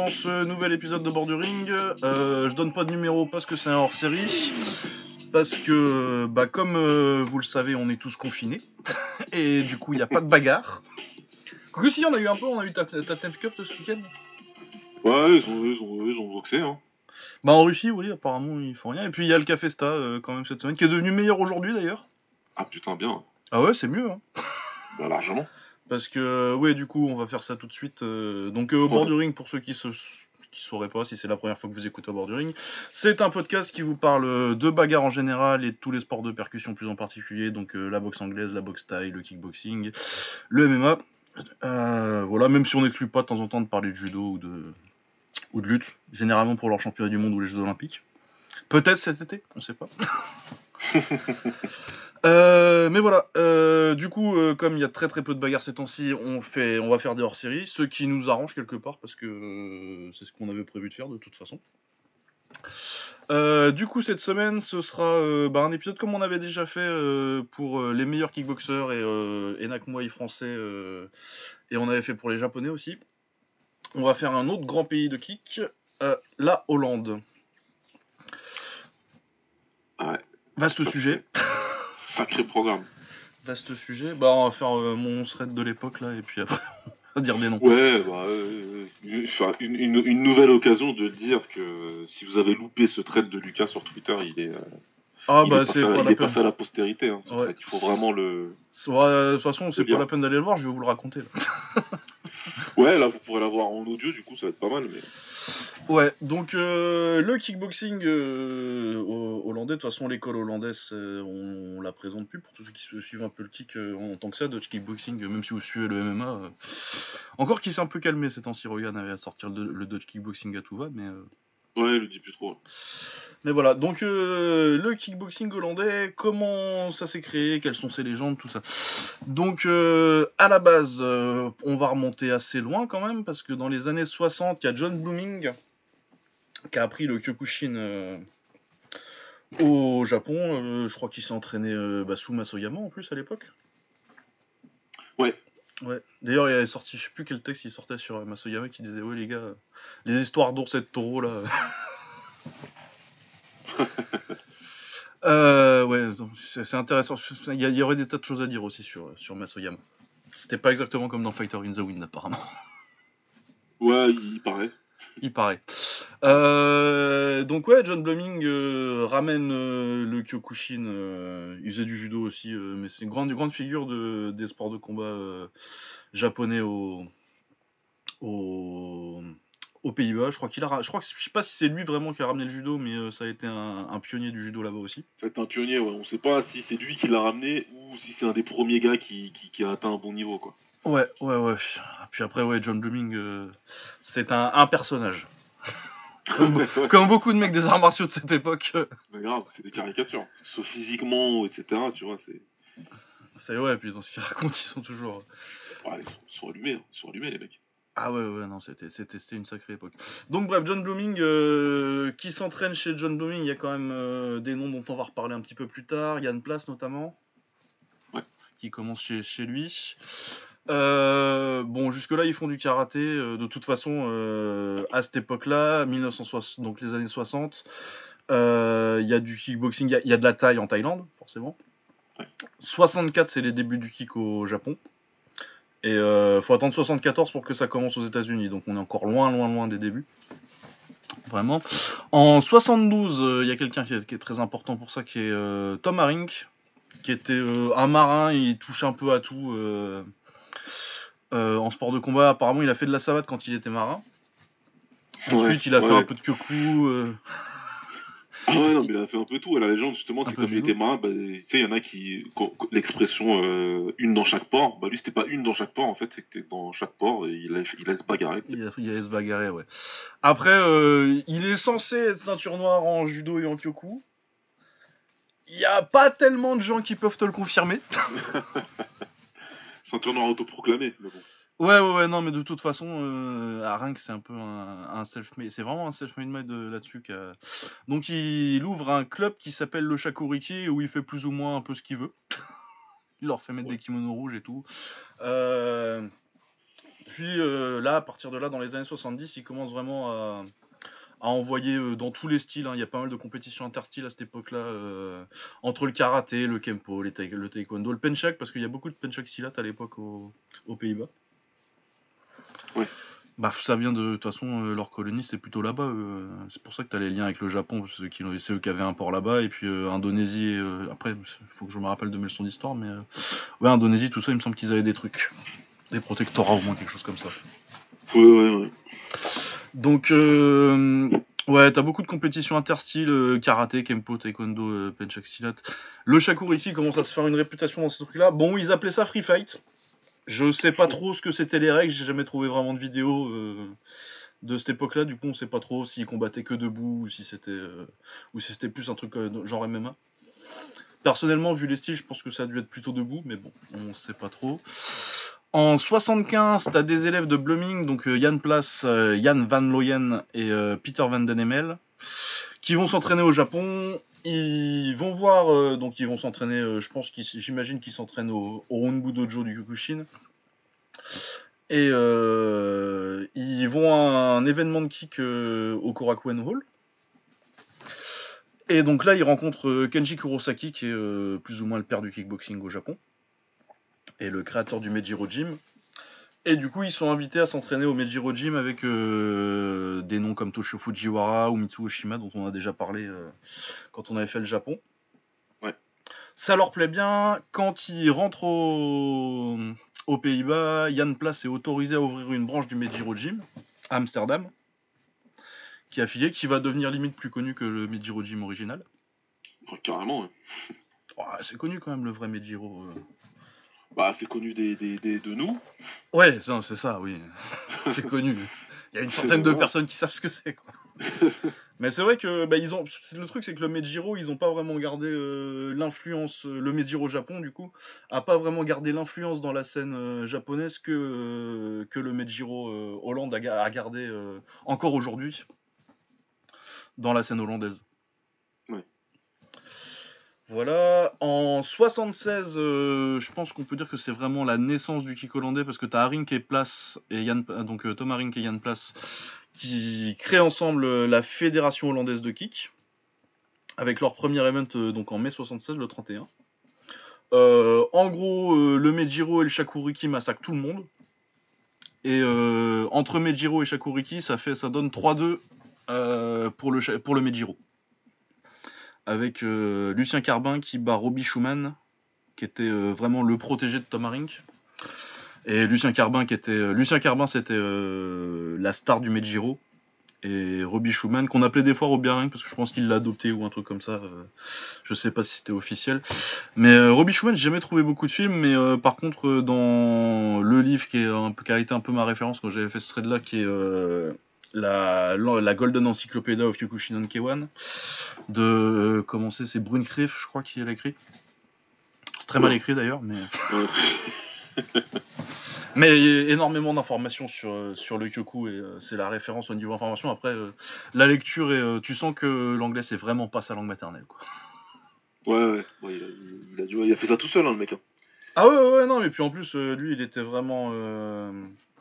Dans ce nouvel épisode de Borduring. Euh, je donne pas de numéro parce que c'est un hors série. Parce que, bah, comme euh, vous le savez, on est tous confinés. et du coup, il n'y a pas de bagarre. Quoique, si, on a eu un peu, on a eu ta, ta Temp Cup ce week-end. Ouais, ils ont, ils ont, ils ont boxé. Hein. Bah, en Russie, oui, apparemment, ils font rien. Et puis, il y a le Cafesta euh, quand même cette semaine, qui est devenu meilleur aujourd'hui d'ailleurs. Ah putain, bien. Ah ouais, c'est mieux, hein. Bah, largement. Parce que, ouais, du coup, on va faire ça tout de suite. euh, donc, euh, au bord du ring, pour ceux qui se qui sauraient pas, si c'est la première fois que vous écoutez au bord du ring, c'est un podcast qui vous parle de bagarre en général et de tous les sports de percussion plus en particulier, donc euh, la boxe anglaise, la boxe thaï, le kickboxing, le MMA. Euh, voilà, même si on n'exclut pas de temps en temps de parler de judo ou de, ou de lutte, généralement pour leur championnat du monde ou les Jeux Olympiques. Peut-être cet été, on sait pas. Euh, mais voilà, euh, du coup, euh, comme il y a très très peu de bagarres ces temps-ci, on, fait, on va faire des hors-séries, ce qui nous arrange quelque part parce que c'est ce qu'on avait prévu de faire de toute façon. Du coup, cette semaine, ce sera bah, un épisode comme on avait déjà fait pour les meilleurs kickboxers et Enak Muay français, et on avait fait pour les japonais aussi. On va faire un autre grand pays de kick, la Hollande. Ouais. Vaste sujet. Sacré programme. Vaste sujet. Bah, on va faire euh, mon thread de l'époque là, et puis après, on va dire des noms. Ouais, bah, euh, euh, une, une, une nouvelle occasion de dire que si vous avez loupé ce trait de Lucas sur Twitter, il est, Ah, il bah, est c'est pas il la est passé à la postérité. Hein. Ouais. fait, il faut vraiment le. Ouais, de toute façon, c'est pas la peine d'aller le voir, je vais vous le raconter. Là. Ouais, là, vous pourrez l'avoir en audio, du coup, ça va être pas mal. Mais... Ouais, donc euh, le kickboxing euh, ho- hollandais, de toute façon, l'école hollandaise, euh, on, on la présente plus pour tous ceux qui se- suivent un peu le kick euh, en tant que ça, Dutch kickboxing, euh, même si vous suivez le MMA. euh. Encore qu'il s'est un peu calmé ces temps-ci, Rogan avait à sortir le, le Dutch kickboxing à tout va, mais. euh, Ouais, le dis plus trop. Mais voilà, donc euh, le kickboxing hollandais, comment ça s'est créé, quelles sont ses légendes, tout ça. Donc euh, à la base, euh, on va remonter assez loin quand même, parce que dans les années 60, il y a John Blooming qui a appris le Kyokushin au Japon. Je crois qu'il s'est entraîné bah, sous Masoyama en plus à l'époque. Ouais. Ouais. D'ailleurs, il avait sorti, je sais plus quel texte il sortait sur Masoyama qui disait Ouais, les gars, les histoires d'ours et de taureaux là. Euh, ouais, c'est intéressant. Il y, aurait des tas de choses à dire aussi sur, sur Masoyama. C'était pas exactement comme dans Fighter in the Wind, apparemment. Ouais, il paraît. Il paraît. Euh, donc, ouais, John Blooming euh, ramène euh, le Kyokushin. il faisait du judo aussi, mais c'est une grande, grande figure de, des sports de combat japonais au, au, aux Pays-Bas. Je crois qu'il a, je crois que je sais pas si c'est lui vraiment qui a ramené le judo, mais euh, ça a été un, un pionnier du judo là-bas aussi. C'est un pionnier, ouais. On sait pas si c'est lui qui l'a ramené ou si c'est un des premiers gars qui, qui, qui a atteint un bon niveau, quoi. Ouais, ouais, ouais. Puis après, ouais, John Blooming, euh, c'est un, un personnage. Comme, Ouais, comme beaucoup de mecs des arts martiaux de cette époque. euh, mais grave, c'est des caricatures. Sauf physiquement, etc., tu vois, c'est. C'est ouais, puis dans ce qu'ils racontent, ils sont toujours. Ouais, ils, sont, ils sont allumés, hein. ils sont allumés, les mecs. Ah ouais, ouais, non, c'était, c'était, c'était une sacrée époque. Donc bref, John Blooming, euh, qui s'entraîne chez John Blooming, il y a quand même euh, des noms dont on va reparler un petit peu plus tard. Yann Place notamment, Ouais. qui commence chez, chez lui. Euh, bon, jusque-là, ils font du karaté. de toute façon, à cette époque-là, 1960, donc les années 60, euh, il y a du kickboxing, il y a- il y, a de la taille en Thaïlande, forcément. Ouais. 64, c'est les débuts du kick au Japon. Et euh, faut attendre 74 pour que ça commence aux États-Unis, donc on est encore loin, loin, loin des débuts. Vraiment. En 72, euh, il y a quelqu'un qui, est- qui est très important pour ça, qui est euh, Tom Harink, qui était euh, un marin, il touche un peu à tout en sport de combat. Apparemment, il a fait de la savate quand il était marin. Ensuite, Ouais, il a fait ouais. un peu de kyoku. Ah ouais, non, mais il a fait un peu tout. À la légende, justement, c'est comme il était marin, bah, tu sais, il y en a qui. L'expression euh, une dans chaque port, bah lui, c'était pas une dans chaque port, en fait, c'était dans chaque port et il, a, il laisse bagarrer. il, a- il allait se bagarrer, ouais. Après, euh, il est censé être ceinture noire en judo et en kyoku. Il n'y a pas tellement de gens qui peuvent te le confirmer. Ceinture noire autoproclamée, mais bon. Ouais, ouais, ouais, non, mais de toute façon, euh, c'est un peu un, un self-made. C'est vraiment un self-made made euh, là-dessus. Donc, il ouvre un club qui s'appelle le Shakuriki où il fait plus ou moins un peu ce qu'il veut. il leur fait mettre Ouais. des kimonos rouges et tout. Euh, Puis là, à partir de là, dans les années 70, il commence vraiment à, à envoyer dans tous les styles. hein. Il y a pas mal de compétitions interstyles à cette époque-là, entre le karaté, le kempo, le taekwondo, le penchak, parce qu'il y a beaucoup de penchak silat à l'époque aux Pays-Bas. Ouais. Bah, ça vient de, de toute façon, euh, leur colonie c'était plutôt là-bas. euh, c'est pour ça que tu as les liens avec le Japon, parce que c'est eux qui avaient un port là-bas, et puis euh, Indonésie, après, il faut que je me rappelle de mes leçons d'histoire, mais ouais, Indonésie, tout ça, il me semble qu'ils avaient des trucs. Des protectorats au moins, quelque chose comme ça. Ouais, ouais, ouais. Donc, ouais, t'as beaucoup de compétitions interstyles, euh, karaté, kempo, taekwondo, penchak silat. Le shakuriki commence à se faire une réputation dans ces trucs-là. Bon, ils appelaient ça free fight. Je sais pas trop ce que c'était les règles, j'ai jamais trouvé vraiment de vidéo euh, de cette époque-là. Du coup, on sait pas trop s'ils combattaient que debout ou si c'était euh, ou si c'était plus un truc euh, genre MMA. Personnellement, vu les styles, je pense que ça a dû être plutôt debout, mais bon, on sait pas trop. En 75, t'as des élèves de Blooming, donc Yann Place, Yann Van Looyen et Peter Van Den Hemel, qui vont s'entraîner au Japon. Ils vont voir, euh, donc ils vont s'entraîner, euh, je pense qu'ils, j'imagine qu'ils s'entraînent au, au Honbu Dojo du Kyokushin. Et euh, ils vont à un événement de kick au Korakuen Hall. Et donc là, ils rencontrent Kenji Kurosaki, qui est plus ou moins le père du kickboxing au Japon, et le créateur du Mejiro Gym. Et du coup, ils sont invités à s'entraîner au Mejiro Gym avec euh, des noms comme Toshio Fujiwara ou Mitsuo Shima, dont on a déjà parlé euh, quand on avait fait le Japon. Ouais. Ça leur plaît bien. Quand ils rentrent au- aux Pays-Bas, Yann Place est autorisé à ouvrir une branche du Mejiro Gym à Amsterdam, qui est affilié, qui va devenir limite plus connu que le Mejiro Gym original. Carrément, ouais. Oh, c'est connu quand même le vrai Mejiro. euh. Bah, c'est connu des, des, des- de nous. Ouais, c'est ça, oui. c'est connu. Il y a une centaine de personnes qui savent ce que c'est. quoi. Mais c'est vrai que bah, ils ont. Le truc, c'est que le Mejiro, ils ont pas vraiment gardé euh, l'influence. euh, Le Mejiro Japon, du coup, a pas vraiment gardé l'influence dans la scène euh, japonaise que, euh, que le Mejiro Hollande a, ga- a gardé encore aujourd'hui dans la scène hollandaise. Voilà, en 76, euh, je pense qu'on peut dire que c'est vraiment la naissance du kick hollandais parce que tu as Arink et Place et Yann, donc euh, Arink et Yann Place qui créent ensemble euh, la fédération hollandaise de kick avec leur premier event euh, donc en mai 76, le 31. Euh, en gros, euh, le Mejiro et le Shakuriki massacrent tout le monde. Et euh, entre Mejiro et Shakuriki, ça, fait, ça donne 3-2 euh, pour, le, pour le Mejiro avec euh, Lucien Carbin qui bat Robbie Schumann, qui était euh, vraiment le protégé de Tom Harink. Et Lucien Carbin, qui était. euh, Lucien Carbin, c'était la star du Mejiro. Et Robbie Schumann, qu'on appelait des fois Robbie Harink, parce que je pense qu'il l'a adopté ou un truc comme ça. je sais pas si c'était officiel. Mais Robbie Schumann, j'ai jamais trouvé beaucoup de films, mais par contre, dans le livre qui, qui a été un peu ma référence quand j'avais fait ce thread-là, qui est la, la Golden Encyclopedia of Kyokushin Kewan, de. euh, comment c'est C'est Bruncriff, je crois, qui l'a écrit. C'est très mal écrit d'ailleurs, mais. Ouais. Mais il y a énormément d'informations sur, euh, sur le Kyoku et euh, c'est la référence au niveau information. Après, euh, la lecture, et tu sens que l'anglais c'est vraiment pas sa langue maternelle. Quoi. Ouais, ouais. ouais, il, a, il fait ça tout seul, hein, le mec. hein. Ah ouais, ouais, ouais, non, mais puis en plus, lui il était vraiment.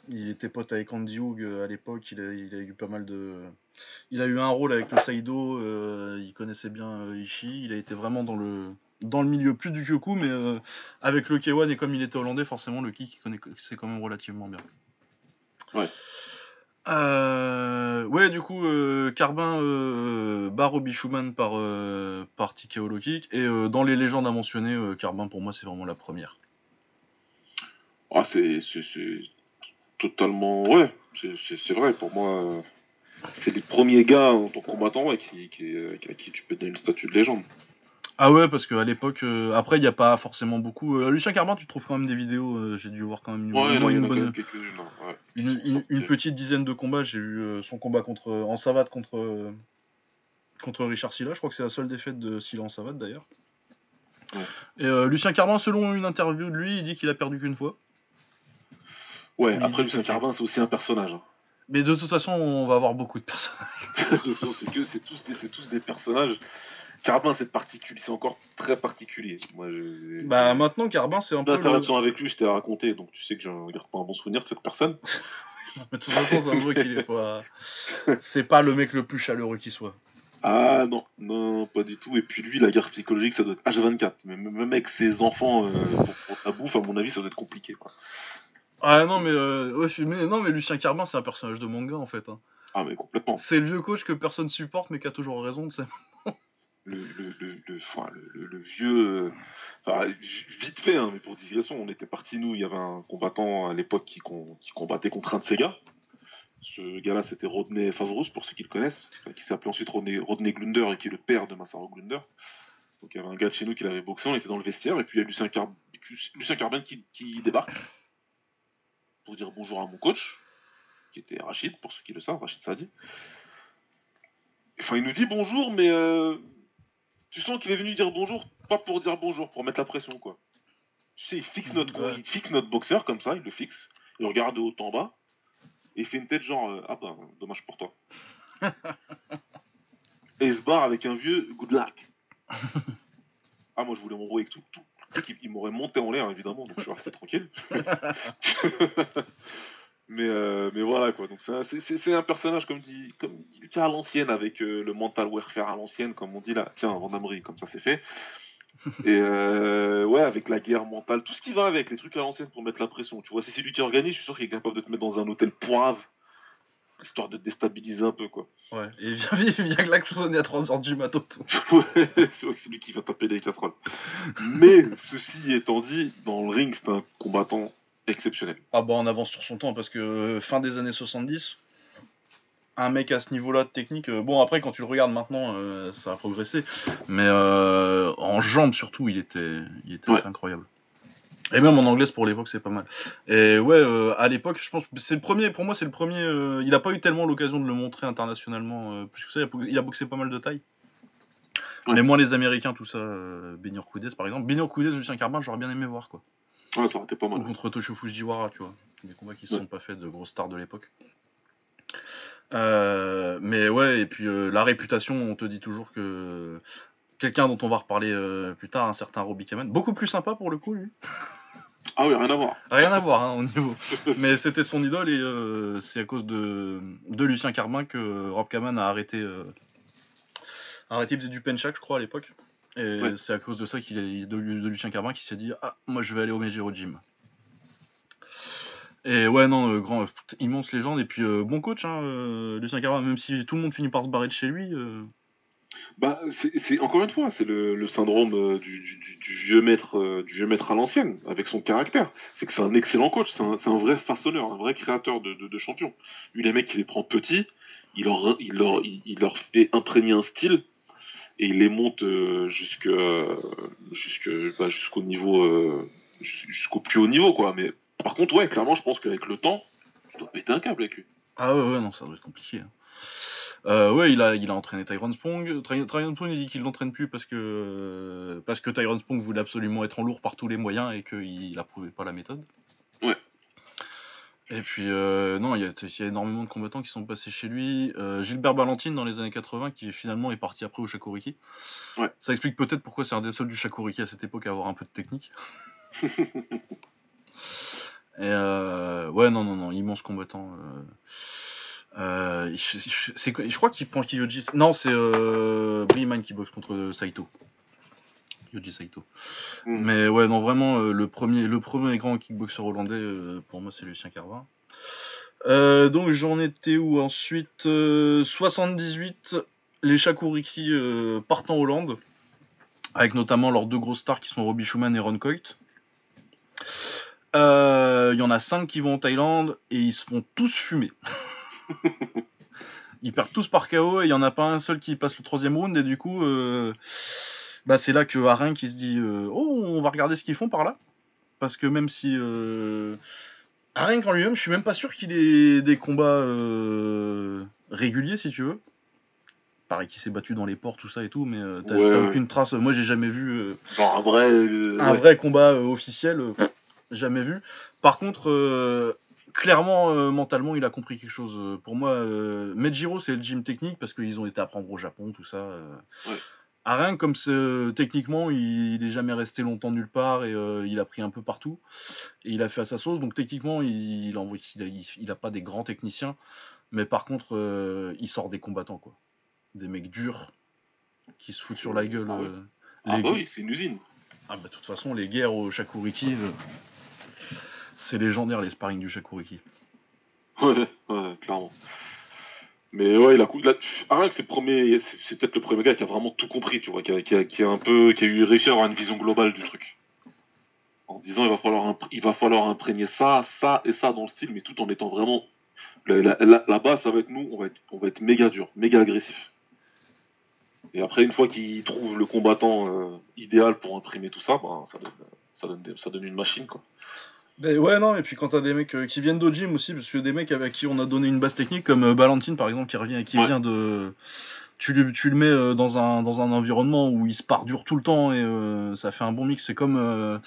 Il était pote avec Andy Hug euh, à l'époque, il a, il a eu pas mal de. Il a eu un rôle avec le Saido, euh, il connaissait bien euh, Ishii, il a été vraiment dans le, dans le milieu plus du Kyoku, mais euh, avec le K1 et comme il était hollandais, forcément le kick il connaît c'est quand même relativement bien. Ouais. Euh, ouais, du coup, euh, Carbin euh, bat Robbie Schumann par, par TKO low kick, et dans les légendes à mentionner, Carbin pour moi c'est vraiment la première. Ah, c'est c'est- c'est totalement. Ouais, c'est- vrai. Pour moi, euh, c'est les premiers gars en tant que combattant ouais, qui, qui, euh, à qui tu peux donner le statut de légende. Ah ouais, parce qu'à l'époque, euh, après, il n'y a pas forcément beaucoup. euh, Lucien Carbin, tu trouves quand même des vidéos, euh, j'ai dû voir quand même une, Ouais, une, bonne- hein, ouais. une, une- une petite dizaine de combats. J'ai euh, son combat contre, en savate contre, contre Richard Silla. Je crois que c'est la seule défaite de Silla en savate d'ailleurs. Ouais. Et Lucien Carbin, selon une interview de lui, il dit qu'il a perdu qu'une fois. Ouais, Oui, après il Lucien Carbin, c'est aussi un personnage. hein. Mais de toute façon, on va avoir beaucoup de personnages. c'est que c'est tous, des, tous des personnages. Carbin, c'est particulier, c'est encore très particulier. Moi, bah maintenant, Carbin, c'est un peu. L'interaction avec lui, je t'ai raconté, donc tu sais que je garde pas un bon souvenir de cette personne. de toute façon, c'est un truc qu'il est pas. C'est pas le mec le plus chaleureux qui soit. Ah non, non, pas du tout. Et puis lui, la guerre psychologique, ça doit être H24. Mais même avec ses enfants euh, pour, pour, bouffe, à mon avis, ça doit être compliqué. Quoi. Ah non, mais, euh, ouais, mais, non, mais Lucien Carbin, c'est un personnage de manga en fait. Hein. Ah, mais complètement. C'est le vieux coach que personne supporte, mais qui a toujours raison, de le, le, le, le, le, vieux. Enfin, vite fait, hein, mais pour digression, on était parti, nous, il y avait un combattant à l'époque qui, qui, combattait contre un de ces gars. Ce gars-là, c'était Rodney Favrous, pour ceux qui le connaissent, qui s'appelait ensuite Rodney, Rodney, Glunder et qui est le père de Massaro Glunder. Donc il y avait un gars de chez nous qui l'avait boxé, on était dans le vestiaire, et puis il y a Lucien, Car... Lucien Carbin qui, qui, débarque pour dire bonjour à mon coach, qui était Rachid, pour ceux qui le savent, Rachid Sadi. Enfin, il nous dit bonjour, mais euh, tu sens qu'il est venu dire bonjour, pas pour dire bonjour, pour mettre la pression, quoi. Tu sais, il fixe notre, il fixe notre boxeur comme ça, il le fixe, il regarde de haut en bas, et il fait une tête genre, euh, ah bah, dommage pour toi. et il se barre avec un vieux good luck. ah, moi je voulais m'embrouiller avec tout. tout. Il, m'aurait monté en l'air, évidemment, donc je suis resté tranquille. mais, euh, mais voilà quoi, donc c'est un personnage comme dit, comme dit à l'ancienne, avec euh, le mental warfare à l'ancienne, comme on dit là. Tiens, Vandamri, comme ça c'est fait. Et euh, ouais, avec la guerre mentale, tout ce qui va avec, les trucs à l'ancienne pour mettre la pression. Tu vois, si c'est lui qui organise, je suis sûr qu'il est capable de te mettre dans un hôtel poivre, histoire de déstabiliser un peu, quoi. Ouais, et il vient, il vient que là à 3h du matin. ouais, c'est lui qui va taper les casseroles. Mais, ceci étant dit, dans le ring, c'est un combattant exceptionnel. Ah bah on avance sur son temps, parce que euh, fin des années 70, un mec à ce niveau-là de technique. Euh, bon, après, quand tu le regardes maintenant, euh, ça a progressé. Mais euh, en jambes, surtout, il était, il était assez incroyable. Et même en anglais, pour l'époque, c'est pas mal. Et ouais, à l'époque, je pense c'est le premier, pour moi, c'est le premier. il a pas eu tellement l'occasion de le montrer internationalement. plus que ça, il a, boxé pas mal de taille. Mais moi, les Américains, tout ça, euh, Benur par exemple. Benur Koudès, Lucien Carbin, j'aurais bien aimé voir quoi. Ouais, ça aurait été pas mal. Ou contre Toshio Fujiwara, tu vois. Des combats qui se sont pas faits de grosses stars de l'époque. Euh, mais ouais, et puis euh, la réputation, on te dit toujours que quelqu'un dont on va reparler euh, plus tard, un certain Robbie Kamen, beaucoup plus sympa pour le coup, lui. Ah oui, rien à voir. Rien à voir hein, au niveau. mais c'était son idole et c'est à cause de, de Lucien Carbin que Rob Kaman a arrêté. arrêté, il faisait du penchak, je crois, à l'époque. Et c'est à cause de ça qu'il est de, Lucien Carbin qui s'est dit Ah, moi je vais aller au Mejiro Gym. Et ouais, non, euh, grand, immense légende. Et puis, euh, bon coach, hein, euh, Lucien Carva, même si tout le monde finit par se barrer de chez lui. Bah, c'est encore une fois, c'est le, syndrome du, vieux maître, du maître à l'ancienne, avec son caractère. C'est que c'est un excellent coach, c'est un, vrai façonneur, un vrai créateur de, de, champions. Lui, les mecs, il les prend petits, il leur, il leur, il, leur fait imprégner un style, et il les monte jusque, bah, jusqu'au niveau, jusqu'au plus haut niveau, quoi. Mais par contre, ouais, clairement, je pense qu'avec le temps, tu dois péter un câble avec lui. Ah ouais, ouais, non, ça doit être compliqué. Hein. Euh, ouais, il a, il a entraîné Tyrone Spong. Tyrone Spong, il dit qu'il l'entraîne plus parce que, parce que Tyrone Spong voulait absolument être en lourd par tous les moyens et qu'il n'approuvait pas la méthode. Ouais. Et puis, euh, non, il y, a, énormément de combattants qui sont passés chez lui. Euh, Gilbert Balantine, dans les années 80, qui finalement est parti après au Shakuriki. Ouais. Ça explique peut-être pourquoi c'est un des seuls du Shakuriki à cette époque à avoir un peu de technique. Et euh, ouais, non, non, non, immense combattant. Euh, euh je, crois qu'il prend Kiyoji. Non, c'est euh, qui boxe contre Saito. Yoji Saito. Hmm. Mais ouais, non, vraiment, euh, le, premier, le premier grand kickboxer hollandais, pour moi, c'est Lucien Carvin. donc j'en étais où ensuite 78, les Shakuriki partent en Hollande, avec notamment leurs deux grosses stars qui sont Robbie Schumann et Ron Coit. Il euh, y en a 5 qui vont en Thaïlande et ils se font tous fumer. ils perdent tous par KO et il n'y en a pas un seul qui passe le troisième round et du coup euh, bah c'est là que Harin qui se dit euh, oh on va regarder ce qu'ils font par là. Parce que même si euh, Harin en lui-même je suis même pas sûr qu'il ait des combats réguliers si tu veux. Pareil qu'il s'est battu dans les ports tout ça et tout mais t'as aucune trace. Moi j'ai jamais vu un vrai un vrai combat officiel jamais vu. Par contre, euh, clairement, euh, mentalement, il a compris quelque chose. Euh, Pour moi, euh, Medjiro, c'est le gym technique parce qu'ils ont été apprendre au Japon, tout ça. euh. Ouais. Arin, comme techniquement, il, il est jamais resté longtemps nulle part et euh, il a pris un peu partout. Et il a fait à sa sauce. Donc techniquement, il, il a, il- il a pas des grands techniciens. Mais par contre, il sort des combattants, quoi. Des mecs durs qui se foutent sur la gueule. Ah oui. Ah bah oui, c'est une usine. ah bah de toute façon, les guerres au Shakuriki, c'est légendaire les sparring du Shakuriki. Ouais, ouais, clairement. Mais ouais, il a, cou- il a... Ah, rien que c'est premier, c'est peut-être le premier gars qui a vraiment tout compris, tu vois, qui a, qui a, un peu, qui a eu réussi à avoir une vision globale du truc. En disant, il va falloir, imprégner ça, ça et ça dans le style, mais tout en étant vraiment. Là- là- là- Là-bas, ça va être nous, on va être, méga dur, méga agressif. Et après, une fois qu'il trouve le combattant euh, idéal pour imprimer tout ça, ben, ça, donne, ça, ça donne une machine, quoi. Ben ouais, non, et puis quand t'as des mecs euh, qui viennent de gym aussi, parce que des mecs avec qui on a donné une base technique, comme euh, Ballantine par exemple, qui revient, qui Ouais. vient de. Tu, lui- tu le mets euh, dans un, dans un environnement où il se part dur tout le temps et euh, ça fait un bon mix. C'est comme.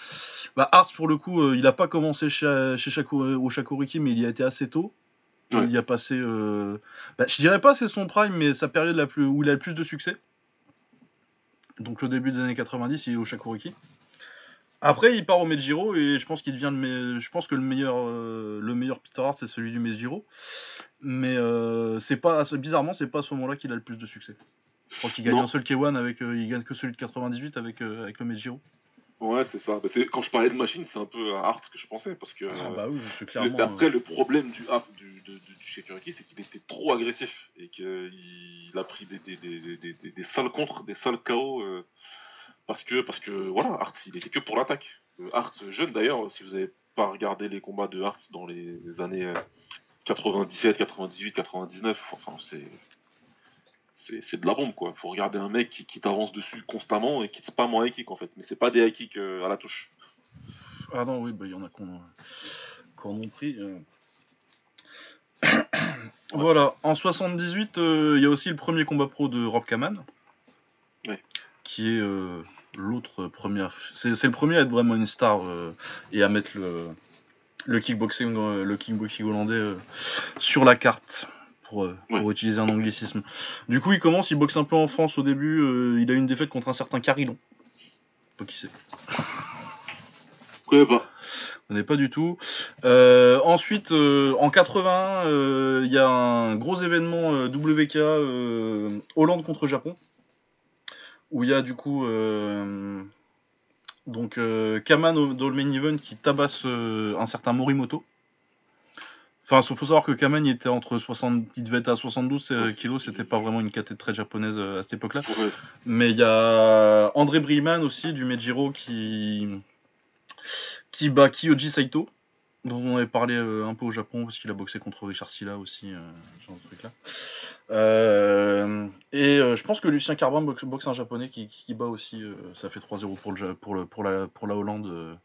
Bah, Arts, pour le coup, il a pas commencé chez, chez au Shakuriki, mais il y a été assez tôt. Ouais. Il y a passé. Bah, je dirais pas c'est son prime, mais sa période la plus, où il a le plus de succès. Donc le début des années 90, il est au Shakuriki. Après, il part au Mejiro et je pense qu'il devient le me- je pense que le meilleur euh, le meilleur Peter Hart c'est celui du Mejiro. Mais euh, c'est pas bizarrement, c'est pas à ce moment-là qu'il a le plus de succès. Je crois qu'il gagne Non. un seul K1 avec euh, il gagne que celui de 98 avec euh, avec le Mejiro. Ouais, c'est ça. Quand je parlais de machine, c'est un peu à Art que je pensais, parce que. Ah euh, bah oui, c'est Le- clairement. Après, euh, le problème du Hart du, de- du Shakuriki, c'est qu'il était trop agressif et qu'il a pris des, des, des, des, des- des sales contres, des sales KO. Parce que, parce que voilà, Hart, il était que pour l'attaque. Euh, Hart, jeune d'ailleurs, si vous n'avez pas regardé les combats de Hart dans les, années euh, 97, 98, 99, enfin, c'est. C'est de la bombe quoi. Faut regarder un mec qui, t'avance dessus constamment et qui te spam en high kick en fait. Mais c'est pas des high kicks euh, à la touche. Ah non, oui, bah, il y en a qu'on qu'on ont pris. euh. voilà, en 78, euh, il y a aussi le premier combat pro de Rob Kaman. Qui est euh, l'autre première. C'est c'est le premier à être vraiment une star euh, et à mettre le, le, kickboxing, euh, le kickboxing hollandais sur la carte. Pour, pour utiliser un anglicisme. Du coup, il commence, il boxe un peu en France au début. il a eu une défaite contre un certain Carilon. Pas qui c'est. Ouais, bah. On n'est pas du tout. Euh, ensuite, euh, en 81, euh, il y a un gros événement WK Hollande contre Japon, où il y a du coup euh, donc euh, Kaman dans le main event qui tabasse euh, un certain Morimoto. Enfin, il faut savoir que Kaman il était entre 60, il devait être à 72 euh, kilos, c'était pas vraiment une catégorie très japonaise à cette époque-là. Ouais. Mais il y a André Brillman aussi du Mejiro qui qui bat Kiyoji Saito, dont on avait parlé euh, un peu au Japon parce qu'il a boxé contre Richard Silla aussi, euh, genre de truc là. Euh, et euh, je pense que Lucien Carbin boxe, un japonais qui, qui bat aussi, ça fait 3-0 pour, le, pour, le, pour, la, pour la Hollande.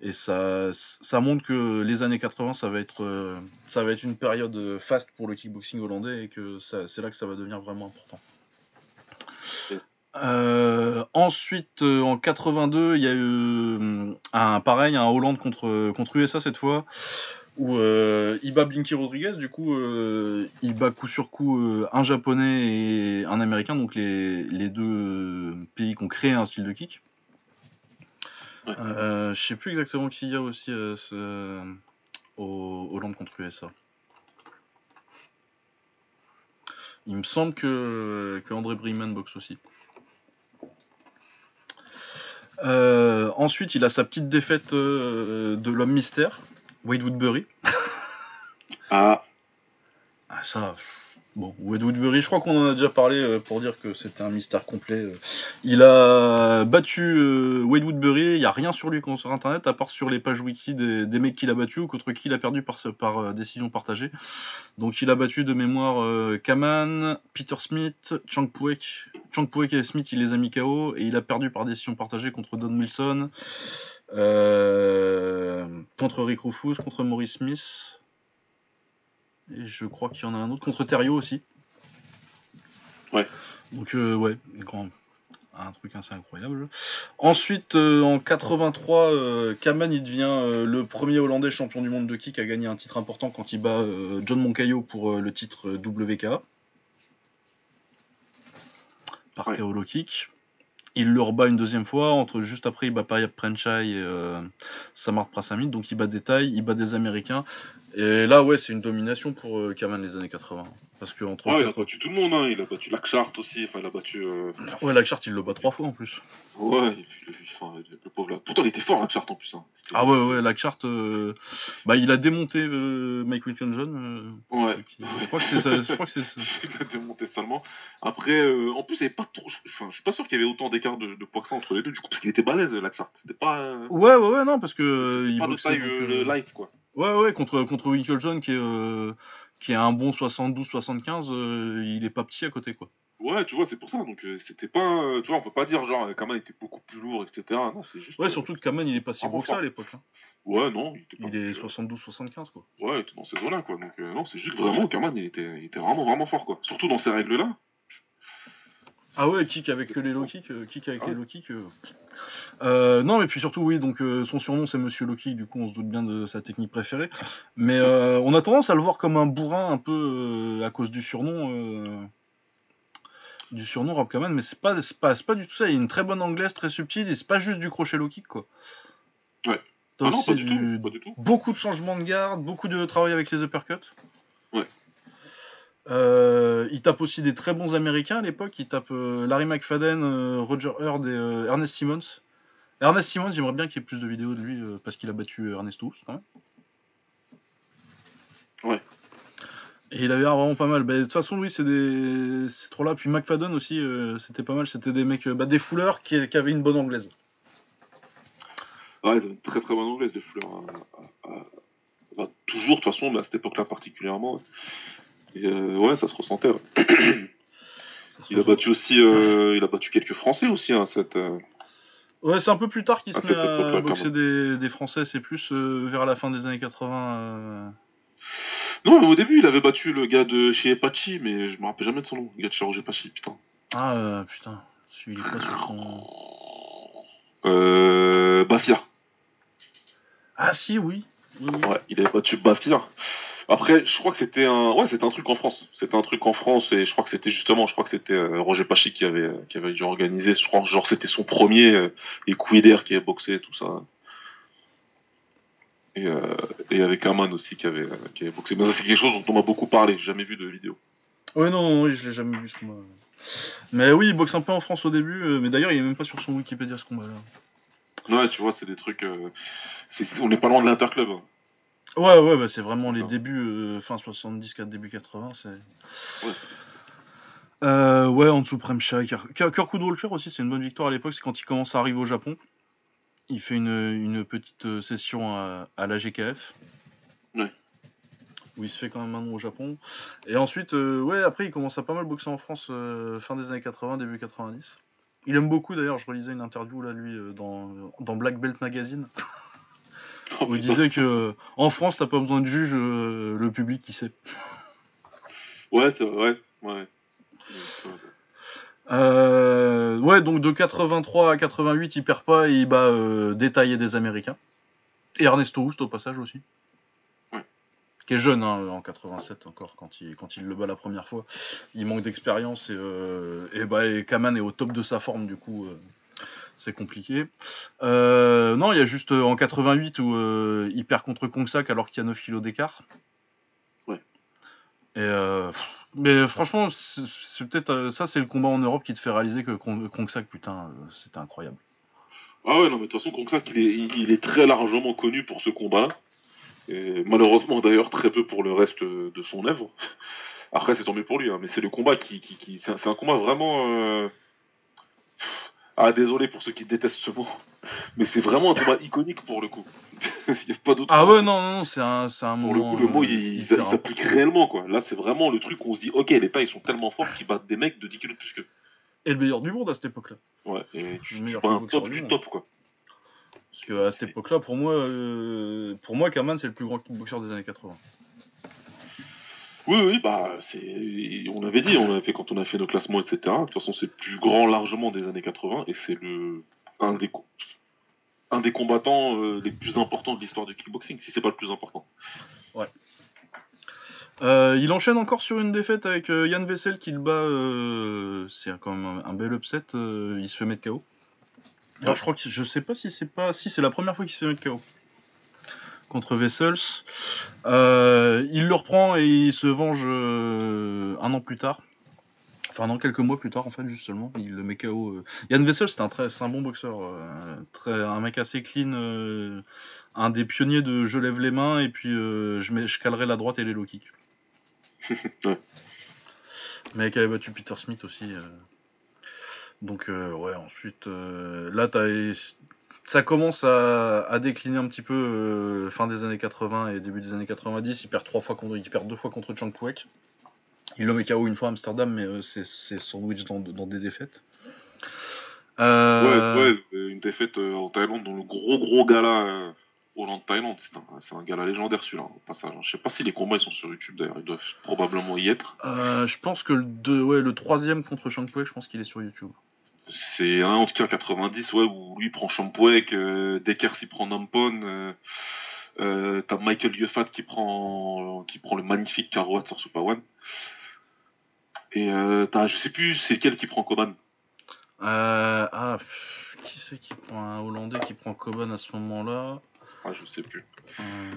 et ça, ça montre que les années 80, ça va être, ça va être une période faste pour le kickboxing hollandais et que c'est là que ça va devenir vraiment important. Euh, ensuite, euh, en 82, il y a eu euh, un pareil, un Hollande contre, contre USA cette fois, où euh, il bat Blinky Rodriguez. Du coup, il bat coup sur coup un japonais et un américain, donc les, les deux pays qui ont créé un style de kick. Ouais. Je sais plus exactement qui il y a aussi ce- au Hollande contre USA. Il me semble que, que André Briman boxe aussi. Euh, ensuite, il a sa petite défaite euh, de l'homme mystère, Wade Woodbury. Ah, Ah, ça. pff, Bon, Wade Woodbury, je crois qu'on en a déjà parlé euh, pour dire que c'était un mystère complet. euh. Il a battu euh, Wade Woodbury, il n'y a rien sur lui sur internet, à part sur les pages wiki des, mecs qu'il a battu ou contre qui il a perdu par, décision partagée. Donc il a battu de mémoire Kaman, Peter Smith, Chang Puek. Chang Puek et Smith, il les a mis KO et il a perdu par décision partagée contre Don Wilson, contre Rick Rufus, contre Maurice Smith. Et je crois qu'il y en a un autre contre Terrio aussi. Ouais. Donc euh, ouais, grand, un truc assez incroyable. Ensuite, euh, en 83, euh, Kaman il devient euh, le premier Hollandais champion du monde de kick à gagner un titre important quand il bat John Moncayo pour le titre WK. Par ouais. kick. Il le rebat une deuxième fois, entre juste après il bat Payap Prenchai et Samart Prasamit, donc il bat des tailles, il bat des Américains. Et là, ouais, c'est une domination pour euh, Kaman les années 80. Parce que entre ouais, il a battu tout le monde, hein. il a battu Lakshart aussi, enfin il a battu. Euh... Ouais, Lakshart il le bat trois fois en plus. Ouais, enfin, le pauvre là. Pourtant il était fort Lakshart en plus. Hein. Ah ouais, ouais, Lakshart, euh... bah, il a démonté euh, Mike Wilkinson. Euh, ouais. Je crois que c'est ça. Je crois que c'est il a démonté seulement. Après, euh, en plus, il n'y avait pas trop. Enfin, je suis pas sûr qu'il y avait autant d'écart de, de poids que ça entre les deux, du coup, parce qu'il était balèze Lakshart. C'était pas. Ouais, ouais, ouais, non, parce que. il pas de taille le live quoi. Ouais, ouais, contre, contre Winklejohn qui est, euh, qui est un bon 72-75, euh, il est pas petit à côté, quoi. Ouais, tu vois, c'est pour ça. Donc, euh, c'était pas. tu vois, on peut pas dire, genre, Kaman était beaucoup plus lourd, etc. Non, c'est juste. Ouais, surtout que Kaman, il est pas si gros que ça à l'époque. Hein. Ouais, non. Il, est 72-75, quoi. Ouais, il était dans ces eaux-là, quoi. Donc, non, c'est juste vraiment, Kaman, il était, il était vraiment, vraiment fort, quoi. Surtout dans ces règles-là. Ah ouais, kick avec les low kicks, kick avec les low kicks. Euh, non, mais puis surtout, oui, donc euh, son surnom c'est Monsieur Loki, du coup on se doute bien de sa technique préférée. Mais euh, on a tendance à le voir comme un bourrin un peu à cause du surnom. Du surnom Rob Kaman, mais c'est pas, pas, pas du tout ça. Il a une très bonne anglaise, très subtile, et c'est pas juste du crochet low kick, quoi. Ouais. Ah non, pas, du tout, pas du tout. Beaucoup de changements de garde, beaucoup de travail avec les uppercuts. Ouais. Euh, il tape aussi des très bons américains à l'époque. Il tape euh, Larry McFadden, euh, Roger Hurd et Ernest Simmons. Ernest Simmons, j'aimerais bien qu'il y ait plus de vidéos de lui parce qu'il a battu Ernest Hoos quand même. Ouais. Et il avait vraiment pas mal. Bah, de toute façon, oui, c'est des... trop là. Puis McFadden aussi, c'était pas mal. C'était des mecs, bah, des fouleurs qui, avaient une bonne anglaise. Ouais, une très très bonne anglaise, des fouleurs. Bah, toujours, de toute façon, à cette époque-là particulièrement. Euh, ouais, ça se ressentait. il a battu aussi, euh, il a battu quelques Français aussi, hein, cette. Euh, ouais, c'est un peu plus tard qu'il se met à boxer des, Français, c'est plus vers la fin des années 80. Non, au début, il avait battu le gars de chez Apache, mais je me rappelle jamais de son nom, le gars de chez Roger Apache, putain. Ah, putain, celui là sur son. Euh. Bafia. Ah, si, oui. Ouais, il avait battu Bafia. Après, je crois que c'était un, ouais, c'était un truc en France. C'était un truc en France et je crois que c'était justement, je crois que c'était euh, Roger Pachi qui avait, qui avait dû organiser. Je crois, genre, c'était son premier euh, et Couider qui avait boxé tout ça. Et, euh, et avec Aman aussi qui avait, qui avait boxé. Mais ça, c'est quelque chose dont on m'a beaucoup parlé. J'ai jamais vu de vidéo. Ouais, non, oui, je l'ai jamais vu ce combat. Mais oui, il boxe un peu en France au début. mais d'ailleurs, il est même pas sur son Wikipédia ce combat-là. Ouais, tu vois, c'est des trucs. on n'est pas loin de l'interclub. Hein. Ouais, ouais, bah, c'est vraiment les débuts, euh, fin 70, début 80. C'est... Ouais. Euh, ouais, en dessous Premcha. Walker aussi, c'est une bonne victoire à l'époque. C'est quand il commence à arriver au Japon. Il fait une, une petite euh, session à, à la GKF. Ouais. Où il se fait quand même un nom au Japon. Et ensuite, euh, ouais, après, il commence à pas mal boxer en France fin des années 80, début 90. Il aime beaucoup d'ailleurs, je relisais une interview là, lui, dans, dans Black Belt Magazine. Vous disait que en France, t'as pas besoin de juge, euh, le public qui sait. Ouais, c'est vrai, ouais. Euh, ouais, donc de 83 à 88, il perd pas et il bat euh, détaillé des Américains. Et Ernesto Houst au passage aussi. Ouais. Qui est jeune hein, en 87 encore quand il, quand il le bat la première fois. Il manque d'expérience et, et, bah, et Kaman est au top de sa forme du coup c'est compliqué. Euh, non, il y a juste euh, en 88 où euh, il perd contre Kongsak alors qu'il y a 9 kilos d'écart. Ouais. Et mais franchement, c'est peut-être ça, c'est le combat en Europe qui te fait réaliser que Kongsak, putain, c'était incroyable. Ah ouais, non, mais de toute façon, Kongsak, il est, il est très largement connu pour ce combat-là. Et malheureusement, d'ailleurs, très peu pour le reste de son œuvre. Après, c'est tombé pour lui, hein, mais c'est le combat qui. qui, c'est un, combat vraiment. Ah, désolé pour ceux qui détestent ce mot, mais c'est vraiment un combat iconique pour le coup. il y a pas d'autre. Ah ouais, non, non, c'est un, c'est un Pour le coup, le mot, il, euh, s'applique réellement, quoi. Là, c'est vraiment le truc où on se dit, ok, les tailles sont tellement forts qu'ils battent des mecs de 10 kilos de plus que. Et le meilleur du monde à cette époque-là. Ouais, et tu, le meilleur un top du top, quoi. Parce que à cette époque-là, pour moi, euh, pour moi, Kaman, c'est le plus grand kickboxer des années 80. Oui, oui, bah, c'est, on avait dit, on avait fait quand on a fait nos classements, etc. De toute façon, c'est le plus grand largement des années 80 et c'est le un des un des combattants euh, les plus importants de l'histoire du kickboxing, si c'est pas le plus important. Ouais. Euh, il enchaîne encore sur une défaite avec euh, Yann Vessel qui le bat. c'est quand même un, bel upset. il se fait mettre KO. Alors, je crois que je sais pas si c'est pas si c'est la première fois qu'il se fait mettre KO contre Vessels. il le reprend et il se venge un an plus tard. Enfin, non, quelques mois plus tard, en fait, justement, il le met KO. Euh. Yann Vessel, c'est un, très, un bon boxeur. Euh, très, un mec assez clean. Euh, un des pionniers de je lève les mains et puis je, mets, je calerai la droite et les low kicks. ouais. Mec avait battu Peter Smith aussi. Donc, ouais, ensuite, là, ça commence à, à, décliner un petit peu fin des années 80 et début des années 90. Il perd, trois fois contre, il perd deux fois contre Chang Puek. Il le met KO une fois à Amsterdam, mais euh, c'est sandwich dans, dans des défaites. Euh, ouais, ouais, une défaite euh, en Thaïlande dans le gros gros gala Hollande-Thaïlande. C'est un, gala légendaire celui-là, au passage. Je sais pas si les combats ils sont sur YouTube d'ailleurs, ils doivent probablement y être. je pense que le, deux, ouais, le troisième contre Shankpuek, je pense qu'il est sur YouTube. C'est un en tout cas 90, ouais, où lui prend Shankpuek, euh, Decker s'y prend Nampon. T'as Michael Yefat qui prend, qui prend le magnifique Karoat sur Super One. Et euh, je sais plus c'est lequel qui prend Coban. Euh, ah, qui c'est qui prend un Hollandais qui prend Coban à ce moment-là? Ah, je sais plus. Euh,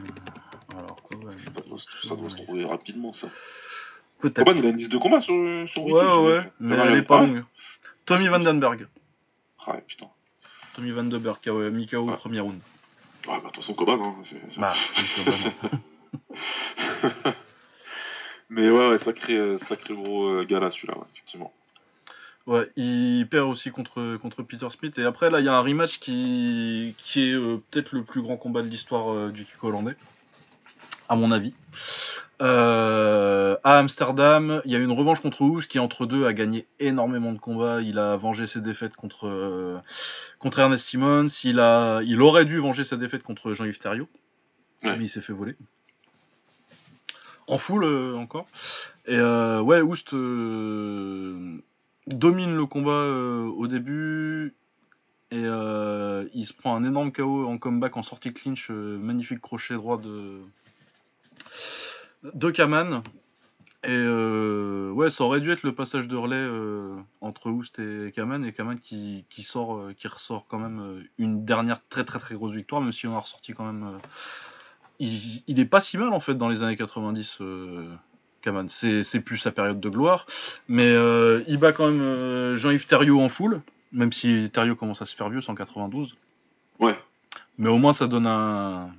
alors Coban. Ça doit, se trouver rapidement ça. Coban il a une liste de combat sur, sur Ouais, ouais, mais elle est pas longue. Tommy Vandenberg. Ah putain. Tommy Vandenberg, Mikao au premier round. Ouais, bah de toute façon Coban. Hein, bah, Coban. Mais ouais, ouais sacré, euh, sacré gros euh, gars là, celui-là, effectivement. Ouais, il perd aussi contre, contre Peter Smith. Et après, là, il y a un rematch qui, qui est euh, peut-être le plus grand combat de l'histoire du kick hollandais, à mon avis. à Amsterdam, il y a une revanche contre Hoos qui, entre deux, a gagné énormément de combats. Il a vengé ses défaites contre, contre Ernest Simmons. Il, a, il aurait dû venger sa défaite contre Jean-Yves Thériault. Mais il s'est fait voler en full euh, encore. Et euh, ouais, Oust euh, domine le combat au début. Et il se prend un énorme KO en comeback en sortie clinch. magnifique crochet droit de, de Kaman. Et ouais, ça aurait dû être le passage de relais entre Oust et Kaman. Et Kaman qui, qui, sort, qui ressort quand même une dernière très très très grosse victoire, même si on a ressorti quand même il, il, est pas si mal en fait dans les années 90. Euh, Kaman, c'est plus sa période de gloire, mais euh, il bat quand même euh, Jean-Yves Thériault en foule, même si Thériault commence à se faire vieux, 192. Ouais. Mais au moins ça donne un,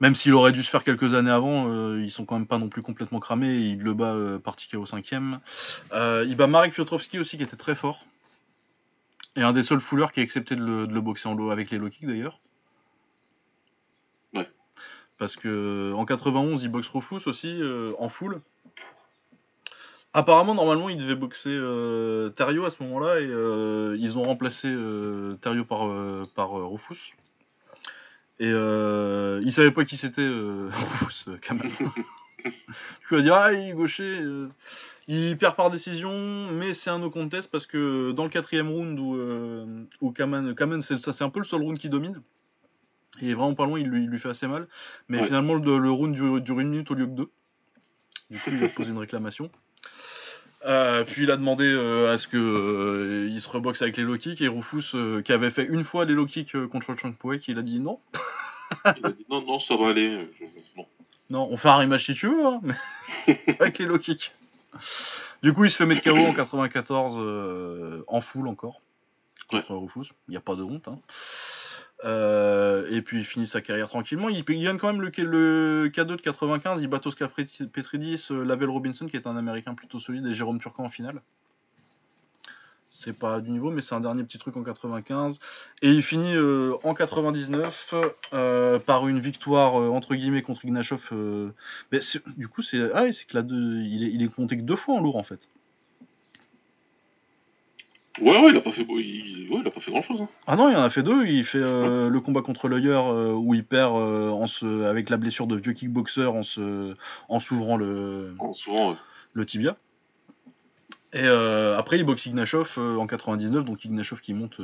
même s'il aurait dû se faire quelques années avant, euh, ils sont quand même pas non plus complètement cramés. il le bat euh, au cinquième. Euh, il bat Marek Piotrowski aussi, qui était très fort. Et un des seuls fouleurs qui a accepté de le, de le boxer en low avec les low kicks d'ailleurs. Parce que en 91, il boxe Rufus aussi euh, en full. Apparemment, normalement, il devait boxer euh, à ce moment-là et ils ont remplacé euh, par, par Rufus. Et il savait pas qui c'était Rufus Kamal. tu vas dire, ah, il est gaucher. il perd par décision, mais c'est un no contest parce que dans le quatrième round où, où Kaman, Kaman c'est, ça, c'est un peu le seul round qui domine. Il est vraiment pas loin, il lui, fait assez mal. Mais finalement, le, round dure, une minute au lieu que deux. Du coup, il a posé une réclamation. Euh, puis il a demandé euh, à ce que euh, il se reboxe avec les low kicks et Rufus qui avait fait une fois les low kicks contre Chang Puek, il a dit non. Il a dit non non ça va aller. Non. non. on fait un rematch si tu veux, hein, mais avec les low kicks. Du coup il se fait mettre KO en 94 en full encore contre Rufus. Il n'y a pas de honte. Hein. Euh, et puis il finit sa carrière tranquillement. Il, gagne quand même le, le K2 de 95. Il bat Oscar Petridis, euh, Lavelle Robinson, qui est un américain plutôt solide, et Jérôme Turcan en finale. C'est pas du niveau, mais c'est un dernier petit truc en 95. Et il finit euh, en 99 par une victoire entre guillemets contre Ignashov. du coup, c'est ah, c'est que là, il, est, il est compté que deux fois en lourd en fait. Ouais, ouais, il a pas fait, il... Ouais, il a pas fait grand chose. Hein. Ah non, il en a fait deux. Il fait euh, le combat contre euh, où il perd euh, en se... avec la blessure de vieux kickboxer en se... en s'ouvrant le... En le tibia. Et après, il boxe Ignashov en 99, donc Ignashov qui monte,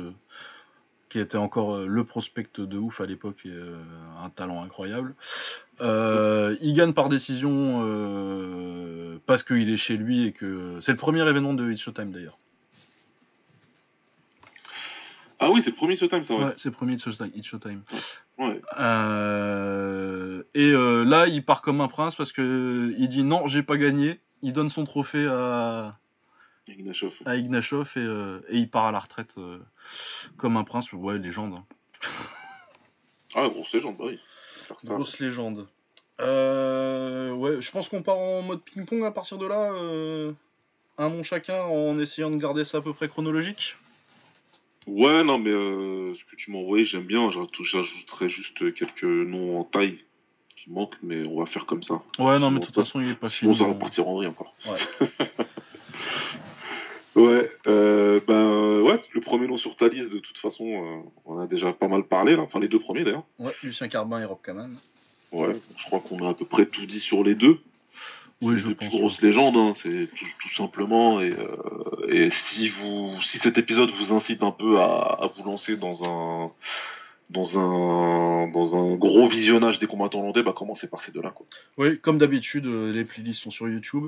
qui était encore le prospect de ouf à l'époque et un talent incroyable. il gagne par décision parce qu'il est chez lui et que c'est le premier événement de It's Showtime d'ailleurs. Ah oui, c'est le premier Showtime, ça, ouais. Ouais, c'est le premier It's Showtime. Ouais. Euh, et euh, là, il part comme un prince parce que il dit non, j'ai pas gagné. Il donne son trophée à Ignashov, à Ignashov et, euh, et, il part à la retraite comme un prince. Ouais, légende. Hein. Ah, grosse légende, bah oui. Grosse légende. ouais, je pense qu'on part en mode ping-pong à partir de là. un nom chacun en essayant de garder ça à peu près chronologique. Ouais, non, mais euh, ce que tu m'as envoyé, j'aime bien. J'ajouterai juste quelques noms en taille qui manquent, mais on va faire comme ça. Ouais, non, mais de toute façon, il est pas fini. Ça va partir en vrille encore. Ouais. ouais, euh, ben ouais, le premier nom sur ta liste, de toute façon, euh, on a déjà pas mal parlé, là. enfin les deux premiers d'ailleurs. Ouais, Lucien Carbin et Rob Kaman. Ouais, je crois qu'on a à peu près tout dit sur les deux. Oui, je pense. grosse légende, hein, c'est tout, simplement. Et, euh, et, si vous, si cet épisode vous incite un peu à, vous lancer dans un, dans un, dans un gros visionnage des combattants hollandais, bah commencez par ces deux-là, quoi. Oui, comme d'habitude, euh, les playlists sont sur YouTube.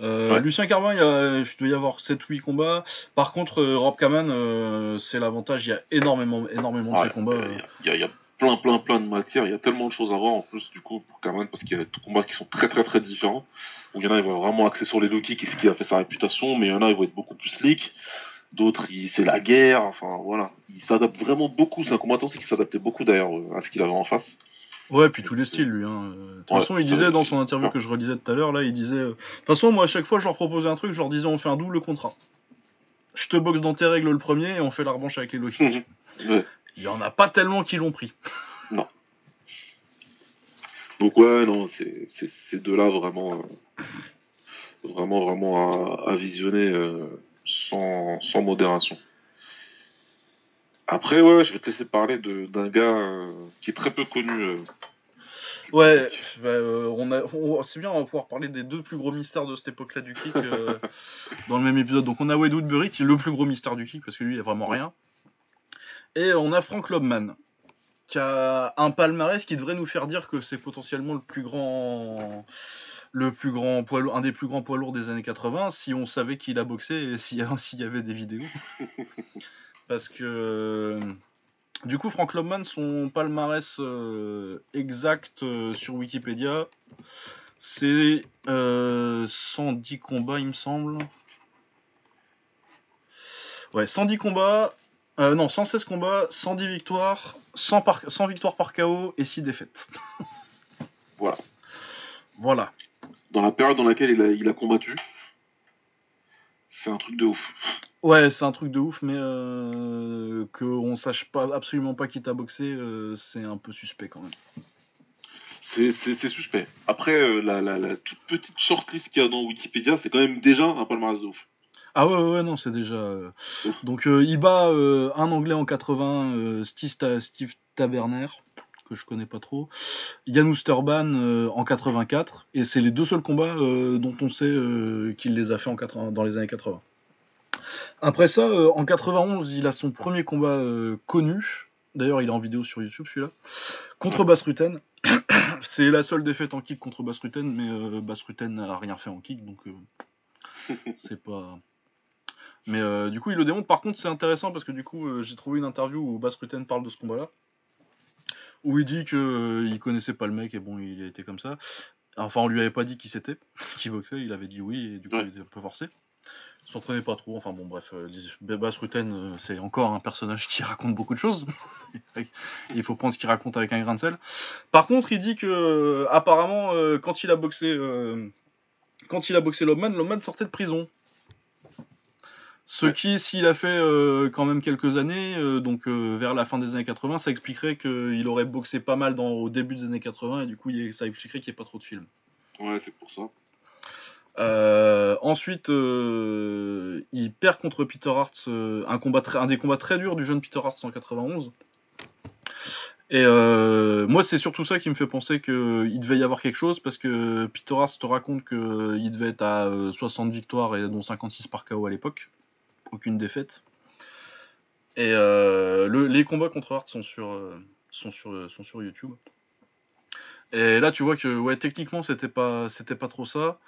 Euh, Lucien Carbin, il y a, je dois y avoir 7-8 combats. Par contre, Rob Kaman, c'est l'avantage, il y a énormément, énormément de ces combats. Il y, a plein, plein, plein de matières. Il y a tellement de choses à voir en plus, du coup, pour Kaman, parce qu'il y a des combats qui sont très, très, très différents. Où il y en a, il va vraiment axer sur les low kicks et ce qui a fait sa réputation, mais il y en a, il va être beaucoup plus slick. D'autres, c'est la guerre. Enfin, voilà. Il s'adapte vraiment beaucoup. C'est un combattant qui s'adaptait beaucoup d'ailleurs à ce qu'il avait en face. Ouais, puis tous les styles, lui. Hein. De toute façon, il disait dans son interview que je relisais tout à l'heure, là, il disait. Euh, de toute façon, moi, à chaque fois, je leur proposais un truc, je leur disais, on fait un double contrat. Je te boxe dans tes règles le premier et on fait la revanche avec les low kicks. Il y en a pas tellement qui l'ont pris. Non. Donc ouais, non, c'est ces deux-là vraiment, euh, vraiment, vraiment à, visionner euh, sans, modération. Après, ouais, je vais te laisser parler d'un gars euh, qui est très peu connu. ouais, bah, on a, c'est bien, on va pouvoir parler des deux plus gros mystères de cette époque-là du kick dans le même épisode. Donc on a Wade Woodbury qui est le plus gros mystère du kick parce que lui, il a vraiment rien. Et on a Frank Lobman, qui a un palmarès qui devrait nous faire dire que c'est potentiellement le plus grand le plus grand poids un des plus grands poids lourds des années 80 si on savait qu'il a boxé et s'il y avait des vidéos. Parce que du coup, Frank Lobman, son palmarès euh, exact euh, sur Wikipédia, c'est 110 euh, combats, il me semble. Ouais, 110 combats, euh, non, 116 combats, 110 victoires, 100, par... victoires par KO et 6 défaites. voilà. Voilà. Dans la période dans laquelle il a, combattu, c'est un truc de ouf. Ouais, c'est un truc de ouf, mais euh, qu'on sache pas absolument pas qui t'a boxé, euh, c'est un peu suspect quand même. C'est suspect. Après, euh, la, la, toute petite shortlist qu'il y a dans Wikipédia, c'est quand même déjà un palmarès de ouf. Ah ouais, ouais, non, c'est déjà. Euh, donc euh, il bat un Anglais en 80, Steve, Steve Taberner, que je connais pas trop, Jan Osterban en 84, et c'est les deux seuls combats dont on sait qu'il les a fait en 80, dans les années 80. Après ça, en 91, il a son premier combat connu. D'ailleurs, il est en vidéo sur YouTube celui-là. Contre Basruten. c'est la seule défaite en kick contre Basruten, mais Basruten n'a rien fait en kick, donc c'est pas. Mais euh, du coup, il le démontre. Par contre, c'est intéressant parce que du coup, euh, j'ai trouvé une interview où Bass Rutten parle de ce combat-là. Où il dit qu'il euh, il connaissait pas le mec et bon, il a été comme ça. Enfin, on lui avait pas dit qui c'était, qui boxait. Il avait dit oui et du coup, il était un peu forcé. Il s'entraînait pas trop. Enfin bon, bref. Bass Rutten, c'est encore un personnage qui raconte beaucoup de choses. il faut prendre ce qu'il raconte avec un grain de sel. Par contre, il dit que apparemment, quand il a boxé. quand il a boxé Lobman, Lobman sortait de prison. Ce qui, s'il a fait euh, quand même quelques années, euh, donc euh, vers la fin des années 80, ça expliquerait qu'il aurait boxé pas mal dans, au début des années 80 et du coup ça expliquerait qu'il n'y ait pas trop de films. Ouais, c'est pour ça. ensuite, il perd contre Peter Hart, un, combat un des combats très durs du jeune Peter Hart en 91. Et euh, moi, c'est surtout ça qui me fait penser qu'il devait y avoir quelque chose, parce que Peter Hart te raconte qu'il devait être à 60 euh, victoires, et dont 56 par KO à l'époque. Aucune défaite. Et euh, les combats contre Hart sont sur, sont, sur, sont sur YouTube. Et là, tu vois que ouais, techniquement, c'était pas, c'était pas trop ça.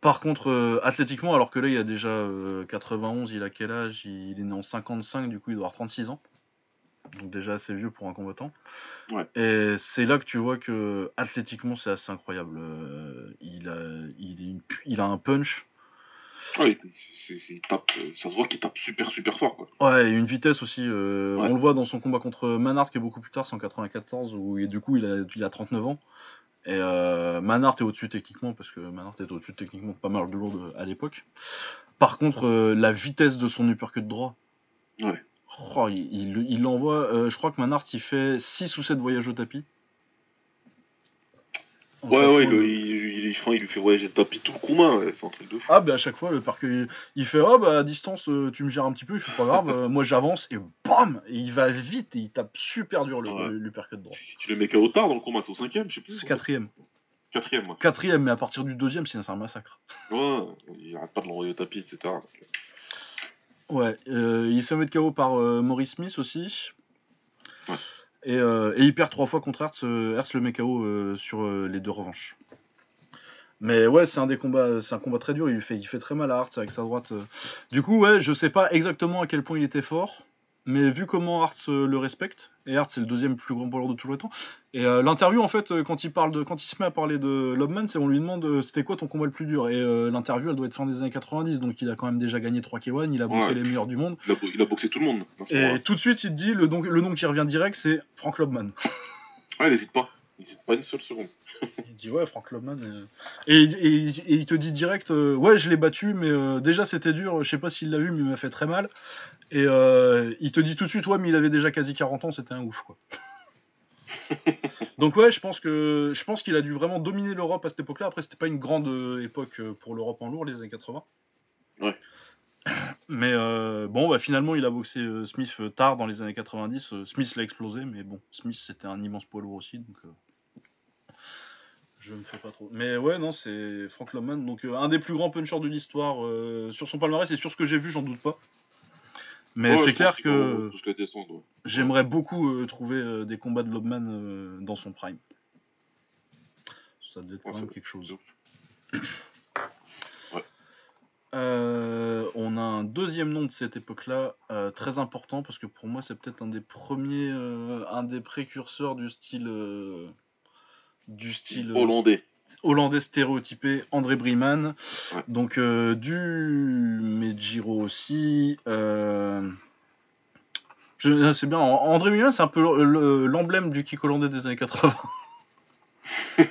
Par contre, athlétiquement, alors que là, il a déjà 91, il a quel âge? Il est né en 55, du coup, il doit avoir 36 ans donc déjà assez vieux pour un combattant. Et c'est là que tu vois que athlétiquement c'est assez incroyable. Euh, il, a, il, il, a un punch. Ouais, il tape, ça se voit qu'il tape super super fort. Quoi. Ouais, et une vitesse aussi. Euh, on le voit dans son combat contre Manhart qui est beaucoup plus tard, c'est en 94, où et du coup il a, il a 39 ans. Et euh, Manhart est au-dessus techniquement, parce que Manhart est au-dessus techniquement pas mal de lourd à l'époque. Par contre, euh, la vitesse de son uppercut droit. Ouais. Oh, il, il, envoie, euh, je crois que Manhart il fait 6 ou 7 voyages au tapis. ouais, ouais, il, il, il, lui fait voyager le tapis tout le commun, Ah, bah à chaque fois, le parc, il, fait Oh, bah à distance, euh, tu me gères un petit peu, il fait pas grave, euh, moi j'avance, et bam Et il va vite, et il tape super dur le, ouais. de droit. Tu le mets qu'à tard dans le combat, c'est au cinquième, je sais plus. C'est quatrième. Quatrième, ouais. Quatrième, mais à partir du deuxième, c'est un massacre. Ouais, il arrête pas de l'envoyer au tapis, etc. Ouais, euh, il se met de KO par euh, Maurice Smith aussi. Et, euh, et, il perd trois fois contre Hertz. Hertz le met KO sur les deux revanches. Mais ouais, c'est un des combats, c'est un combat très dur. Il fait, il fait très mal à Hertz avec sa droite. Du coup, ouais, je sais pas exactement à quel point il était fort. Mais vu comment Hart le respecte, et Hart c'est le deuxième plus grand poids de tous les temps, et euh, l'interview en fait, euh, quand il, parle de, quand il se met à parler de Lobman, c'est on lui demande euh, c'était quoi ton combat le plus dur, et l'interview elle doit être fin des années 90, donc il a quand même déjà gagné 3 K1, il a boxé les meilleurs du monde. Il a, boxé tout le monde. Et tout de suite il te dit, le, le nom qui revient direct c'est Frank Lobman. Ouais, n'hésite pas. Pas une seule seconde. il dit ouais, Frank Lobman. Euh. Et, il te dit direct, euh, ouais, je l'ai battu, mais euh, déjà c'était dur. Je sais pas s'il l'a vu, mais il m'a fait très mal. Et il te dit tout de suite, ouais, mais il avait déjà quasi 40 ans, c'était un ouf quoi. Donc ouais, je pense que je pense qu'il a dû vraiment dominer l'Europe à cette époque-là. Après, c'était pas une grande époque pour l'Europe en lourd, les années 80. Ouais. Mais bon, bah, finalement, il a boxé Smith tard dans les années 90. Smith l'a explosé, mais bon, Smith c'était un immense poids lourd aussi, donc je me fais pas trop. Mais ouais, non, c'est Frank Loman, donc euh, un des plus grands punchers de l'histoire. Euh, sur son palmarès et sur ce que j'ai vu, j'en doute pas. Mais c'est clair que j'aimerais beaucoup euh, trouver des combats de Lobman dans son prime. Ça devait être quand même quelque chose. on a un deuxième nom de cette époque-là, très important, parce que pour moi c'est peut-être un des premiers, un des précurseurs du style du style euh, hollandais. Hollandais stéréotypé, André Briman. Donc euh, du Medjiro aussi. Euh, c'est bien. André Briman, c'est un peu l'emblème du kick hollandais des années 80.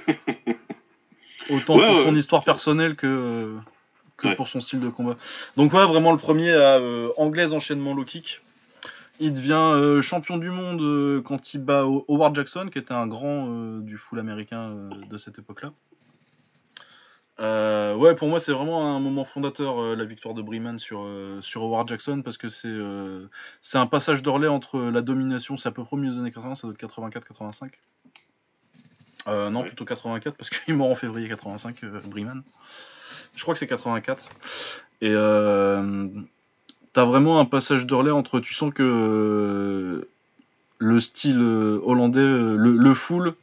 Autant pour son histoire personnelle que, que pour son style de combat. Donc ouais, vraiment le premier à anglaise enchaînement low kick. Il devient euh, champion du monde euh, quand il bat Howard Jackson, qui était un grand euh, du full américain de cette époque-là. ouais, pour moi, c'est vraiment un moment fondateur, la victoire de Breeman sur, sur Howard Jackson, parce que c'est c'est un passage de relais entre la domination, c'est à peu près au milieu des années 80, ça doit être 84-85. non, plutôt 84, parce qu'il mort en février 85, Breeman. Je crois que c'est 84. Et t'as vraiment un passage de relais entre. Tu sens que euh, le style euh, hollandais, euh, le, full,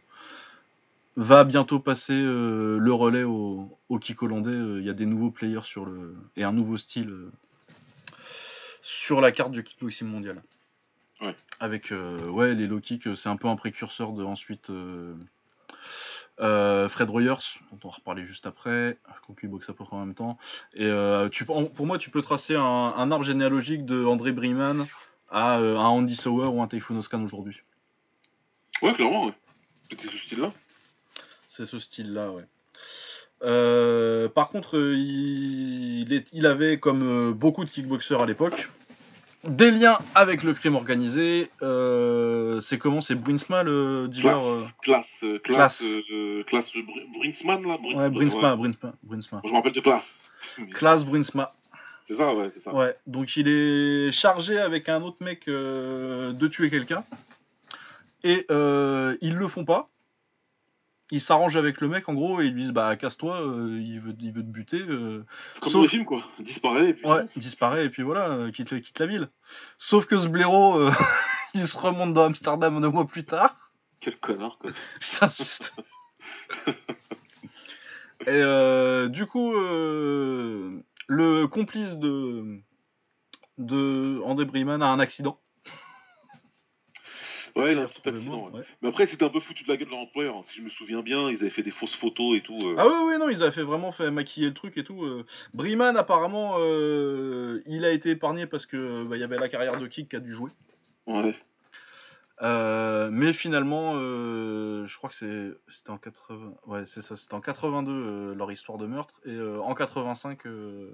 va bientôt passer le relais au, kick hollandais. Il y a des nouveaux players sur le. et un nouveau style sur la carte du kickboxing mondial. Ouais. Avec ouais, les low kicks, c'est un peu un précurseur de ensuite. Euh, Fred Royers, dont on va reparler juste après, qui boxe à peu près en même temps. Et euh, tu, pour moi, tu peux tracer un, arbre généalogique de André Briman à euh, un Andy Sauer ou un Typhoon Oscan aujourd'hui. Ouais, clairement, ouais. C'était ce style-là. C'est ce style-là, ouais. par contre, il, il, avait, comme beaucoup de kickboxers à l'époque, des liens avec le crime organisé. Euh, c'est comment C'est Brinsma le dealer Classe, euh, classe, euh, Classe. classe, euh, là Ouais, Brinsma, ouais. Brinsma, Brinsma. Je me rappelle de classe. Classe Brinsma. C'est ça, ouais, c'est ça. Ouais, donc il est chargé avec un autre mec de tuer quelqu'un. Et euh, ils le font pas. Ils s'arrangent avec le mec en gros et ils lui disent bah casse-toi, euh, il, veut, il veut te buter. euh, Comme Sauf- dans les films, quoi. Disparaît, et puis. Ouais, il disparaît et puis voilà, euh, quitte, le- quitte la ville. Sauf que ce blaireau, il se remonte dans Amsterdam deux mois plus tard. Quel connard, quoi. Il s'insuste. et du coup, le complice de, de André Briman a un accident. Ouais, il a un petit accident, mort, ouais. ouais. Mais après, c'était un peu foutu de la gueule de leur employeur. hein. Si je me souviens bien, ils avaient fait des fausses photos et tout. euh. Ah oui, oui, non, ils avaient fait vraiment fait maquiller le truc et tout. euh. Briman, apparemment, euh, il a été épargné parce que bah, il y avait la carrière de Kick qui a dû jouer. Ouais. Euh, mais finalement, euh, je crois que c'est c'était en 80, ouais, c'est ça, c'était en 82 euh, leur histoire de meurtre et euh, en 85 euh,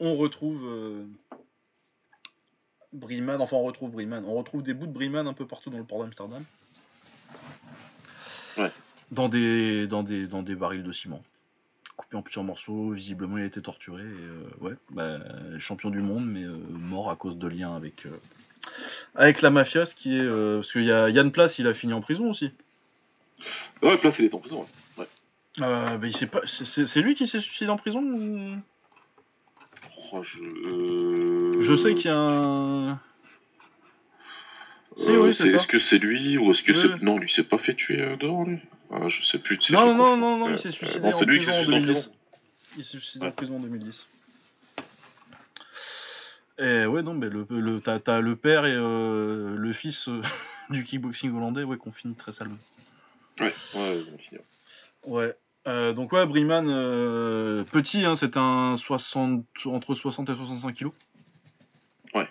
on retrouve Briman, enfin on retrouve Briman, on retrouve des bouts de Briman un peu partout dans le port d'Amsterdam. Ouais. Dans des dans des dans des barils de ciment. Coupé en plusieurs morceaux, visiblement il a été torturé et euh, ouais, bah, champion du monde mais euh, mort à cause de liens avec euh, avec la mafia, ce qui est. parce qu'il y a Yann Place, il a fini en prison aussi. Ouais, place, il est en prison. Ouais. Euh, bah, il sait pas, c'est- lui qui s'est suicidé en prison ou... Oh, je... euh, Je sais qu'il y a un. Si, euh, oui, c'est ça. Est-ce que c'est lui ou est-ce que c'est. Non, lui, il s'est pas fait tuer euh, dehors, lui. Ah, je sais plus. Non, non, non, non, non, il s'est suicidé en c'est lui qui s'est suicidé en 2010. prison. Il s'est suicidé en prison en 2010. Et ouais, non, mais le, le, t'as, le père et euh, le fils euh, du kickboxing hollandais, ouais, qu'on finit très salement. Ouais, ouais, finir. Ouais. Euh, donc ouais, Briman, euh, petit, hein, c'est un 60, entre 60 et 65 kilos. Ouais.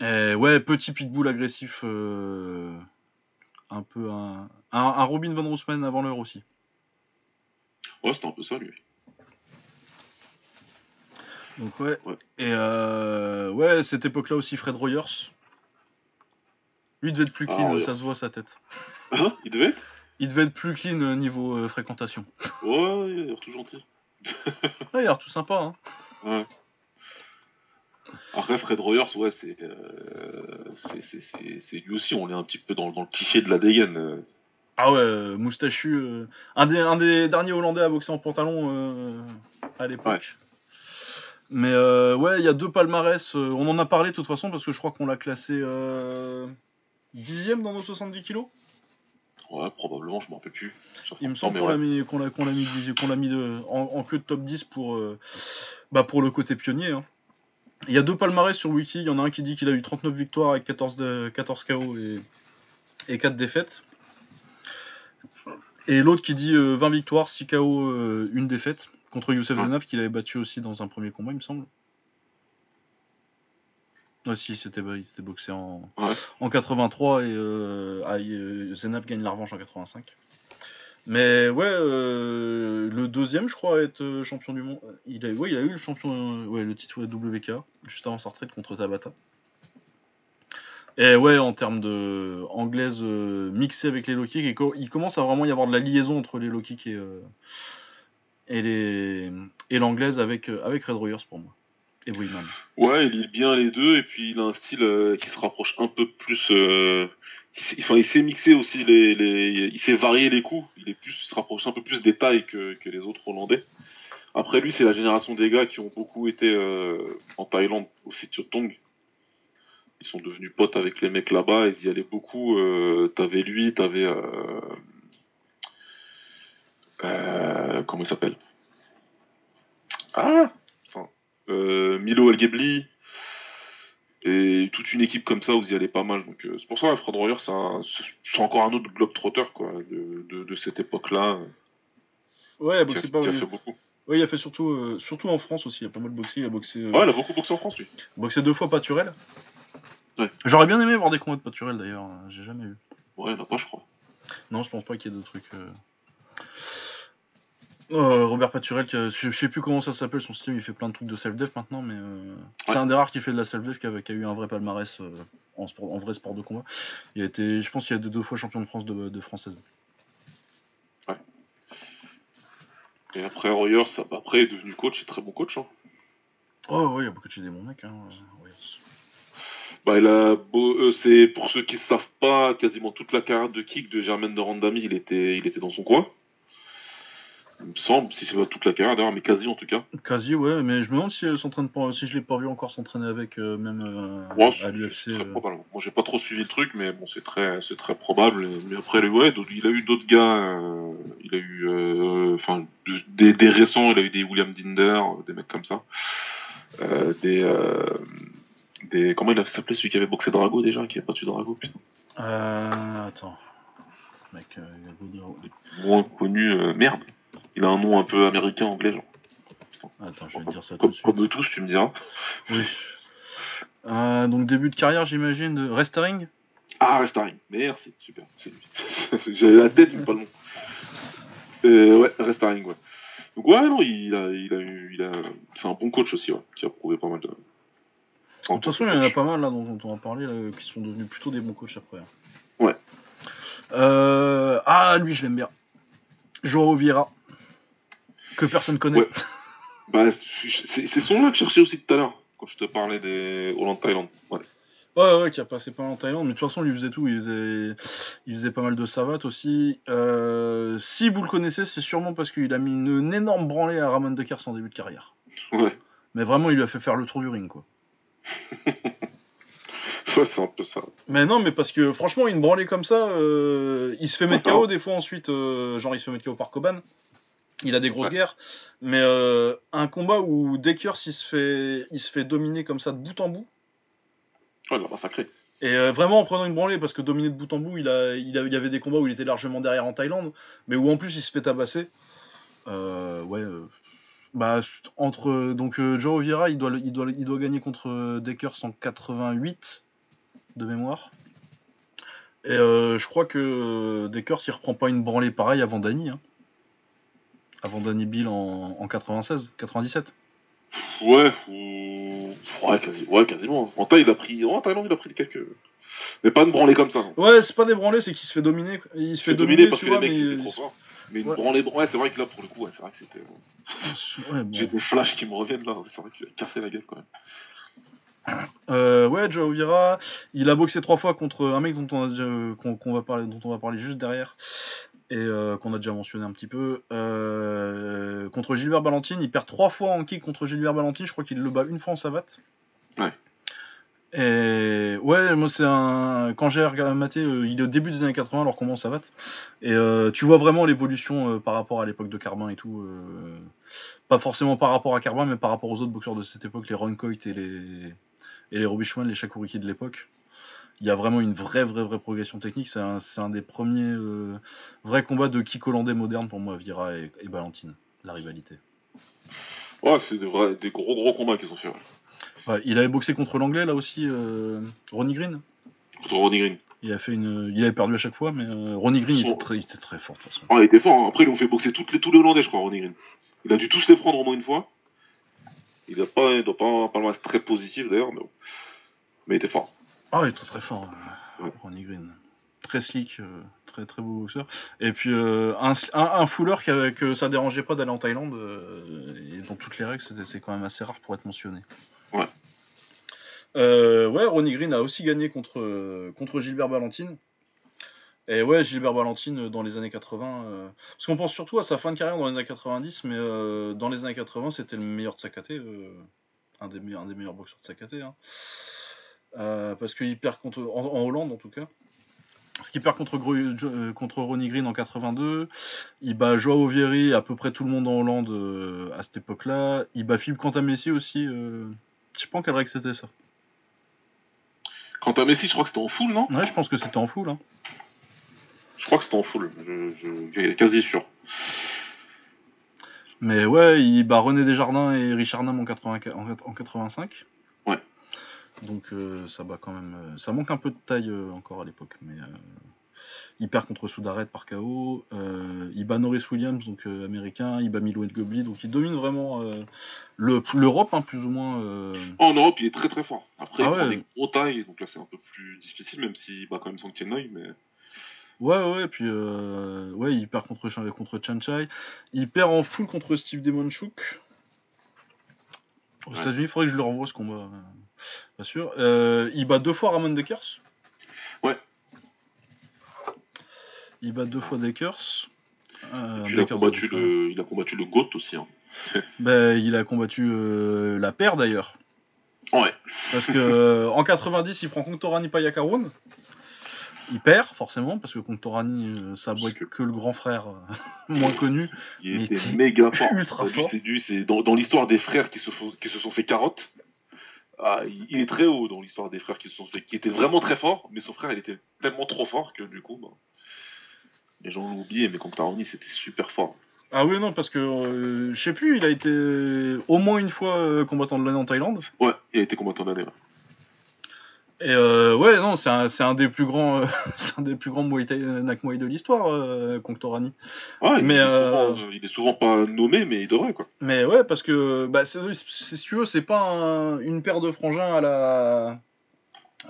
Et ouais, petit pitbull agressif, euh, un peu un, un, un Robin Van Roosman avant l'heure aussi. Ouais, c'était un peu ça, lui. Donc ouais. Ouais. Et euh, ouais, cette époque-là aussi, Fred Royers. Lui devait être plus Ah, clean, Royers. ça se voit sa tête. Hein? Il devait? Il devait être plus clean euh, niveau euh, fréquentation. Ouais, il a l'air tout gentil. Ouais, il a l'air tout sympa, hein. Ouais. Après, Fred Royers, ouais, c'est, euh, c'est, c'est, c'est, c'est lui aussi, on est un petit peu dans, dans le cliché de la dégaine. Ah ouais, moustachu. euh, un, des, un des derniers Hollandais à boxer en pantalon euh, à l'époque. Ouais. Mais ouais, il y a deux palmarès. on en a parlé de toute façon parce que je crois qu'on l'a classé dixième dans nos 70 kilos. Ouais, probablement, je m'en rappelle plus. Il me semble qu'on ouais. l'a mis, qu'on l'a, qu'on l'a mis, qu'on l'a mis de- en, en queue de top 10 pour, euh, bah pour le côté pionnier. hein. Il y a deux palmarès sur Wiki. Il y en a un qui dit qu'il a eu 39 victoires avec 14, de- 14 KO et, et 4 défaites. Et l'autre qui dit euh, 20 victoires, 6 KO, euh, une défaite contre Youssef Ouais. Zenav qu'il avait battu aussi dans un premier combat, il me semble. Ah si, c'était, il s'était boxé en, Ouais. en 83 et euh, ah, euh, Zenav gagne la revanche en 85. Mais ouais, euh, le deuxième, je crois, à être euh, champion du monde. Il a, ouais, il a eu le champion, ouais, le titre WK juste avant sa retraite contre Tabata. Et ouais, en termes de anglaise euh, mixée avec les low kicks, il commence à vraiment y avoir de la liaison entre les low kicks et, euh, et les et l'anglaise avec avec Red Royers pour moi. Et. Ouais, il lit bien les deux, et puis il a un style euh, qui se rapproche un peu plus. euh, il Enfin, il sait mixer aussi les, il sait varier les coups. Il est plus, il se rapproche un peu plus des tailles que, les autres Hollandais. Après lui, c'est la génération des gars qui ont beaucoup été euh, en Thaïlande au Tong. Ils sont devenus potes avec les mecs là-bas. Ils y allaient beaucoup. T'avais lui, t'avais comment il s'appelle? Ah, Milo El et toute une équipe comme ça ils y allaient pas mal. Donc euh, c'est pour ça, Fred Royer, c'est un- c'est encore un autre globe-trotter quoi, de, de, de cette époque-là, Ouais, il a pas. qui a oui. fait beaucoup. Ouais, il a fait surtout, euh, surtout en France aussi. Il a pas mal boxé. Il a boxé, euh, Ouais, il a beaucoup boxé en France, lui. boxé deux fois Paturel. Ouais. J'aurais bien aimé voir des combats de Paturel d'ailleurs. euh, J'ai jamais vu. Ouais, il en a pas, je crois. Non, je pense pas qu'il y ait de trucs. Euh. Robert Paturel, qui a- je, je sais plus comment ça s'appelle son style, il fait plein de trucs de self-dev maintenant, mais euh, c'est Ouais. un des rares qui fait de la self-dev qui, a- qui a eu un vrai palmarès euh, en, sport- en vrai sport de combat. Il a été, je pense qu'il a été deux fois champion de France de, de française. Et après Royers, ça- après, il est devenu coach, est très bon coach. Hein. Oh ouais, il a beaucoup de des bons mecs. Hein, ouais. Bah, il a beau- euh, c'est pour ceux qui ne savent pas, quasiment toute la carrière de kick de Germaine de Randami, il était, il était dans son coin. Il me semble, si c'est pas toute la carrière d'ailleurs, mais quasi en tout cas. Quasi, ouais, mais je me demande si, elle s'entraîne pas, si je l'ai pas vu encore s'entraîner avec, euh, même euh, Ouais, à l'UFC. très euh. Moi, j'ai pas trop suivi le truc, mais bon, c'est très, c'est très probable. Mais après, ouais, il a eu d'autres gars. euh, il a eu, enfin, de- des, des récents, il a eu des William Dinder, des mecs comme ça. Des, des, comment il a s'appelé celui qui avait boxé Drago déjà, qui a battu Drago, putain. Euh, attends. Mec, euh, il y a Moins connu, euh, merde. Il a un nom un peu américain, anglais, genre. Attends, je vais te dire ça tout Comme, de suite. comme tous, tu me diras. Oui. Euh, donc début de carrière, j'imagine, de Restering? Ah, Restaring. Merci, super. C'est lui. J'avais la tête, mais pas le nom. Euh, ouais, Restaring, ouais. Donc ouais, non, il a, il a eu, il a, c'est un bon coach aussi, ouais, qui a prouvé pas mal de. De toute façon, il y en a pas mal là dont, dont on va parler là, qui sont devenus plutôt des bons coachs après. hein. Ouais. Euh, ah, lui, je l'aime bien. Joao Vieira. Que personne connaît. Ouais. Bah, c'est son là que je cherchais aussi tout à l'heure, quand je te parlais des Hollande Thaïlande. Ouais. Ouais, ouais, qui a passé pas en Thaïlande, mais de toute façon, il faisait tout. Il faisait, il faisait pas mal de savates aussi. Euh, si vous le connaissez, c'est sûrement parce qu'il a mis une, une énorme branlée à Ramon Dekers en début de carrière. Ouais. Mais vraiment, il lui a fait faire le tour du ring, quoi. Ouais, c'est un peu ça. Mais non, mais parce que franchement, une branlée comme ça, euh, il se fait mettre. KO des fois ensuite, euh, genre il se fait mettre KO par Coban. Il a des grosses Ouais. guerres, mais euh, un combat où Dekers il se fait, il se fait dominer comme ça de bout en bout. Ouais, il l'a massacré. Et euh, vraiment en prenant une branlée, parce que dominer de bout en bout, il, a, il, a- il y avait des combats où il était largement derrière en Thaïlande, mais où en plus il se fait tabasser. Euh, ouais. bah, entre. Donc Joe Vieira, il doit, il, doit, il doit gagner contre Dekers en 88 de mémoire. Et je crois que Dekers il reprend pas une branlée pareille avant Danny. Hein. Avant Danny Bill en, en 96, 97. Ouais, ou... ouais, quasi... ouais, quasiment. En Thaïlande, il a pris, en Thaïlande, il a pris quelques. Mais pas une branlée comme ça. hein. Ouais, c'est pas des branlées, c'est qu'il se fait dominer. Il se fait dominer, dominer parce tu que vois, les mecs mais. étaient trop forts. Mais une Ouais. branlée, ouais, c'est vrai que là, pour le coup, ouais, c'est vrai que c'était. Ouais, bon. J'ai des flashs qui me reviennent là, c'est vrai qu'il a cassé la gueule quand même. Euh, ouais, Joao Vieira, il a boxé trois fois contre un mec dont on, a déjà, qu'on, qu'on va parler, dont on va parler juste derrière et euh, qu'on a déjà mentionné un petit peu. Euh, contre Gilbert Balantine, il perd trois fois en kick contre Gilbert Balantine. Je crois qu'il le bat une fois en savate. Ouais. Et ouais, moi c'est un. Quand j'ai regardé maté, euh, il est au début des années 80 alors qu'on en savate. Et euh, tu vois vraiment l'évolution euh, par rapport à l'époque de Carbin et tout. pas forcément par rapport à Carbin, mais par rapport aux autres boxeurs de cette époque, les Ron Coit et les et les Robbie Schwan, les Shakuriki de l'époque. Il y a vraiment une vraie, vraie, vraie progression technique. C'est un, un des premiers euh, vrais combats de kick hollandais moderne pour moi, Vira et, et Balantine, la rivalité. Ouais, c'est des, gros gros combats qu'ils ont fait. Ouais. Ouais, il avait boxé contre l'anglais là aussi, euh, Ronnie Green? Contre Ronnie Green. Il, a fait une, il avait perdu à chaque fois, mais euh, Ronnie Green il Son- était, très, il était très fort de toute façon. Ah, il était fort. hein. Après, ils l'ont fait boxer toutes les, tous les Hollandais, je crois, Ronnie Green. Il a dû tous les prendre au moins une fois. Il n'a pas, il doit pas un palmarès très positif d'ailleurs, mais bon. Mais il était fort. Ah, il est très très fort, euh, Ouais. Ronnie Green. Très slick, euh, très très beau boxeur. Et puis euh, un, un, qui que ça dérangeait pas d'aller en Thaïlande, et dans toutes les règles, c'est quand même assez rare pour être mentionné. Ouais. Ouais, Ronnie Green a aussi gagné contre, contre Gilbert Balantine. Et ouais, Gilbert Balantine euh, dans les années 80. euh, Parce qu'on pense surtout à sa fin de carrière dans les années 90, mais euh, dans les années 80, c'était le meilleur de sa caté. euh, un, des meilleurs, un des meilleurs boxeurs de sa caté. hein. Euh, parce qu'il perd contre, en, en Hollande en tout cas. Parce qu'il perd contre, euh, contre Ronnie Green en 82. Il bat Joao Vieri, à peu près tout le monde en Hollande euh, à cette époque-là. Il bat Philippe Cantamessi aussi. euh, Je sais pas en quelle règle c'était ça. Quant à Messi, je crois que c'était en full, non? Ouais, je pense que c'était en full. Hein. Je crois que c'était en full. Je, je, quasi sûr. Mais ouais, il bat René Desjardins et Richard Nam en, 80 en, en 85. Donc euh, ça bat quand même. euh, ça manque un peu de taille euh, encore à l'époque. Mais Il perd contre Soudaret par KO. Il bat Norris Williams, donc américain. Il bat Milo Gobli, donc il domine vraiment le- l'Europe, hein, plus ou moins. En Europe, il est très très fort. Après, Ah il prend ouais. des gros tailles, donc là c'est un peu plus difficile, même s'il bat quand même Sang mais. Ouais, ouais, puis euh, ouais, il perd contre, Chan- contre Chanchai. Il perd en full contre Steve Demonchuk. Aux Ouais. États-Unis, il faudrait que je le revoie ce combat. euh, Pas sûr. Euh, il bat deux fois Ramon Dekers. Ouais. Il bat deux fois Dekers. Euh, il a, combattu le, il a combattu le GOAT aussi. Hein. Ben, il a combattu euh, la paire d'ailleurs. Ouais. Parce que euh, en 90, il prend Conctorani Payakarun. Il perd forcément parce que Conctorani, euh, ça boit Parce que- le grand frère euh, moins connu. Il Mais était méga fort. ultra fort. C'est dans, dans l'histoire des frères qui se, font- qui se sont fait carotte. ah, il, est très haut dans l'histoire des frères qui se sont fait, qui étaient vraiment très forts, mais son frère il était tellement trop fort que du coup, bah, les gens l'ont oublié. Mais Conctaroni c'était super fort. Ah oui, non, parce que euh, je sais plus, il a été au moins une fois euh, combattant de l'année en Thaïlande. Ouais, il a été combattant d'année. ouais. Et euh, ouais, non, c'est un, c'est un des plus grands, euh, c'est un des plus grands Muay Thai, euh, de l'histoire, euh, Conctorani. Ouais, il, Mais, est euh, souvent, euh, il est souvent pas nommé, mais il devrait quoi. Mais ouais, parce que bah, c'est, si tu veux, c'est pas un- une paire de frangins à la,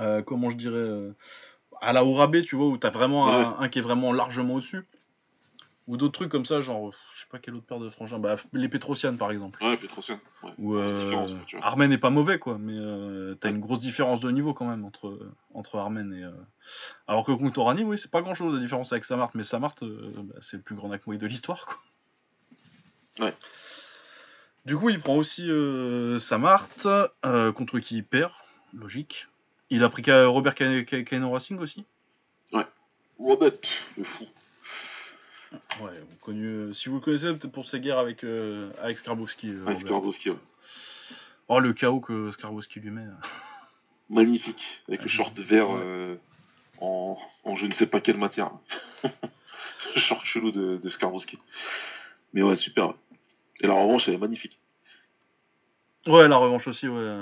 euh, comment je dirais, euh, à la Urabe, tu vois, où t'as vraiment un, un qui est vraiment largement au-dessus. Ou d'autres trucs comme ça, genre, je sais pas quelle autre paire de frangins, bah, les Petrosian par exemple. Ouais, Petrosian. Ouais. Euh. Armen n'est pas mauvais quoi, mais euh, t'as une grosse différence de niveau quand même entre entre Armen et. euh, Alors que Conctorani, oui, c'est pas grand chose la différence avec Samart, mais Samart, euh, bah, c'est le plus grand Nakmoy de l'histoire quoi. Ouais. Du coup, il prend aussi euh, Samart, euh, contre qui il perd, logique. Il a pris Robert Ka- Ka- Kaino Racing aussi? Robert, le fou. Ouais, vous connu, euh, si vous le connaissez, peut-être pour ses guerres avec, euh, avec Skarbowski. euh, Avec. Skarbowski, ouais. Oh, le chaos que Skarbowski lui met. Magnifique, avec le short vert Ouais. euh, en, en je ne sais pas quelle matière. le short chelou de, de Skarbowski. Mais ouais, super. Et la revanche, elle est magnifique. Ouais, la revanche aussi, ouais.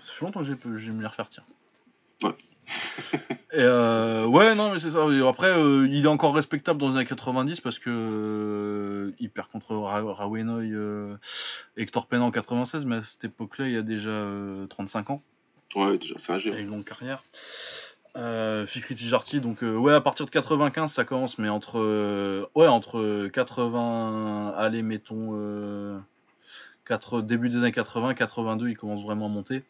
Ça fait longtemps que j'ai pu- j'ai me les refaire, tiens. Ouais. Et euh, ouais, non, mais c'est ça. Après, euh, il est encore respectable dans les années 90 parce que euh, il perd contre Ra Rawenoy euh, Hector Penn en 96, mais à cette époque-là, il a déjà euh, 35 ans Ouais, déjà, c'est âgé. et ouais. une longue carrière. Euh, Fikri Tijarti, donc euh, ouais, à partir de 95, ça commence, mais entre euh, ouais, entre 80, allez, mettons euh, 4, début des années 80, 82, il commence vraiment à monter.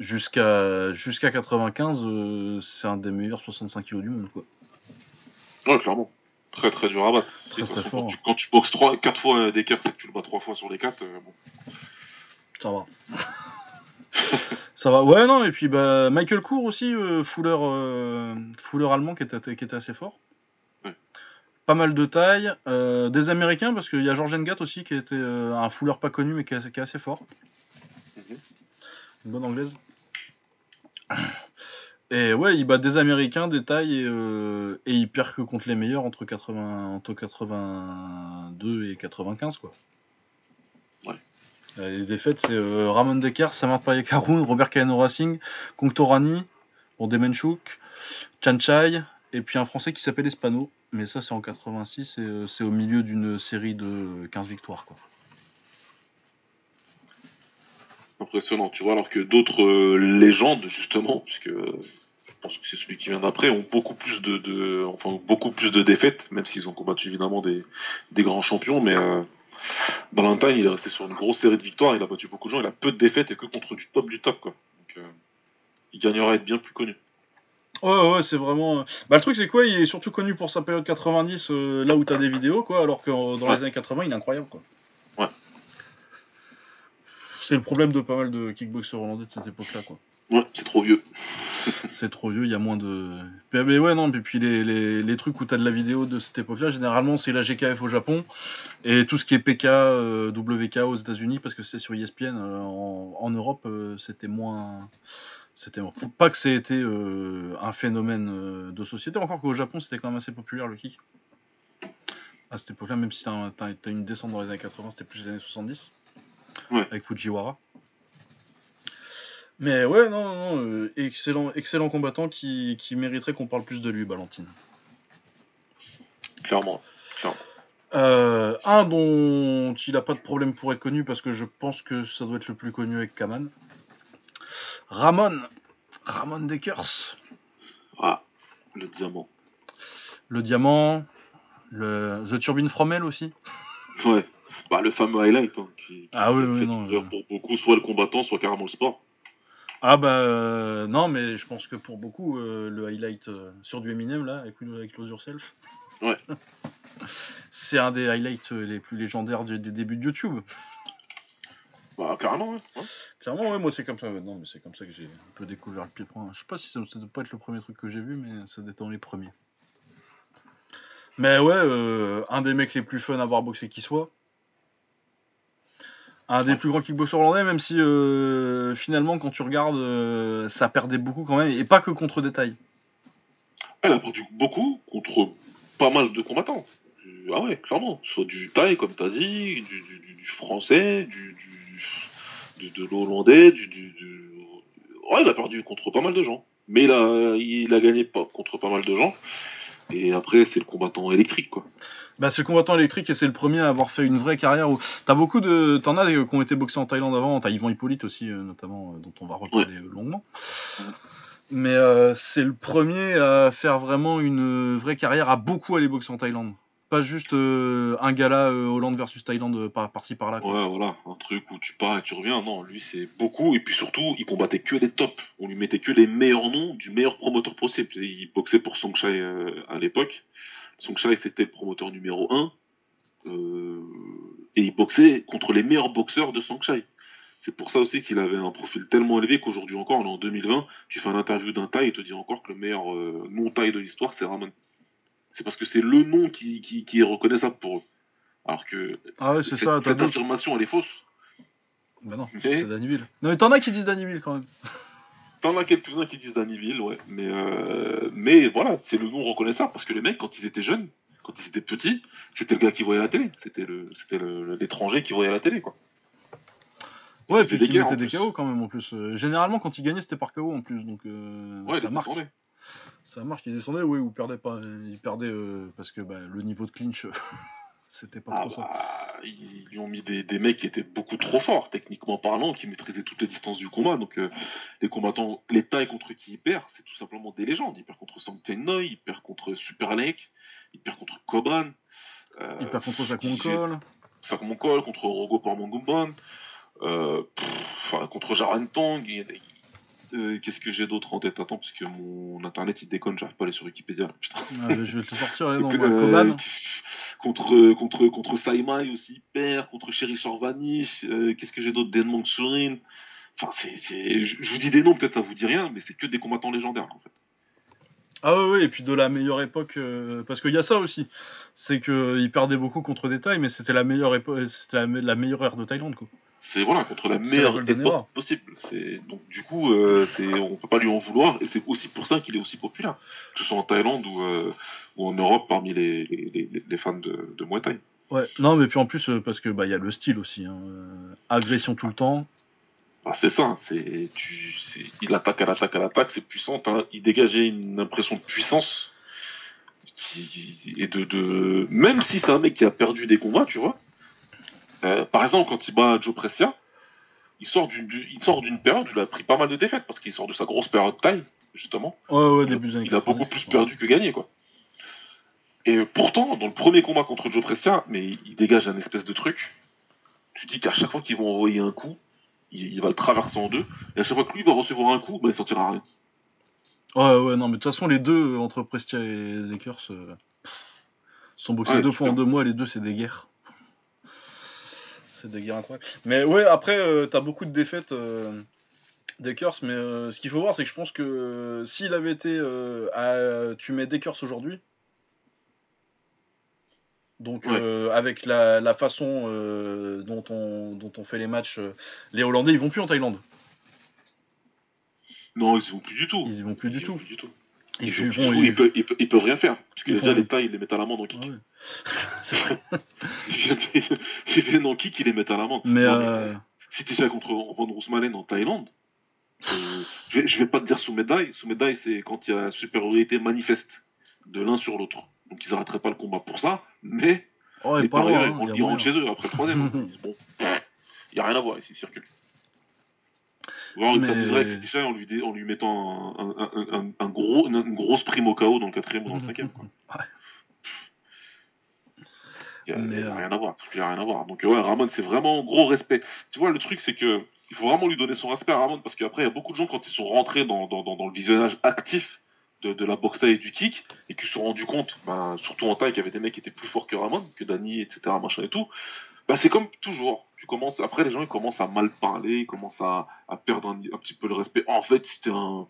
Jusqu'à jusqu'à 95, euh, c'est un des meilleurs 65 kg du monde, quoi. Ouais, clairement. Très très dur à battre. Très, très façon, fort. Quand tu, quand tu boxes 3, 4 fois des cartes et que tu le bats 3 fois sur les 4, bon. Ça va. Ça va, ouais, non, et puis bah, Michael Cour aussi, euh, fouleur, euh, fouleur allemand qui était, qui était assez fort. Ouais. Pas mal de taille. euh, des Américains, parce qu'il y a George Engat aussi qui était euh, un fouleur pas connu mais qui est, qui est assez fort. Une bonne anglaise. Et ouais, il bat des Américains, des tailles, et, euh, et il perd que contre les meilleurs entre, 80, entre 82 et 95, quoi. Ouais. Les défaites, c'est euh, Ramon Decker, Samar Payekaroun, Robert Cano Racing, Conctorani, bon, Demenchuk, Chanchai, et puis un Français qui s'appelle Espano. Mais ça, c'est en 86, et euh, c'est au milieu d'une série de 15 victoires, quoi. Impressionnant, tu vois, alors que d'autres euh, légendes, justement, puisque euh, je pense que c'est celui qui vient d'après, ont beaucoup plus de, de- enfin, beaucoup plus de défaites, même s'ils ont combattu évidemment des, des grands champions, mais euh, Valentine, il est resté sur une grosse série de victoires, il a battu beaucoup de gens, il a peu de défaites et que contre du top du top, quoi. Donc, euh, il gagnerait à être bien plus connu. Ouais, ouais, c'est vraiment. Bah, le truc, c'est quoi Il est surtout connu pour sa période 90, euh, là où t'as des vidéos, quoi, alors que dans Ouais. les années 80, il est incroyable, quoi. C'est le problème de pas mal de kickboxers hollandais de cette époque-là, quoi. Ouais, c'est trop vieux. C'est trop vieux, il y a moins de. Mais, mais ouais, non, et puis les, les, les trucs où t'as de la vidéo de cette époque-là, généralement, c'est la GKF au Japon, et tout ce qui est PK, euh, WK aux États-Unis, parce que c'est sur ESPN. euh, en, en Europe, euh, c'était moins. C'était pas que c'est été euh, un phénomène de société, encore qu'au Japon, c'était quand même assez populaire le kick. À cette époque-là, même si t'as un- une descente dans les années 80, c'était plus les années 70, Ouais. avec Fujiwara. Mais ouais, non, non, non, euh, excellent, excellent combattant qui, qui mériterait qu'on parle plus de lui, Valentine. Clairement. Euh, un dont il n'a pas de problème pour être connu parce que je pense que ça doit être le plus connu avec Kaman. Ramon. Ramon Dekers. Ah, le diamant. Le diamant. Le The Turbine From Hell aussi. Ouais. Bah, le fameux highlight. Hein, qui, ah oui, oui, non. Pour beaucoup, soit le combattant, soit carrément le sport. Ah bah euh, non, mais je pense que pour beaucoup, euh, le highlight sur du Eminem, là, avec, avec Lose Yourself. Ouais. c'est un des highlights les plus légendaires des, débuts de YouTube. Bah, carrément, ouais. Clairement, ouais, moi c'est comme ça maintenant, mais c'est comme ça que j'ai un peu découvert le pied point. Je sais pas si ça, ne doit pas être le premier truc que j'ai vu, mais ça doit les premiers. Mais ouais, euh, un des mecs les plus fun à voir boxer qui soit. Un des plus grands kickboxers hollandais, même si euh, finalement, quand tu regardes, euh, ça perdait beaucoup quand même, et pas que contre détail. Elle a perdu beaucoup contre pas mal de combattants. Ah ouais, clairement. Soit du thaï, comme t'as dit, du, français, du, de, l'hollandais, du, Ouais, il a perdu contre pas mal de gens. Mais il a, il a gagné contre pas mal de gens. Et après, c'est le combattant électrique, quoi. Bah, c'est le combattant électrique et c'est le premier à avoir fait une vraie carrière. Où... T'as beaucoup de. T'en as qui ont été boxés en Thaïlande avant. T'as Yvan Hippolyte aussi, euh, notamment, euh, dont on va reparler euh, longuement. Mais c'est le premier à faire vraiment une vraie carrière, à beaucoup aller boxer en Thaïlande pas juste euh, un gala euh, Hollande versus Thaïlande euh, par, par-ci par-là. Ouais, voilà, un truc où tu pars et tu reviens. Non, lui c'est beaucoup. Et puis surtout, il combattait que les tops. On lui mettait que les meilleurs noms du meilleur promoteur possible. Il boxait pour Songchai à l'époque. Songchai c'était le promoteur numéro 1. et il boxait contre les meilleurs boxeurs de Songchai. C'est pour ça aussi qu'il avait un profil tellement élevé qu'aujourd'hui encore, en 2020, tu fais un interview d'un Thaï et te dit encore que le meilleur non Thaï de l'histoire, c'est Ramon c'est parce que c'est le nom qui, qui, est reconnaissable pour eux. Alors que ah ouais, c'est ça, cette affirmation, elle est fausse. Bah non, c'est Dannyville. Non, mais t'en as qui disent Dannyville quand même. T'en as quelques-uns qui disent Dannyville, ouais. Mais, euh, mais voilà, c'est le nom reconnaissable parce que les mecs, quand ils étaient jeunes, quand ils étaient petits, c'était le gars qui voyait la télé. C'était le, l'étranger qui voyait la télé, quoi. Ouais, et puis qui mettait des KO quand même en plus. Euh, généralement, quand ils gagnaient, c'était par KO en plus, donc euh, ouais, ça marque ça marche, il descendait, oui, ou perdait pas. Il perdait euh, parce que bah, le niveau de clinch, c'était pas trop ça. Ah bah, ils lui ont mis des, mecs qui étaient beaucoup trop forts, techniquement parlant, qui maîtrisaient toutes les distances du combat. Donc, euh, les combattants, les tailles contre qui il perd, c'est tout simplement des légendes. Il perd contre Sangten Noi, il perd contre Super Lake, il perd contre Cobran. Euh, il perd contre Sakmonkol. Sakmonkol, contre Rogo Parmangumban. enfin, contre Jarantong. Il, euh, qu'est-ce que j'ai d'autre en tête? Attends, parce que mon internet il déconne, j'arrive pas à aller sur Wikipédia. putain. Ah, je vais te sortir là, euh, contre, contre, contre Saimai aussi, père, contre Sherry Vanish, euh, qu'est-ce que j'ai d'autre? Denmong Surin. Enfin, c'est, je, vous dis des noms, peut-être ça vous dit rien, mais c'est que des combattants légendaires en fait. Ah ouais, ouais, et puis de la meilleure époque, parce qu'il y a ça aussi, c'est qu'il perdait beaucoup contre des tailles, mais c'était la meilleure époque, c'était la, la, meilleure ère de Thaïlande quoi c'est voilà contre la meilleure époque possible. donc du coup, euh, on peut pas lui en vouloir et c'est aussi pour ça qu'il est aussi populaire, que ce soit en Thaïlande ou, euh, en Europe parmi les, les, fans de, de Muay Thai. Ouais, non mais puis en plus euh, parce que bah il y a le style aussi, hein. agression tout le temps. Ah, c'est ça, c'est tu, il attaque à l'attaque à l'attaque, c'est puissant. Il dégageait une impression de puissance et de, de même si c'est un mec qui a perdu des combats, tu vois euh, par exemple, quand il bat Joe Pressia, il sort d'une d'une période où il a pris pas mal de défaites parce qu'il sort de sa grosse période de taille, justement. Ouais, ouais, début il, il a beaucoup plus perdu que gagné, quoi. Et pourtant, dans le premier combat contre Joe Pressia, mais il dégage un espèce de truc. Tu dis qu'à chaque fois qu'ils vont envoyer un coup, il, va le traverser en deux. Et à chaque fois que lui va recevoir un coup, bah, il sortira rien. Ouais, ouais, non, mais de toute façon, les deux, entre Prestia et Zekers, euh, sont boxés deux fois en deux mois. Les deux, c'est des guerres c'est des guerres incroyables. Mais ouais, après, euh, t'as beaucoup de défaites euh, Dekers, mais euh, ce qu'il faut voir, c'est que je pense que s'il avait été à, tu mets Dekers aujourd'hui, donc avec la, façon dont, on, dont on fait les matchs, les Hollandais, ils vont plus en Thaïlande. Non, ils y vont plus du tout. Ils y vont plus, du, tout. du tout. Ils, ils, peuvent, rien faire. Parce que déjà, les tailles, ils les mettent à l'amende en kick. c'est vrai. ils viennent en kick, ils les mettent à l'amende. Mais, euh... si t'es déjà contre Ron Roosmalen en Thaïlande, Je vais, vais pas te dire sous médaille. Sous médaille, c'est quand il y a supériorité manifeste de l'un sur l'autre. Donc ils arrêteraient pas le combat pour ça, mais oh, les parieurs, hein, ils, rentrent chez eux après le troisième. Ils disent, bon, il y a rien à voir ici, circule. Voir, Mais- en lui, dé- en lui mettant un, un- un- un- un gros, une, une grosse prime au KO dans le quatrième ou dans le cinquième. Quoi. Ouais. Il y a, rien à voir, il a rien à voir. Donc ouais, Ramon, c'est vraiment gros respect. Tu vois, le truc, c'est que il faut vraiment lui donner son respect à Ramon parce qu'après, il y a beaucoup de gens quand ils sont rentrés dans, dans, dans, dans le visionnage actif de, de la boxe taille et du kick et qui se sont rendus compte, ben, surtout en taille, qu'il y avait des mecs qui étaient plus forts que Ramon, que Dani, etc., machin et tout. Bah, c'est comme toujours. Tu commences, après, les gens ils commencent à mal parler, ils commencent à, à perdre un, un petit peu le respect. En fait, c'était un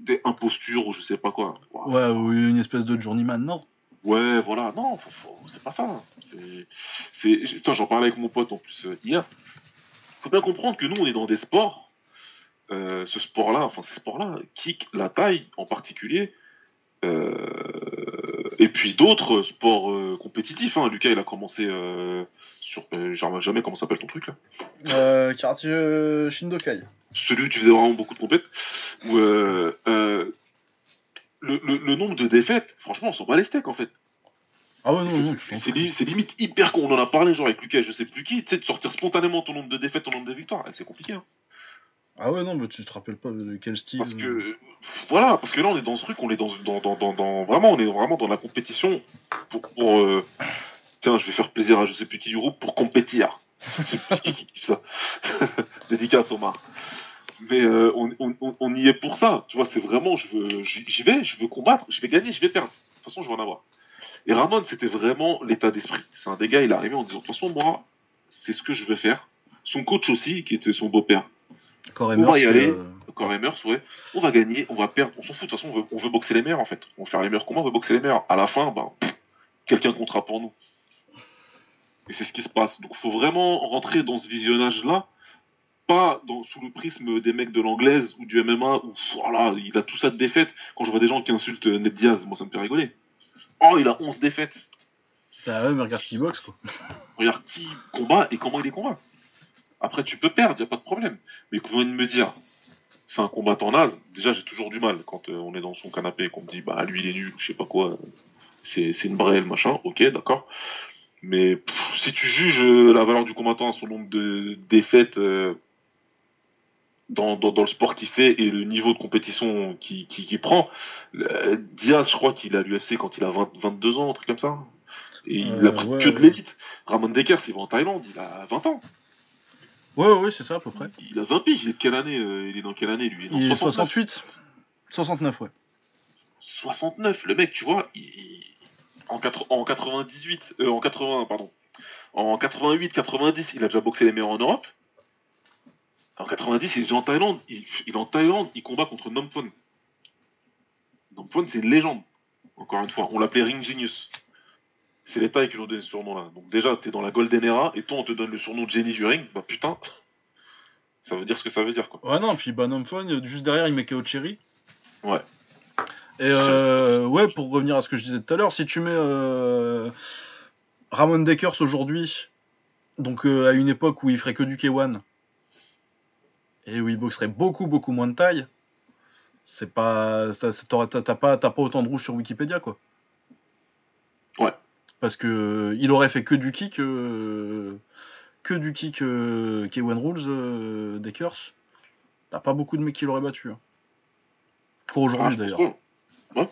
des impostures ou je sais pas quoi. Ouais, ou une espèce de journeyman, non? Ouais, voilà, non, c'est pas ça. C'est, j'en parlais avec mon pote en plus euh, hier. Faut bien comprendre que nous, on est dans des sports. euh, ce sport-là, enfin ces sports-là, kick, la taille en particulier, euh, et puis d'autres sports euh, compétitifs. Hein. Lucas, il a commencé euh, sur, euh, jamais comment s'appelle ton truc là? Euh, euh, Shindokai. Celui où tu faisais vraiment beaucoup de compètes. Où, euh, euh, le, le- le nombre de défaites, franchement, on s'en bat les steaks en fait. Ah ouais, non, non, C'est li- limite hyper con. On en a parlé, genre avec Lucas, je sais plus qui, tu sais, de sortir spontanément ton nombre de défaites, ton nombre de victoires. C'est compliqué, hein. Ah ouais, non, mais tu te rappelles pas de quel style. Parce euh, que, voilà, parce que là, on est dans ce truc, on est dans, dans, dans, dans, vraiment, on est vraiment dans la compétition pour, pour euh, tiens, je vais faire plaisir à je sais plus qui du groupe pour compétir. Ça. Dédicace Omar. Mais euh, on, on, on- y est pour ça, tu vois, c'est vraiment, je veux, j'y j'y vais, je veux combattre, je vais gagner, je vais perdre. De toute façon, je vais en avoir. Et Ramon, c'était vraiment l'état d'esprit. C'est un des gars, il est arrivé en disant, de toute façon, moi, c'est ce que je veux faire. Son coach aussi, qui était son beau-père, Corey on va y aller. euh, Corey Murs, ouais. On va gagner, on va perdre, on s'en fout, de toute façon, on veut, on veut boxer les meilleurs, en fait. On veut faire les meilleurs combats, on veut boxer les meilleurs. À la fin, pff, quelqu'un comptera pour nous. Et c'est ce qui se passe. Donc, faut vraiment rentrer dans ce visionnage-là, pas dans, sous le prisme des mecs de l'anglaise ou du MMA, où voilà, il a tout ça de défaites. Quand je vois des gens qui insultent Ned Diaz, moi, ça me fait rigoler. Oh, il a 11 défaites. Bah ouais, mais regarde qui boxe, quoi. Regarde qui combat et comment il les combat. Après, tu peux perdre, y a pas de problème. Mais qu'on vienne me dire, c'est un combattant naze, déjà j'ai toujours du mal quand euh, on est dans son canapé et qu'on me dit, bah lui il est nul, je sais pas quoi, c'est une brêle, machin, ok, d'accord. Mais pff, si tu juges euh, la valeur du combattant à son nombre de défaites euh, dans, dans, dans le sport qu'il fait et le niveau de compétition qu'il prend, Diaz, je crois qu'il a l'UFC quand il a 20 22 ans, un truc comme ça. Et il a pris ouais, que de l'élite. Ramon Decker, il va en Thaïlande, il a 20 ans. Ouais, ouais, c'est ça, à peu près. Il a 20 piges, il est de quelle année euh, Il est dans quelle année lui? Il est Il dans est 69. 68. 69, ouais. 69, le mec, tu vois, il- en, en 98, euh, en 80, pardon, en 88, 90, il a déjà boxé les meilleurs en Europe. En 90, il est déjà en Thaïlande. Il, il est en Thaïlande, il combat contre Nomphon. Nomphon, c'est une légende. Encore une fois, on l'appelait Ring Genius. C'est les Thaïs qui lui ont donné ce surnom-là. Donc déjà, t'es dans la Golden Era, et toi, on te donne le surnom de Jenny du ring. Bah putain, ça veut dire ce que ça veut dire, quoi. Ouais, non, puis Banham Phone, juste derrière, il met KO Cherry. Ouais. Et euh, ouais, pour revenir à ce que je disais tout à l'heure, si tu mets euh, Ramon Deckers aujourd'hui, donc euh, à une époque où il ferait que du K1, et où il boxerait beaucoup, beaucoup moins de taille, c'est pas. T'as t'as pas, t'as pas autant de rouge sur Wikipédia, quoi. Ouais. Parce que il aurait fait que du kick, euh, que du kick euh, K1 Rules, euh, Deckers. T'as pas beaucoup de mecs qui l'auraient battu. hein. Pour aujourd'hui Ah, d'ailleurs. pas.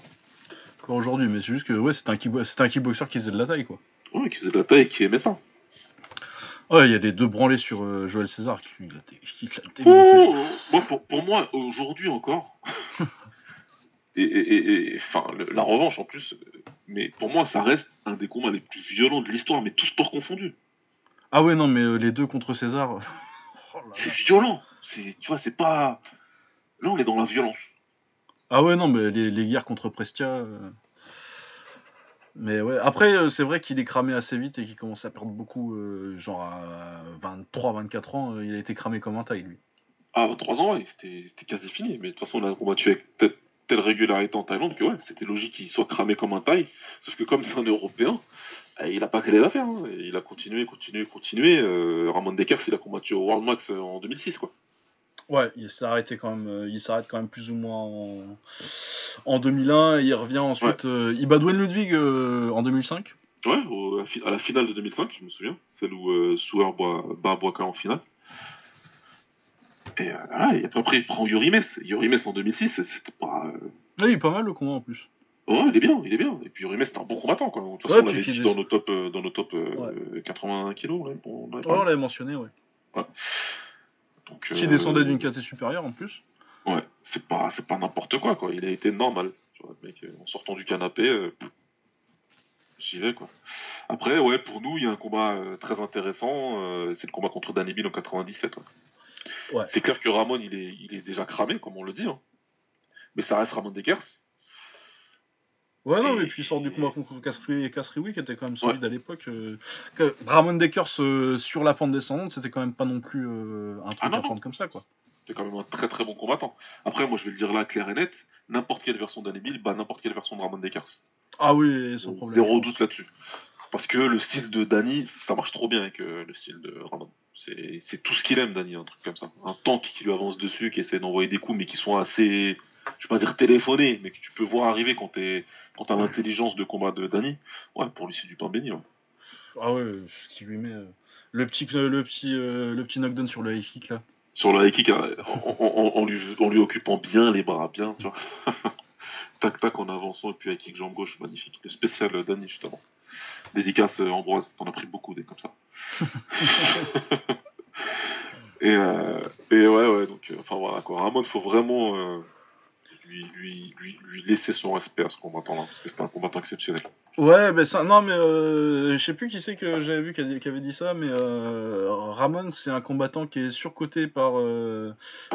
Encore aujourd'hui, mais c'est juste que ouais, c'était un, kickboxer qui faisait de la taille quoi. Ouais, qui faisait de la taille et qui aimait ça. Ouais, il y a les deux branlés sur euh, Joël César qui il a, dé- il a démonté. Oh, moi, pour, pour moi, aujourd'hui encore, et, et- et- et- enfin, le- la revanche en plus, mais pour moi, ça reste un des combats les plus violents de l'histoire, mais tout sport confondu. Ah ouais, non, mais euh, les deux contre César. Oh. C'est violent. C'est, tu vois, c'est pas. Là, on est dans la violence. Ah ouais, non, mais les, les guerres contre Prestia. euh, Mais ouais, après, euh, c'est vrai qu'il est cramé assez vite et qu'il commence à perdre beaucoup. genre à 23-24 ans, il a été cramé comme un taille lui. Ah, 23 ans, ouais, c'était, quasi fini. Mais de toute façon, on a combattu avec telle, telle régularité en Thaïlande que ouais, c'était logique qu'il soit cramé comme un taille. Sauf que comme c'est un Européen, eh, il a pas calé l'affaire. Hein. Il a continué, continué, continué. Euh, Ramon Deckers, il a combattu au World Max euh, en 2006, quoi. Ouais, il s'est arrêté quand même. euh, Il s'arrête quand même plus ou moins en, en 2001 et il revient ensuite. euh, il bat Dwayne Ludwig euh, en 2005. Ouais, au- à, la finale de 2005, je me souviens. Celle où euh, Souer bat, bat Boaka en finale. Et, euh, voilà, et après, il prend Yorimes. Yorimes en 2006, c'était pas. euh, Oui, il est pas mal le combat en plus. Ouais, il est bien, il est bien. Et puis Yorimes, c'est un bon combattant, quoi. De toute Ouais, on l'avait dit dans nos top, euh, dans nos top euh, 80 kilos. ouais, on Ouais, l'avait mentionné, ouais. Donc, Qui descendait d'une caté supérieure en plus. Ouais, c'est pas, c'est pas n'importe quoi, quoi. Il a été normal. Tu vois, le mec, en sortant du canapé, euh, j'y vais, quoi. Après, ouais, pour nous, il y a un combat euh, très intéressant. euh, c'est le combat contre Danny Bill en 97. ouais. Ouais. C'est clair que Ramon, il est, il est déjà cramé, comme on le dit. hein. Mais ça reste Ramon Dekers. Ouais, non, mais puis il sort du combat contre Casri et Casrioui qui était quand même solide à l'époque. euh, Ramon Dekers euh, sur la pente descendante, c'était quand même pas non plus euh, un truc Ah non, à non. prendre comme ça, quoi. C'était quand même un très très bon combattant. Après, moi, je vais le dire là, clair et net. N'importe quelle version d'Danny Bill bat n'importe quelle version de Ramon Dekers. Ah oui, sans problème. Zéro doute là-dessus. Parce que le style de Danny, ça marche trop bien avec le style de Ramon. C'est tout ce qu'il aime, Danny, un truc comme ça. Un tank qui lui avance dessus, qui essaie d'envoyer des coups, mais qui sont assez, je vais pas dire téléphonés, mais que tu peux voir arriver quand t'es- quand t'as l'intelligence de combat de Danny. Ouais, pour lui, c'est du pain béni. ouais. Ah ouais, ce qui lui met. euh, Le petit, le, petit, euh, le petit knockdown sur le high kick là. Sur le high kick, en, en- en lui, en lui occupant bien les bras, bien, tu vois. tac tac en avançant, et puis high kick jambe gauche, magnifique. Le spécial euh, Danny, justement. Dédicace euh, Ambroise, t'en as pris beaucoup des comme ça. et, euh, ouais, ouais, donc, euh, enfin voilà quoi. Ramon, faut vraiment euh, lui, laisser son respect à ce combattant-là, parce que c'est un combattant exceptionnel. Ouais, mais ça, non, mais euh, je sais plus qui c'est que j'avais vu qui avait dit ça, mais Ramon, c'est un combattant qui est surcoté par,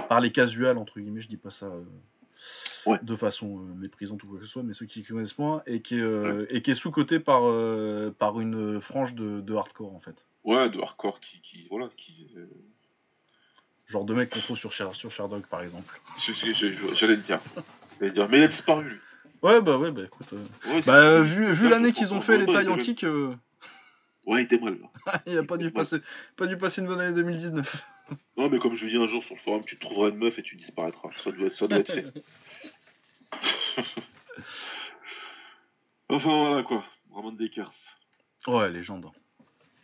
par les casuals, entre guillemets, je dis pas ça Ouais. de façon euh, méprisante ou quoi que ce soit, mais ceux qui connaissent moins, et qui est, euh, et qui est sous-coté par, euh, par une frange de, de hardcore, en fait. Ouais, de hardcore qui, qui voilà, qui. Genre de mec qu'on trouve sur, Sher- sur Sherdog, par exemple. J'allais le dire. Dire. Mais il a disparu, lui. Ouais, bah ouais, bah écoute. Ouais, bah, vu, l'année qu'ils ont fait, les tailles il en kick, Ouais, il était mal. il a pas dû, passer, pas dû passer une bonne année 2019. Non, mais comme je dis un jour sur le forum, tu te trouveras une meuf et tu disparaîtras. Ça doit être, ça doit être fait. enfin, voilà quoi. Ramon Dekers. Ouais, légende.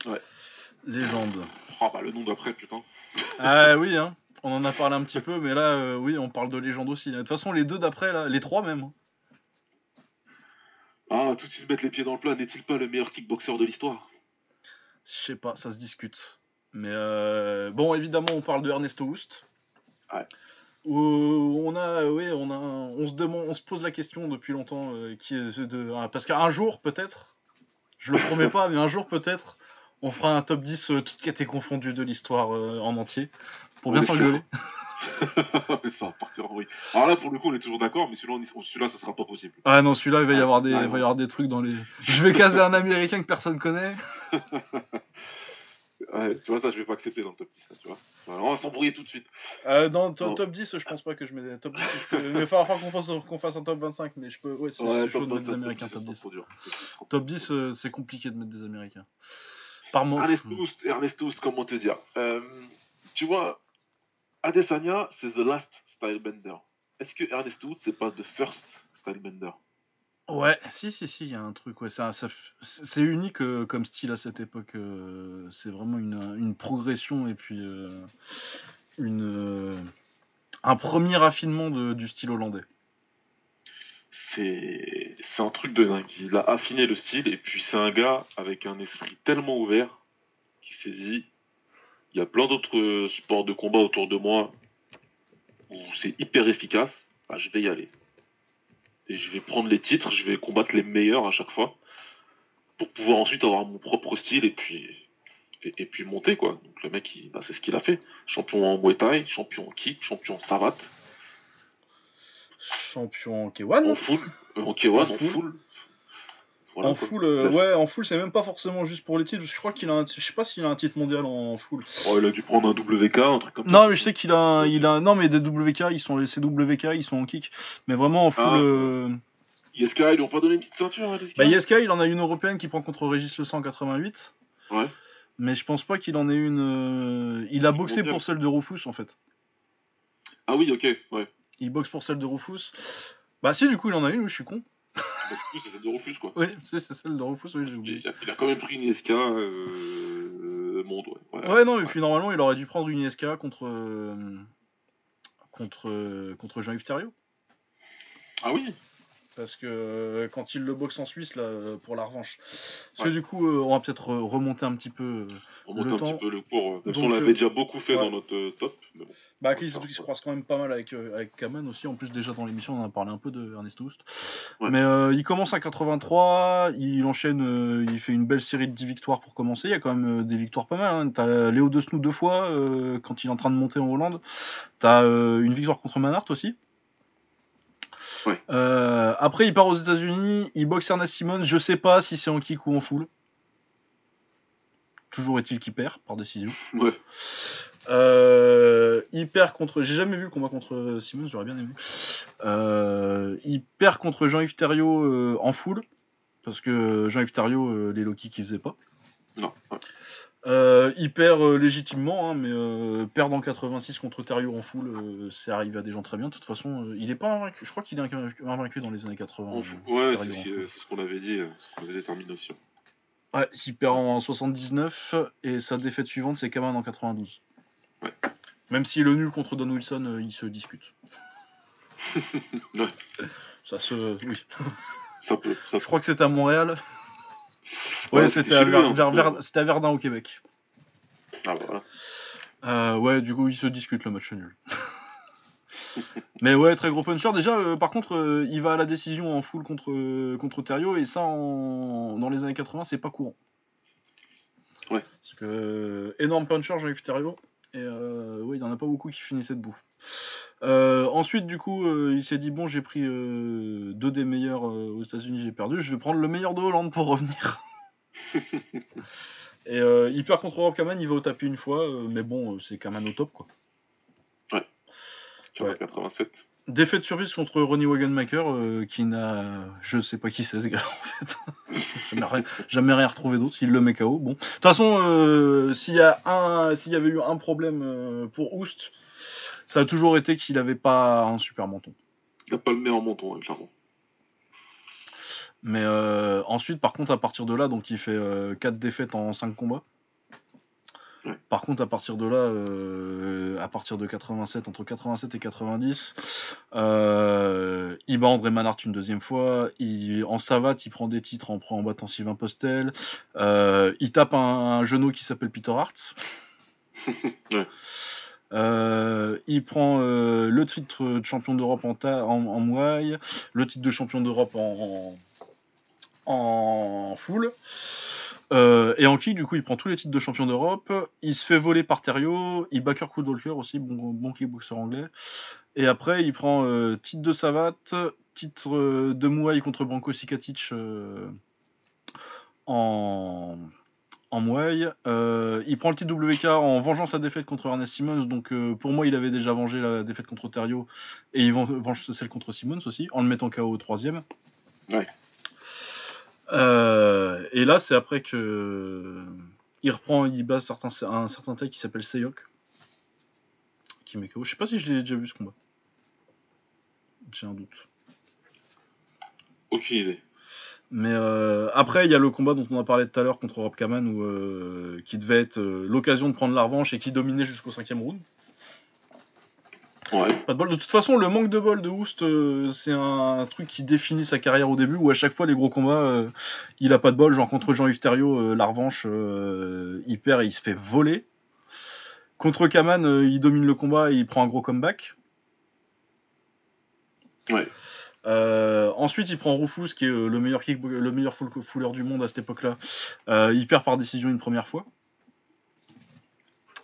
Ouais. Légende. Oh, bah le nom d'après, putain. Ah oui, hein. On en a parlé un petit peu, mais là, euh, oui, on parle de légende aussi. De toute façon, les deux d'après, là, les trois même. hein. Ah, tout de suite mettre les pieds dans le plat. N'est-il pas le meilleur kickboxer de l'histoire? Je sais pas, ça se discute. Mais euh, bon, évidemment, on parle de Ernesto Houst. Ouais. Où on a, oui, on a, on se demande, on se pose la question depuis longtemps, euh, qui est de, ah, parce qu'un jour peut-être, je le promets pas, mais un jour peut-être, on fera un top 10 euh, toutes catégories confondues de l'histoire euh, en entier, pour bien s'engueuler. Mais ça va partir en vrille. Alors là, pour le coup, on est toujours d'accord, mais celui-là, celui-là, ça sera pas possible. Ah non, celui-là, il va y Ah, avoir des, ouais, il va y ouais. avoir des trucs dans les. Je vais caser un américain que personne connaît. Ouais, tu vois, ça, je vais pas accepter dans le top 10, ça, tu vois. On va s'embrouiller tout de suite. Euh, dans le to- Non. top 10, je pense pas que je mets top 10. Je peux... Il va falloir qu'on fasse, qu'on fasse un top 25, mais je peux. Ouais, c'est Ouais, chaud de mettre 10, des américains top sera 10. trop dur. Top 10, euh, c'est compliqué de mettre des américains. Par mois. Ernest Houst, Ernest Houst, comment te dire? Euh, Tu vois, Adesanya, c'est The Last Stylebender. Est-ce que Ernest Houst, c'est pas The First Stylebender? Ouais, si, si, si, il y a un truc. Ouais, ça, c'est unique euh, comme style à cette époque. euh, c'est vraiment une, progression et puis euh, une, un premier raffinement du style hollandais. C'est c'est un truc de dingue. Il a affiné le style, et puis c'est un gars avec un esprit tellement ouvert qui s'est dit il y a plein d'autres sports de combat autour de moi où c'est hyper efficace, bah, je vais y aller. Et je vais prendre les titres, je vais combattre les meilleurs à chaque fois pour pouvoir ensuite avoir mon propre style et puis et, et puis monter quoi. Donc le mec, il- bah, c'est ce qu'il a fait. Champion en Muay Thai, champion en kick, champion en savate, Champion en K1 en full, euh, en K1, En en full. full. Voilà, En full, euh, ouais, en full, c'est même pas forcément juste pour les titres. Je crois qu'il a, un, je sais pas s'il a un titre mondial en full. Oh, il a dû prendre un WK, un truc comme ça. Non, mais je sais qu'il a, un- il a, non, mais des WK, ils sont, ces WK, ils sont en kick. Mais vraiment en full. Ah. euh, ISK, ils lui ont pas donné une petite ceinture, hein, ISK Bah, ISK, il en a une européenne qui prend contre Régis Le 188. Ouais. Mais je pense pas qu'il en ait une. euh, Il a boxé Mondial. pour celle de Rufus en fait. Ah oui, ok, ouais. Il boxe pour celle de Rufus. Bah si, du coup, il en a une, oui, je suis con. C'est celle de Rufus, quoi. Oui, c'est celle de Rufus, oui, j'ai oublié. Il a, il a quand même pris une SK euh, monde, ouais. Ouais, non, et puis normalement, il aurait dû prendre une ISK contre. euh, contre, euh, contre Jean-Yves Thériault. Ah oui? Parce que euh, quand il le boxe en Suisse, là, euh, pour la revanche. Parce Ouais. que du coup, euh, on va peut-être remonter un petit peu. On monte Le un temps- petit peu le cours. Même si Donc, on l'avait déjà beaucoup fait ouais. dans notre top. Mais bon. Bah, qui, se croise quand même pas mal avec, avec Kaman aussi. En plus, déjà dans l'émission, on en a parlé un peu de Ernest Houst. Ouais. Mais euh, il commence à 83, il enchaîne, euh, il fait une belle série de 10 victoires pour commencer. Il y a quand même euh, des victoires pas mal. Hein. T'as Léo De Snow deux fois quand il est en train de monter en Hollande. T'as une victoire contre Manhart aussi. Ouais. Euh, après, il part aux États-Unis, il boxe Ernest Simmons. Je sais pas si c'est en kick ou en full. Toujours est-il qu'il perd par décision. Ouais. Euh, il perd contre. J'ai jamais vu le combat contre Simmons, j'aurais bien aimé. Euh, il perd contre Jean-Yves Thériault en full. Parce que Jean-Yves Thériault, les Loki qui faisait pas. Non. Euh, il perd euh, légitimement, hein, mais euh, perdre en 86 contre Thériault en full, euh, c'est arrivé à des gens très bien. De toute façon, il est pas invaincu. Je crois qu'il est invaincu, dans les années 80. En euh, fou- Ouais, c'est ce c'est qu'on avait dit, ce qu'on avait déterminé aussi. Ouais, il perd en 79 et sa défaite suivante c'est Kaman en 92. Ouais. Même si le nul contre Don Wilson, il se discute. Ouais. Ça se. Oui. Ça peut. Ça Je crois que c'était à Montréal. Ouais, Ouais, c'était à, Ver- hein. Ver- à Verdun au Québec. Ah voilà. Euh, ouais, du coup, ils se discutent le match nul. Mais ouais, très gros puncher. Déjà, euh, par contre, euh, il va à la décision en full contre, contre et ça, en- dans les années 80, c'est pas courant. Ouais. Parce que, énorme puncher, Jean-Yves Thériault, et ouais, il y en a pas beaucoup qui finissaient debout. Euh, ensuite, du coup, euh, il s'est dit bon, j'ai pris euh, deux des meilleurs aux États-Unis, j'ai perdu, je vais prendre le meilleur de Hollande pour revenir. et il perd contre Rob Kaman, il va au tapis une fois, mais bon, c'est Kaman au top quoi. Ouais. la 87. Défaite sur vis contre Ronnie Wagenmaker, euh, qui n'a. Je sais pas qui c'est ce gars en fait. jamais, rien, jamais rien retrouvé d'autre, il le met KO. Bon. De toute façon, euh, s'il y, a un- s'il y avait eu un problème euh, pour Oust, ça a toujours été qu'il avait pas un super menton. Il n'a pas le meilleur menton, hein, clairement. Mais ensuite, par contre, à partir de là, donc il fait 4 défaites en 5 combats. Ouais. Par contre, à partir de là, euh, à partir de 87, entre 87 et 90, euh, il bat André Manhart une deuxième fois. Il, en savate, il prend des titres en, en battant Sylvain Postel. Euh, il tape un, un genou qui s'appelle Peter Hart. Ouais. Euh, il prend euh, le titre de champion d'Europe en, ta- en, en Muay, le titre de champion d'Europe en, en, en full. Euh, et en kick, du coup, il prend tous les titres de champion d'Europe. Il se fait voler par Thériault. Il bat Kirk Walker aussi, bon, bon kickboxer anglais. Et après, il prend euh, titre de savate, titre euh, de Muay contre Branko Sikatic euh, en, en Muay. Il prend le titre WK en vengeant sa défaite contre Ernest Simmons. Donc pour moi, il avait déjà vengé la défaite contre Thériault. Et il ven- venge celle contre Simmons aussi, en le mettant KO au troisième. Ouais. Euh, et là, c'est après que il reprend, il bat certains, un certain taille qui s'appelle Seyok, qui met KO. Je sais pas si je l'ai déjà vu ce combat. J'ai un doute. Aucune idée. Mais euh, après, il y a le combat dont on a parlé tout à l'heure contre Rob Kaman, où, euh, qui devait être euh, l'occasion de prendre la revanche et qui dominait jusqu'au cinquième round. Ouais. Pas de bol. De toute façon, le manque de bol de Houst, euh, c'est un, truc qui définit sa carrière au début, où à chaque fois les gros combats, euh, il a pas de bol. Genre contre Jean-Yves Thériault, euh, la revanche, il perd et il se fait voler. Contre Kaman, il domine le combat et il prend un gros comeback. Ouais. Ensuite, il prend Rufus, qui est le meilleur, kick, le meilleur fuller du monde à cette époque-là. Il perd par décision une première fois.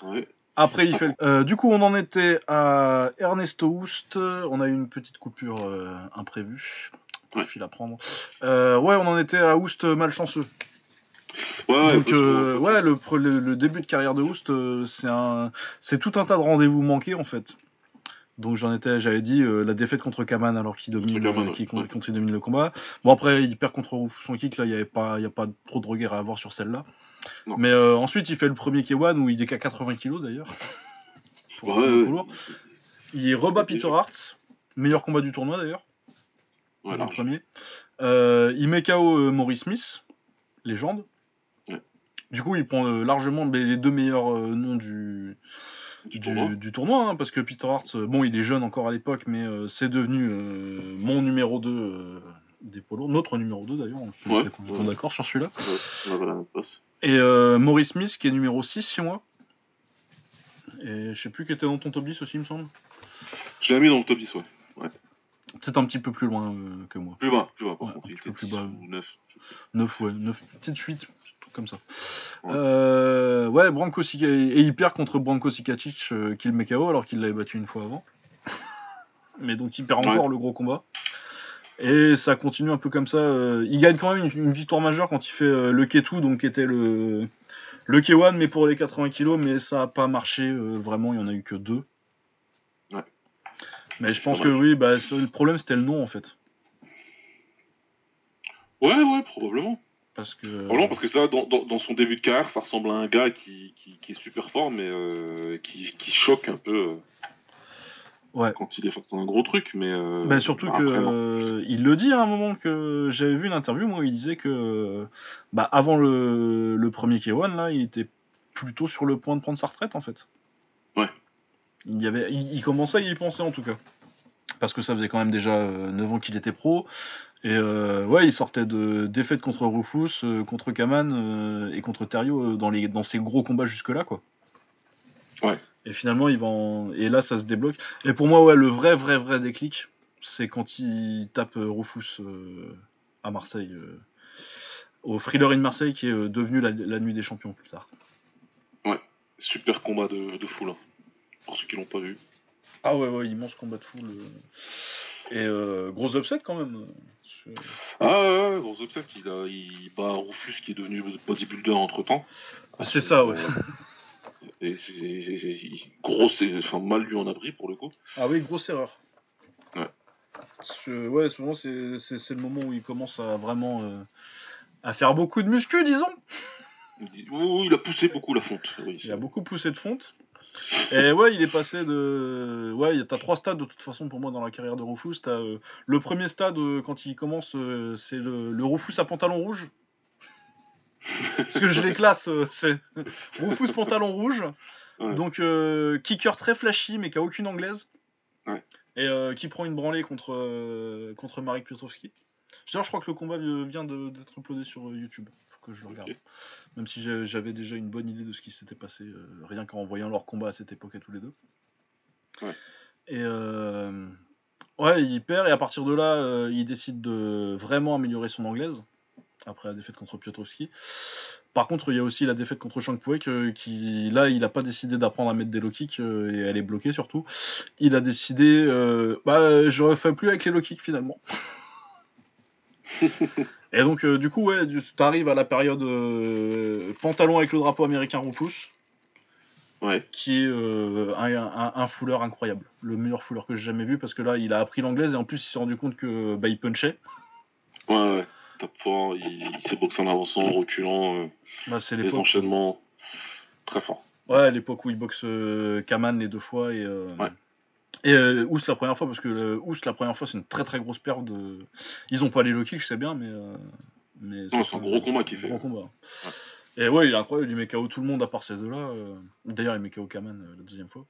Ouais. Après, il fait. le- Euh, du coup, on en était à Ernesto Houst. On a eu une petite coupure euh, imprévue. Ouais. Fil à prendre. Euh, ouais, on en était à Houst malchanceux. Ouais, Donc, euh, ouais, le, pre- le- le début de carrière de Houst, c'est un, c'est tout un tas de rendez-vous manqués en fait. Donc j'en étais, j'avais dit euh, la défaite contre Kaman alors qu'il domine, Kaman, euh, qui ouais. domine le combat. Bon après il perd contre en kick là, il y avait pas, il y a pas trop de regret à avoir sur celle-là. Mais euh, ensuite il fait le premier K1 où il est qu'à 80 kg d'ailleurs. Pour Ouais, lourd. Il rebat Peter Hart, meilleur combat du tournoi d'ailleurs. Voilà. le premier. Euh, il met KO Maurice Smith, légende. Du coup, il prend largement les deux meilleurs noms du, Du tournoi. du tournoi, hein, parce que Peter Hart, euh, bon, il est jeune encore à l'époque, mais euh, c'est devenu euh, mon numéro 2 euh, des polos, notre numéro 2 d'ailleurs, on Ouais, complètement ouais. d'accord sur celui-là. Ouais. Et Maurice Smith qui est numéro 6 chez moi. Et je sais plus qui était dans ton top 10 aussi, il me semble. Je l'ai mis dans le top 10, ouais. Peut-être un petit peu plus loin euh, que moi. Plus bas, plus bas, par Ouais, contre. un Il petit peu était plus 10 bas. ou 9. 9, ouais, 9, petite 8, tout comme ça. Ouais. Euh, ouais, Branko et il perd contre Branko Sikacic euh, qui le met KO alors qu'il l'avait battu une fois avant. Mais donc il perd encore Ouais. le gros combat. Et ça continue un peu comme ça. euh, il gagne quand même une, une victoire majeure quand il fait euh, le K2, donc qui était le, le K1, mais pour les 80 kilos, mais ça n'a pas marché vraiment, il n'y en a eu que deux. Mais je pense que oui, bah, le problème c'était le nom en fait. Ouais, ouais, probablement. Parce que. Probablement, parce que ça, dans, dans, dans son début de carrière, ça ressemble à un gars qui, qui, qui est super fort, mais euh, qui, qui choque un peu euh, Ouais. quand il est face à un gros truc. Mais euh, Bah, surtout que non. euh, il le dit à un moment que j'avais vu une interview moi où il disait que euh, bah, avant le, le premier K1 là il était plutôt sur le point de prendre sa retraite en fait. Ouais. Il y avait il, il commençait à y penser en tout cas. Parce que ça faisait quand même déjà euh, 9 ans qu'il était pro et euh, ouais il sortait de défaites contre Rufus, euh, contre Kaman euh, et contre Terrio euh, dans les dans ses gros combats jusque là quoi. Ouais. Et finalement il va en... et là ça se débloque et pour moi ouais le vrai vrai vrai déclic c'est quand il tape euh, Rufus euh, à Marseille, euh, au Thriller in Marseille, qui est euh, devenu la, la nuit des champions plus tard. super combat de, de fou là. Pour ceux qui l'ont pas vu. Ah ouais, ouais, immense combat de foule. euh. Et euh, gros upset quand même. euh, Ah ouais, ouais, gros upset, il, a, il bat Rufus qui est devenu bodybuilder entre temps. C'est ça, ouais. Et c'est c'est- c'est- gros, c'est enfin, mal lui en abri pour le coup. Ah oui, grosse erreur. Ouais. Ouais, ce moment, c'est c'est- c'est le moment où il commence à vraiment euh, à faire beaucoup de muscu, disons. Oh, il a poussé beaucoup la fonte. Oui, Il a beaucoup poussé de fonte. Et ouais, il est passé de. Ouais, t'as trois stades de toute façon pour moi dans la carrière de Rufus. Euh, le premier stade euh, quand il commence, euh, c'est le, le Rufus à pantalon rouge. Parce que je les classe, c'est Rufus pantalon rouge. Ouais. Donc kicker très flashy mais qui a aucune anglaise. Ouais. Et qui prend une branlée contre, contre Marek Piotrowski. D'ailleurs, je crois que le combat vi- vient d'être uploadé sur euh, YouTube. Faut que je le regarde. Même si j'avais déjà une bonne idée de ce qui s'était passé, euh, rien qu'en voyant leur combat à cette époque à tous les deux. Ouais. Et euh, ouais, il perd et à partir de là, euh, il décide de vraiment améliorer son anglaise après la défaite contre Piotrowski. Par contre, il y a aussi la défaite contre Shang Puek euh, qui, là, il n'a pas décidé d'apprendre à mettre des low kicks euh, et elle est bloquée surtout. Il a décidé, euh, bah, je refais plus avec les low kicks finalement. et donc, euh, du coup, ouais, tu arrives à la période euh, pantalon avec le drapeau américain Ouais. qui est euh, un, un, un fouleur incroyable. Le meilleur fouleur que j'ai jamais vu parce que là, il a appris l'anglaise et en plus, il s'est rendu compte que bah, il punchait. Ouais, ouais. Fort, il, il s'est boxé en avançant, en reculant, Bah, c'est les enchaînements. Très fort. Ouais, l'époque où il boxe Kaman les deux fois et. Ouais. Et euh, Ous la première fois, parce que euh, Ous la première fois c'est une très très grosse perte de. Ils ont pas les low kicks, je sais bien, mais. euh, mais c'est un gros combat qu'il fait. Gros combat. Et ouais, il est incroyable, il met KO tout le monde à part ces deux-là. euh. D'ailleurs, il met KO Kaman euh, la deuxième fois.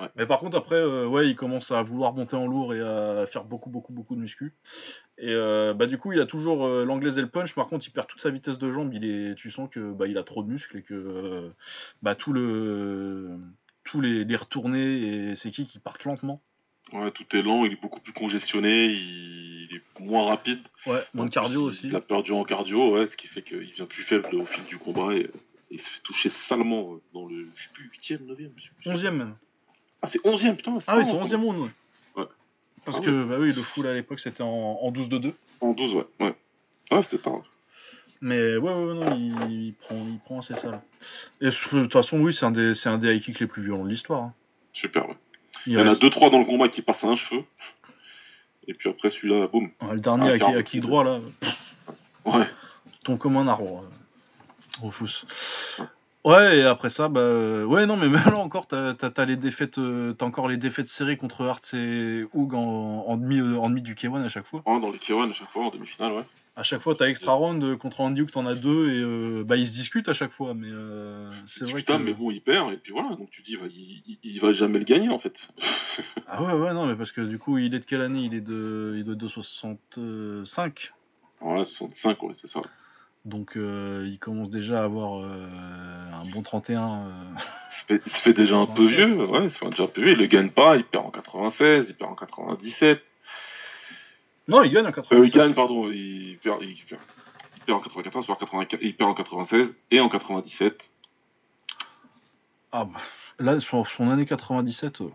Ouais. Mais par contre, après, euh, ouais, il commence à vouloir monter en lourd et à faire beaucoup, beaucoup, beaucoup de muscu. Et euh, bah, du coup, il a toujours euh, l'anglaise et le punch. Par contre, il perd toute sa vitesse de jambe. Il est, tu sens que bah, il a trop de muscles et que bah, tout le, tous les, les retournés et ses kicks qui partent lentement. Ouais, tout est lent, il est beaucoup plus congestionné, il, il est moins rapide. Ouais, moins de cardio aussi. Il a perdu en cardio, ouais, ce qui fait qu'il devient plus faible au fil du combat et, il se fait toucher salement euh, dans le. Je sais plus, 8ème, 9ème. je sais plus. 11 même. Ah, c'est 11ème, putain. Ah oui, pas c'est en- 11 e round. Ouais. Ouais. Parce Ah que bah oui, le full à l'époque c'était en, en 12 de 2. En 12, ouais. Ouais, ouais c'était ça. ouais. Mais ouais, ouais, ouais, non, il, il prend, il prend assez sale. Et de toute façon, oui, c'est un des, c'est un des high kicks les plus violents de l'histoire. hein. Super, ouais. Il Il y en a reste- 2-3 dans le combat qui passent à un cheveu. Et puis après, celui-là, boum. Ouais, le dernier Ah, à, à kick droit là, Ouais. tombe comme un arbre. euh, Rufus. Ouais, et après ça, bah. Ouais, non, mais même là encore, t'as as, les défaites. euh, T'as encore les défaites serrées contre Hearts et Hoog en, en, demi, euh, en demi du K1 à chaque fois. Ouais, dans les K1 à chaque fois, en demi-finale, ouais. À chaque fois, t'as extra round euh, contre Andy Hook, t'en as deux, et euh, bah, ils se discutent à chaque fois, mais euh, c'est vrai que. Mais bon, il perd, et puis voilà, donc tu dis, bah, il, va jamais le gagner en fait. Ah ouais, ouais, non, mais parce que du coup, il est de quelle année? Il est de, il est de 65. Ouais, 65, ouais, c'est ça. Donc euh, il commence déjà à avoir un bon 31. euh. Il se fait, il se fait déjà un peu 96. vieux, ouais, il se fait déjà un peu vieux, il le gagne pas, il perd en 96, il perd en 97. Non, il gagne en Euh, 87. il gagne, pardon, il perd, il perd, il perd en 94, il perd en 84, il perd en 96 et en 97. Ah, bah, là, sur son année 97. euh,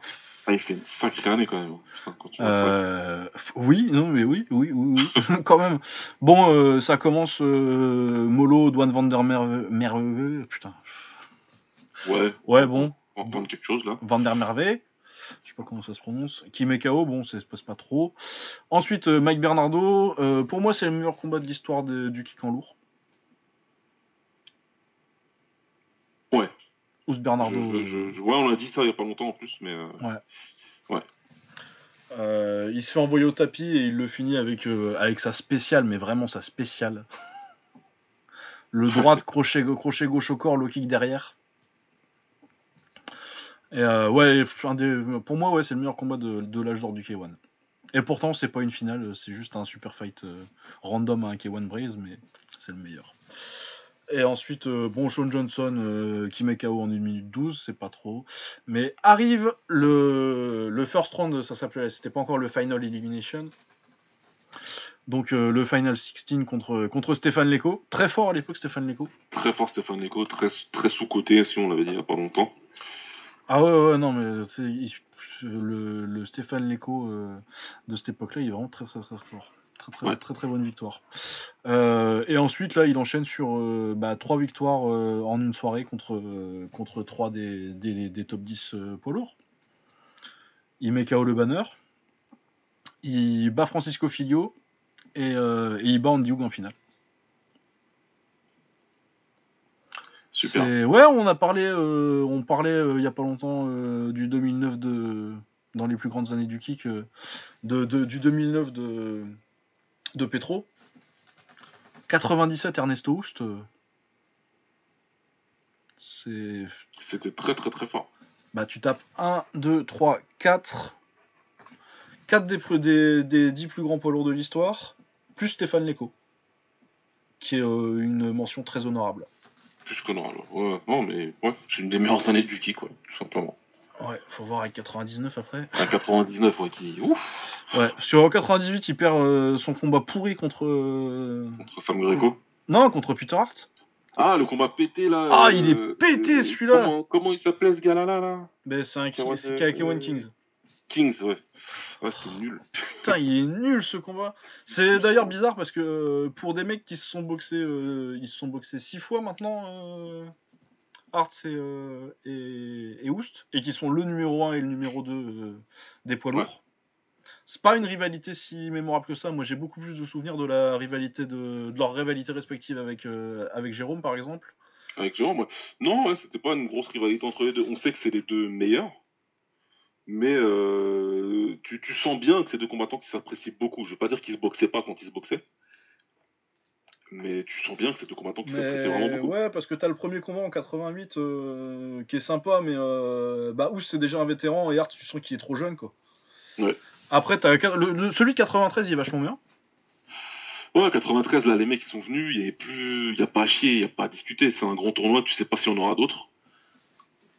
Ah, il fait une sacrée année quand même. Putain, quand tu vois ça. euh, oui, non, mais oui, oui, oui, oui, quand même. Bon, euh, ça commence euh, Molo, Douane Van der Merwe, Merwe, putain, Ouais. ouais, bon, On va prendre quelque chose là. Van der je sais pas comment ça se prononce, Kimekao, bon, ça se passe pas trop. Ensuite, euh, Mike Bernardo, euh, pour moi, c'est le meilleur combat de l'histoire du kick en lourd. Ouais. Ous Bernardo. Je, je, ouais, on a dit ça il y a pas longtemps en plus, mais. euh, Euh, il se fait envoyer au tapis et il le finit avec, avec sa spéciale, mais vraiment sa spéciale. Le droit de crochet, crochet gauche au corps, le kick derrière. Et euh, ouais, pour moi, ouais, c'est le meilleur combat de, l'âge d'or du K1. Et pourtant, c'est pas une finale, c'est juste un super fight euh, random à un K1 Braze, mais c'est le meilleur. Et ensuite, euh, bon, Sean Johnson qui met KO en 1 minute 12, c'est pas trop. Mais arrive le, first round, ça s'appelait, c'était pas encore le final elimination. Donc le final 16 contre, contre Stéphane Leco. Très fort à l'époque, Stéphane Leco. Très fort Stéphane Leco, très, très sous-côté, si on l'avait dit il y a pas longtemps. Ah ouais, ouais, non, mais c'est- il- le, le Stéphane Leco euh, de cette époque-là, il est vraiment très, très, très fort. Très, très, Ouais. très, très bonne victoire. Euh, et ensuite, là, il enchaîne sur euh, bah, trois victoires euh, en une soirée contre, euh, contre trois des, des, des top 10 euh, poids lourds. Il met KO le banner. Il bat Francisco Filio. Et, euh, et il bat Andy en finale. Super. Ouais, on a parlé, euh, on parlait euh, il y a pas longtemps euh, du 2009 de dans les plus grandes années du kick, de, de- du 2009 de de Petro. 97 Ernesto Houst. c'est C'était très très très fort. bah tu tapes 1 2 3 4 4 des des, des 10 plus grands poids lourds de l'histoire plus Stéphane Leco qui est une mention très honorable. Plus que. Ouais, non, mais ouais, c'est une des meilleures années du kick, ouais, tout simplement. Ouais, faut voir avec 99 après. À 99, ouais, qui. Ouf Ouais, sur 98, il perd euh, son combat pourri contre. euh, Contre Sam Greco. Non, contre Peter Hart. Ah, le combat pété là. Ah, euh, il est pété, euh, celui-là. Comment, comment il s'appelait ce gars-là là, là? Mais c'est un K1, c'est K1 euh, Kings. Kings, ouais. Ouais, c'était nul. Putain, il est nul ce combat. C'est d'ailleurs bizarre parce que euh, pour des mecs qui se sont boxés, euh, ils se sont boxés six fois maintenant, euh, et, euh, et, et Houst, et qui sont le numéro 1 et le numéro 2 euh, des poids Ouais. lourds. C'est pas une rivalité si mémorable que ça. Moi, j'ai beaucoup plus de souvenirs de la rivalité de, de leur rivalité respective avec, euh, avec Jérôme, par exemple. Avec Jérôme, ouais. Non, ouais, c'était pas une grosse rivalité entre les deux. On sait que c'est les deux meilleurs. Mais euh, tu, tu sens bien que c'est deux combattants qui s'apprécient beaucoup. Je veux pas dire qu'ils se boxaient pas quand ils se boxaient. Mais tu sens bien que c'est deux combattants qui s'apprécient vraiment beaucoup. ouais, parce que t'as le premier combat en 88 euh, qui est sympa, mais euh, bah Ous c'est déjà un vétéran et Hart tu sens qu'il est trop jeune quoi. Ouais. Après t'as le, le- celui de 93 il est vachement bien. Ouais, 93, là, les mecs ils sont venus, il y a plus, y a pas à chier, il y a pas à discuter. C'est un grand tournoi, tu sais pas s'il y en aura d'autres.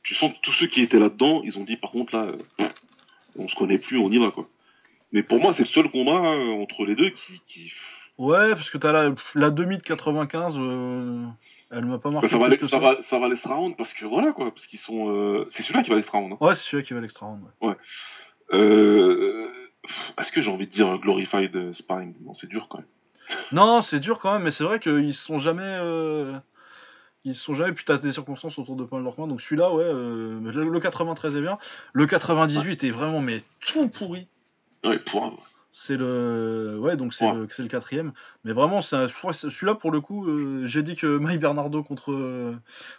Tu sens que tous ceux qui étaient là-dedans, ils ont dit par contre là, euh, on se connaît plus, on y va quoi. Mais pour moi, c'est le seul combat euh, entre les deux qui, qui... Ouais, parce que t'as la, la demi de 95, euh, elle m'a pas marqué. Bah, ça va, aller- que ça va, ça va l'extra round parce que voilà quoi, parce qu'ils sont, euh, c'est celui-là qui va l'extra round. hein. Ouais, c'est celui-là qui va l'extra round. ouais. Euh, Est-ce que j'ai envie de dire glorified sparring? Non, c'est dur quand même. Non, c'est dur quand même, mais c'est vrai qu'ils se sont jamais. Ils se sont jamais, puis t'as des circonstances autour de Paul Dorkman, donc celui-là, ouais, euh, le le 93 est bien. Le 98 est vraiment, mais tout pourri. Ouais, pour C'est le. Ouais, donc c'est Ouais. le, c'est le quatrième. Mais vraiment, c'est un- celui-là, pour le coup, euh, j'ai dit que Mike Bernardo contre, euh,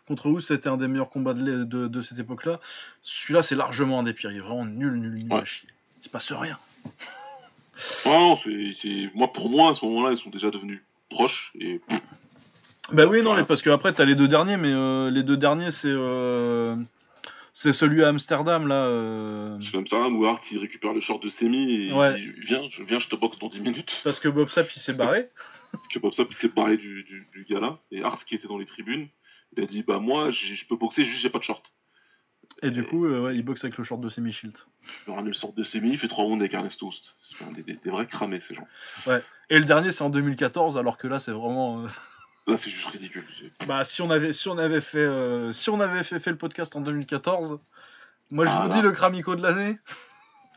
contre Ous, c'était un des meilleurs combats de, de, de cette époque-là. Celui-là, c'est largement un des pires. Il est vraiment nul, nul, nul Ouais. à chier. Il se passe rien. Non, non, c'est- moi, pour moi, à ce moment-là, ils sont déjà devenus proches. Et Bah oui, non, mais parce que après, t'as les deux derniers, mais euh, les deux derniers, c'est. euh, C'est celui à Amsterdam, là. euh, c'est ça, où Hart, il récupère le short de Semi et Ouais. il dit Viens, je, viens, je te boxe dans 10 minutes. Parce que Bob Sapp, il s'est barré. Que Bob Sapp, il s'est barré du, du, du gars-là. Et Hart, qui était dans les tribunes, il a dit Bah, moi, je peux boxer, juste j'ai pas de short. Et du coup, euh, ouais, il boxe avec le short de Semi Shield. Il ramène le short de Semi, il fait 3 rounds avec Ernest Toast. C'est des, des- des vrais cramés, ces gens. Et le dernier, c'est en 2014, alors que là, c'est vraiment. euh, Là, c'est juste ridicule. Bah, si on avait, si on avait fait, euh, si on avait fait, fait le podcast en 2014, moi je Ah, vous là. dis le cramico de l'année.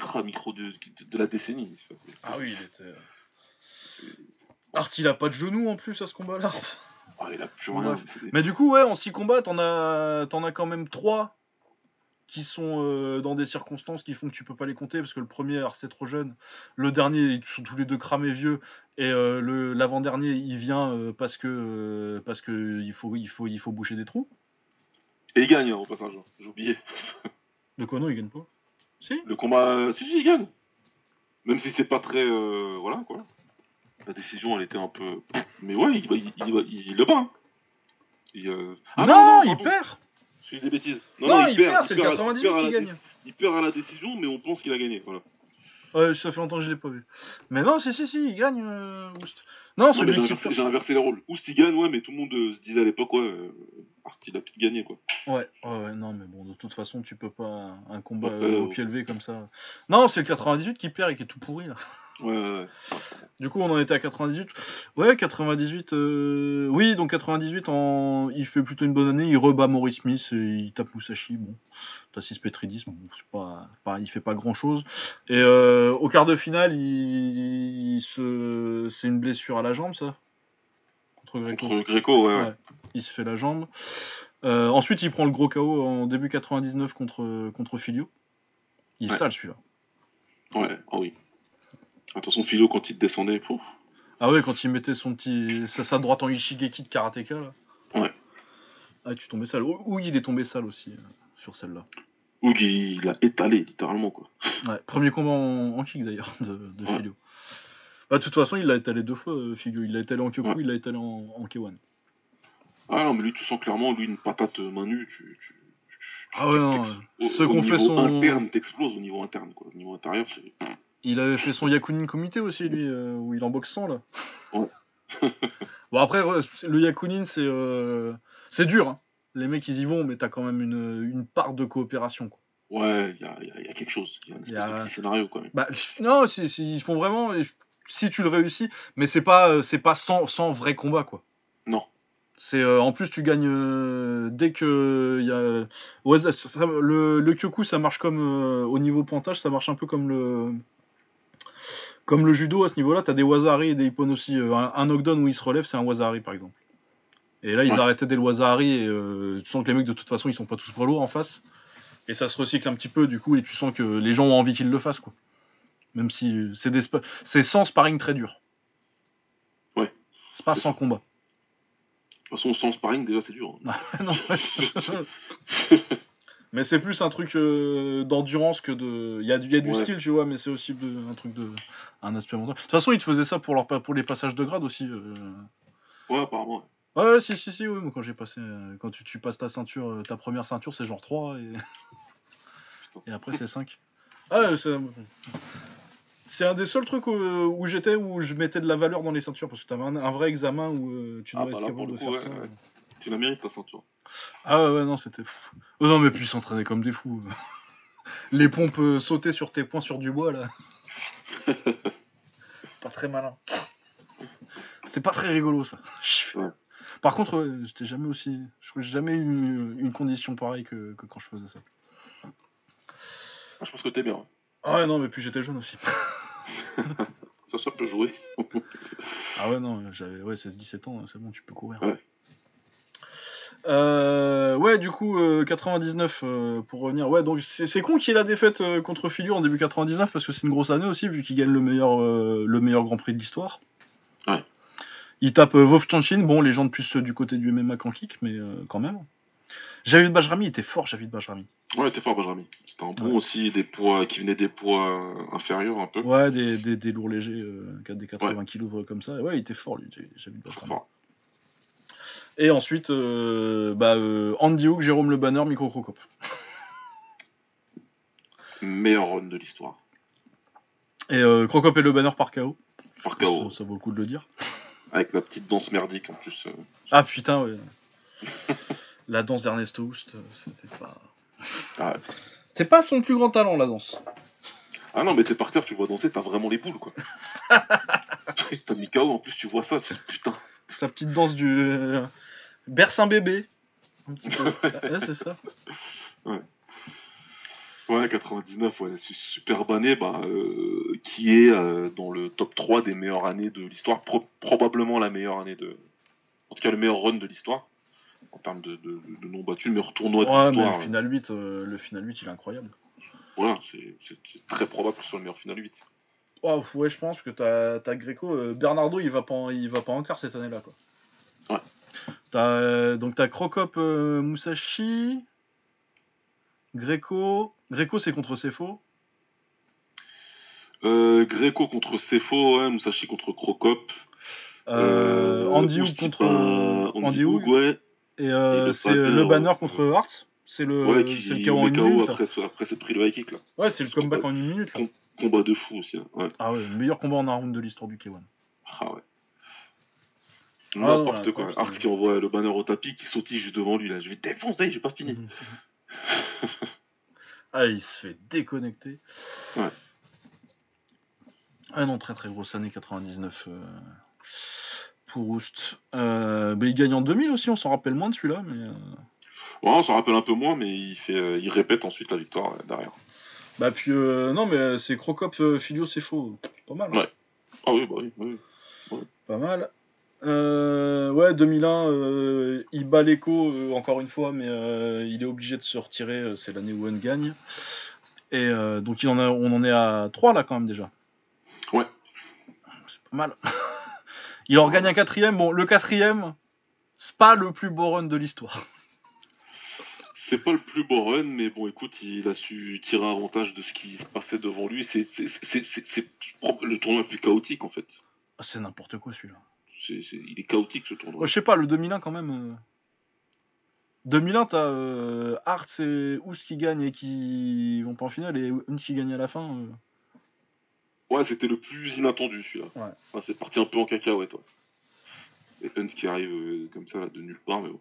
Ah, micro de, de, de la décennie. Ah oui, il était. Art, il a pas de genou en plus à ce combat-là. Ah, il a plus rien. Mais du coup, ouais, en 6 combats, t'en as, t'en as quand même 3 qui sont euh, dans des circonstances qui font que tu peux pas les compter parce que le premier, c'est trop jeune. Le dernier, ils sont tous les deux cramés vieux. Et euh, le, l'avant-dernier, il vient euh, parce que, parce que il faut, il faut, il faut boucher des trous. Et il gagne, hein, au passage. hein. J'ai oublié. De quoi non, il gagne pas Si Le combat, si, si, il gagne. Même si c'est pas très. euh, voilà, quoi. La décision, elle était un peu. Mais ouais, il, il, il- il le bat. hein. Ah Non, il pardon, perd Je dis des bêtises. Non, il, perd, c'est le à- 98 perd à qui la gagne. Il perd à la décision, mais on pense qu'il a gagné. Voilà. Ouais, ça fait longtemps que je l'ai pas vu. Mais non, si, si, si, il gagne. euh, Oust. Non, celui j'ai qui inversé, j'ai inversé les rôles. Oust, il gagne, ouais, mais tout le monde euh, se disait à l'époque, ouais, euh, Hart, il a peut-être gagné, quoi. Ouais, ouais, ouais, non, mais bon, de toute façon, tu peux pas. Un combat Ouais, euh, au ouais. pied levé comme ça. Non, c'est le 98 qui perd et qui est tout pourri, là. Ouais, ouais, ouais. Du coup, on en était à 98. Ouais, 98. euh, Oui, donc 98, en... il fait plutôt une bonne année. Il rebat Maurice Smith et il tape Musashi. Bon, t'as 6 Petridis, bon, c'est pas... pas- il fait pas grand chose. Et euh, au quart de finale, il, il se... c'est une blessure à la jambe, ça? Contre Greco. Contre Greco, ouais. Il se fait la jambe. Euh, ensuite, il prend le gros KO en début 99 contre, contre Filio. Il est sale celui-là. Ouais, ah oui. Attention, Philo, quand il descendait, pouf. Ah ouais, quand il mettait son petit. sa, sa droite en Ishigeki de karatéka là. Ouais. Ah, tu tombais sale. Ou il est tombé sale aussi euh, sur celle-là. Ou il il a étalé, littéralement, quoi. Ouais, premier combat en, en kick d'ailleurs de, de Ouais. Filio. Bah, de toute façon, il l'a étalé deux fois, euh, Filio. Il l'a étalé en Kyoku, Ouais. il l'a étalé en, en K1. Ah non, mais lui, tu sens clairement, lui, une patate euh, main nue, tu. tu- Ah ouais, non. Ceux qu'on fait niveau son. interne, t'exploses au niveau interne, quoi. Au niveau intérieur, c'est. Il avait fait son Yakunin Comité aussi, lui, euh, où il en boxe 100 là. Ouais. bon, après, le Yakunin, c'est euh, c'est dur. hein. Les mecs, ils y vont, mais t'as quand même une, une part de coopération. Quoi. Ouais, il y a, y a- il y a quelque chose. Il y a une Il y espèce a- de petit scénario, quand même. Bah, non, ils font vraiment. Si tu le réussis, mais c'est pas, euh, c'est pas sans, sans vrai combat, quoi. Non. C'est euh, en plus tu gagnes dès que il y a ouais, ça- ça- le, le Kyoku ça marche comme au niveau pointage ça marche un peu comme le comme le judo à ce niveau-là t'as des wazari et des ippon aussi Euh, un, un knockdown où il se relève c'est un wazari par exemple et là ils Ouais. arrêtaient dès le wazari et euh, tu sens que les mecs de toute façon ils sont pas tous poids lourds en face et ça se recycle un petit peu du coup et tu sens que les gens ont envie qu'ils le fassent quoi même si euh, c'est des spa- c'est sans sparring très dur Ouais. c'est pas sans combat De toute façon, sans sparring, déjà, c'est dur. hein. non, mais c'est plus un truc euh, d'endurance que de. Il y a, du- il y a du Ouais. skill, tu vois, mais c'est aussi de- un truc de. Un aspect mental. De toute façon, ils te faisaient ça pour, leur, pa- pour les passages de grade aussi. euh. Ouais, apparemment. ouais. Si, si, si, oui, moi quand j'ai passé. euh, Quand tu, tu passes ta ceinture, ta première ceinture, c'est genre 3 et, et après c'est 5. Ah, c'est. C'est un des seuls trucs où, où j'étais où je mettais de la valeur dans les ceintures parce que t'avais un, un vrai examen où tu Ah, dois bah être là, capable de coup, faire ouais, ça. Tu la mérites, ta ceinture. Ah ouais, ouais, non, c'était fou. Oh non, mais puis ils s'entraînaient comme des fous. Les pompes euh, sautaient sur tes poings sur du bois, là. pas très malin. C'était pas très rigolo, ça. Ouais. Par contre, ouais, j'étais jamais aussi. Je crois que j'ai jamais eu une, une condition pareille que, que quand je faisais ça. Ah, je pense que t'es bien. Ah ouais, non, mais puis j'étais jeune aussi. Ça, ça peut jouer. Ah ouais, non, j'avais ouais, 16-17 ans, c'est bon, tu peux courir. Ouais. Euh, ouais, du coup, euh, 99, euh, pour revenir. Ouais, donc c'est con qu'il ait la défaite euh, contre Filio en début 99, parce que c'est une grosse année aussi, vu qu'il gagne le meilleur, euh, le meilleur Grand Prix de l'histoire. Ouais. Il tape euh, Vovchanchin, bon, les gens de plus euh, du côté du MMA qu'en kick, mais euh, quand même. Javid Bajrami il était fort, Javid Bajrami. Ouais, t'es fort, Benjamin. C'était un bon Ouais. aussi, des poids qui venaient des poids euh, inférieurs un peu. Ouais, des, des, des lourds légers, euh, des 80 kilos euh, comme ça. Ouais, il était fort, lui, Javid Bajrami. fort. Et ensuite, euh, bah, euh, Andy Hook, Jérôme Le Banner, Micro Crocop. Meilleur run de l'histoire. Et euh, Crocop et Le Banner par KO. Par KO. Ça, ça vaut le coup de le dire. Avec la petite danse merdique en plus. euh. Ah putain, ouais. la danse d'Ernesto Houst, c'était pas. Ah ouais. C'était pas son plus grand talent, la danse. Ah non, mais t'es par terre, tu vois danser, t'as vraiment les boules quoi. t'as mis KO, en plus tu vois ça, putain. Sa petite danse du. Euh, berce un bébé. Un petit peu. ouais, c'est ça. Ouais, 99, ouais, c'est une superbe année bah, euh, qui est euh, dans le top 3 des meilleures années de l'histoire, pro- probablement la meilleure année de. En tout cas, le meilleur run de l'histoire, en termes de, de, de non battu, le meilleur tournoi de mais le l'histoire. final 8, euh, le final 8, il est incroyable. Voilà, c'est très probable que ce soit le meilleur final 8. Oh, ouais, je pense que t'as as Greco. euh, Bernardo, il va pas en, il va pas en quart cette année-là, quoi. Ouais. T'as, euh, donc t'as Crocop euh, Musashi. Greco. Greco, c'est contre Cefo. Euh, Greco contre Cefo, ouais, Musashi contre Crocop. Euh, Andy contre. euh, Andy ouais. Et, euh, c'est banner, le banner contre Hartz. C'est le, ouais, qui le KO en une KO minute. après, après cette pris le high kick là. Ouais, c'est le comeback en une minute. là. Combat de fou aussi. hein, Ouais. Ah ouais, le meilleur combat en un round de l'histoire du K1. Ah ouais. Ah, N'importe ouais, quoi. ouais, Art c'est- qui envoie le banner au tapis, qui sautille juste devant lui là. Je vais défoncer, j'ai pas fini. Mhm. ah, il se fait déconnecter. Ouais. Ah non, très très grosse année 99 euh, pour Oust. Euh, il gagne en 2000 aussi, on s'en rappelle moins de celui-là, mais. euh, Ouais, on s'en rappelle un peu moins, mais il fait, il répète ensuite la victoire derrière. Bah puis euh, non mais euh, c'est Crocop euh, Filio c'est faux. Pas mal. hein. Ouais. Ah oui, bah oui, oui. Pas mal. Euh, ouais 2001 euh, il bat l'écho encore une fois mais euh, il est obligé de se retirer c'est l'année où on gagne. Et donc il en a, on en est à 3 là quand même déjà. Ouais. C'est pas mal. il en regagne un quatrième. Bon le quatrième c'est pas le plus beau run de l'histoire. C'est pas le plus beau run, mais bon, écoute, il a su tirer avantage de ce qui se passait devant lui. C'est le tournoi le plus chaotique en fait. Ah, c'est n'importe quoi celui-là. Il est chaotique ce tournoi. Je sais pas, le 2001 quand même. euh. 2001, t'as euh, Hart et Ous qui gagnent et qui vont pas en finale et Hunch qui gagne à la fin. euh. Ouais, c'était le plus inattendu celui-là. Ouais. Enfin, c'est parti un peu en cacahuète, ouais. Et Hunt qui arrive euh, comme ça là, de nulle part, mais bon.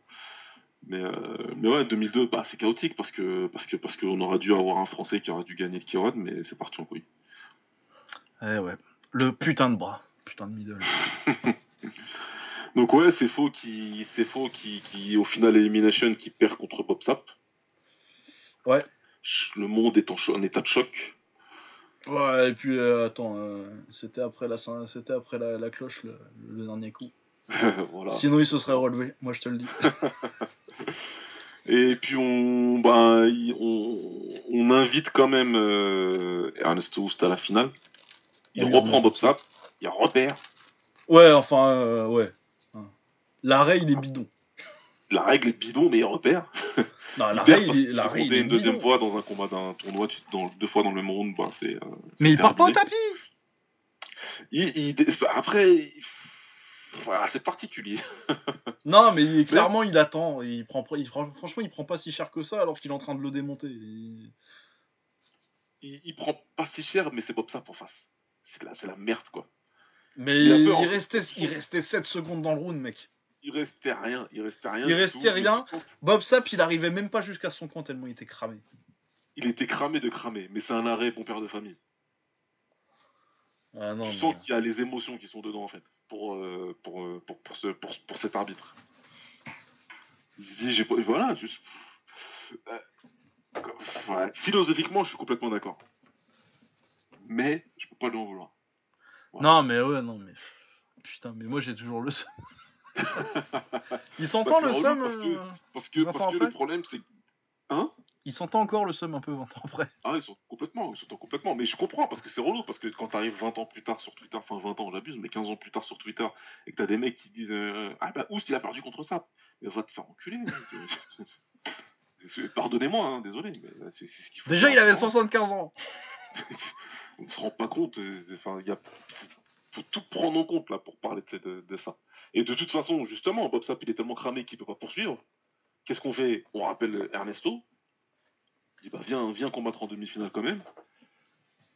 Mais, euh, mais ouais, 2002, bah, c'est chaotique parce que parce que parce qu'on aurait dû avoir un Français qui aurait dû gagner le Kiron, mais c'est parti en couille. Eh ouais. Le putain de bras. Putain de middle. Donc ouais, c'est faux qui c'est faux qui, qui au final elimination qui perd contre Bob. Ouais. Le monde est en, en état de choc. Ouais, et puis euh, attends, euh, c'était après la c'était après la, la cloche le, le dernier coup. voilà. Sinon il se serait relevé, moi je te le dis. Et puis on, ben, on, on invite quand même euh, Ernesto Houst à la finale. Il Oui, reprend Bob Sapp, il repère. Ouais, enfin, euh, ouais. L'arrêt il est bidon. La règle est bidon, mais il repère. Non, Il l'arrêt il est, l'arrêt, il est une deuxième bidon. fois dans un combat d'un tournoi, tu- dans, deux fois dans le même round, ben c'est. euh, c'est Mais il part pas au tapis Il- après, voilà, c'est particulier. Non, mais clairement, il attend. et Il prend, il, fran- franchement, il prend pas si cher que ça alors qu'il est en train de le démonter. Il- Il, il prend pas si cher, mais c'est Bob Sapp en face. C'est la, c'est la merde, quoi. Mais Il en restait, il restait 7 secondes dans le round, mec. Il restait rien, il restait rien. Il restait tout, rien. Bob Sapp, il arrivait même pas jusqu'à son coin tellement il était cramé. Il était cramé de cramé, mais c'est un arrêt bon père de famille. Ah non, tu mais- sens qu'il y a les émotions qui sont dedans en fait, pour, euh, pour, euh, pour, pour, ce, pour, pour cet arbitre. Il se dit, j'ai pas. Voilà, juste. Euh, ouais, philosophiquement, je suis complètement d'accord. Mais je peux pas lui en vouloir. Non, mais ouais, non, mais. Putain, mais moi j'ai toujours le seum. Il s'entend Bah, le c'est seum parce que- euh, Parce que, 20 ans parce que le problème, c'est. Il s'entend encore le seum un peu 20 ans après. Ah, ils sont complètement, ils sont complètement. Mais je comprends parce que c'est relou parce que quand t'arrives 20 ans plus tard sur Twitter, enfin 20 ans, j'abuse, mais 15 ans plus tard sur Twitter et que t'as des mecs qui disent euh, Ah bah Oust il a perdu contre ça. Mais va te faire enculer. Pardonnez-moi, hein, désolé. Mais c'est c'est ce qu'il faut Déjà, faire, il avait hein. 75 ans. On se rend pas compte. euh, Enfin, il y a, faut, faut tout prendre en compte là pour parler de, de- de ça. Et de toute façon, justement, Bob Sapp il est tellement cramé qu'il peut pas poursuivre. Qu'est-ce qu'on fait? On rappelle Ernesto. Il dit bah viens, viens combattre en demi-finale quand même.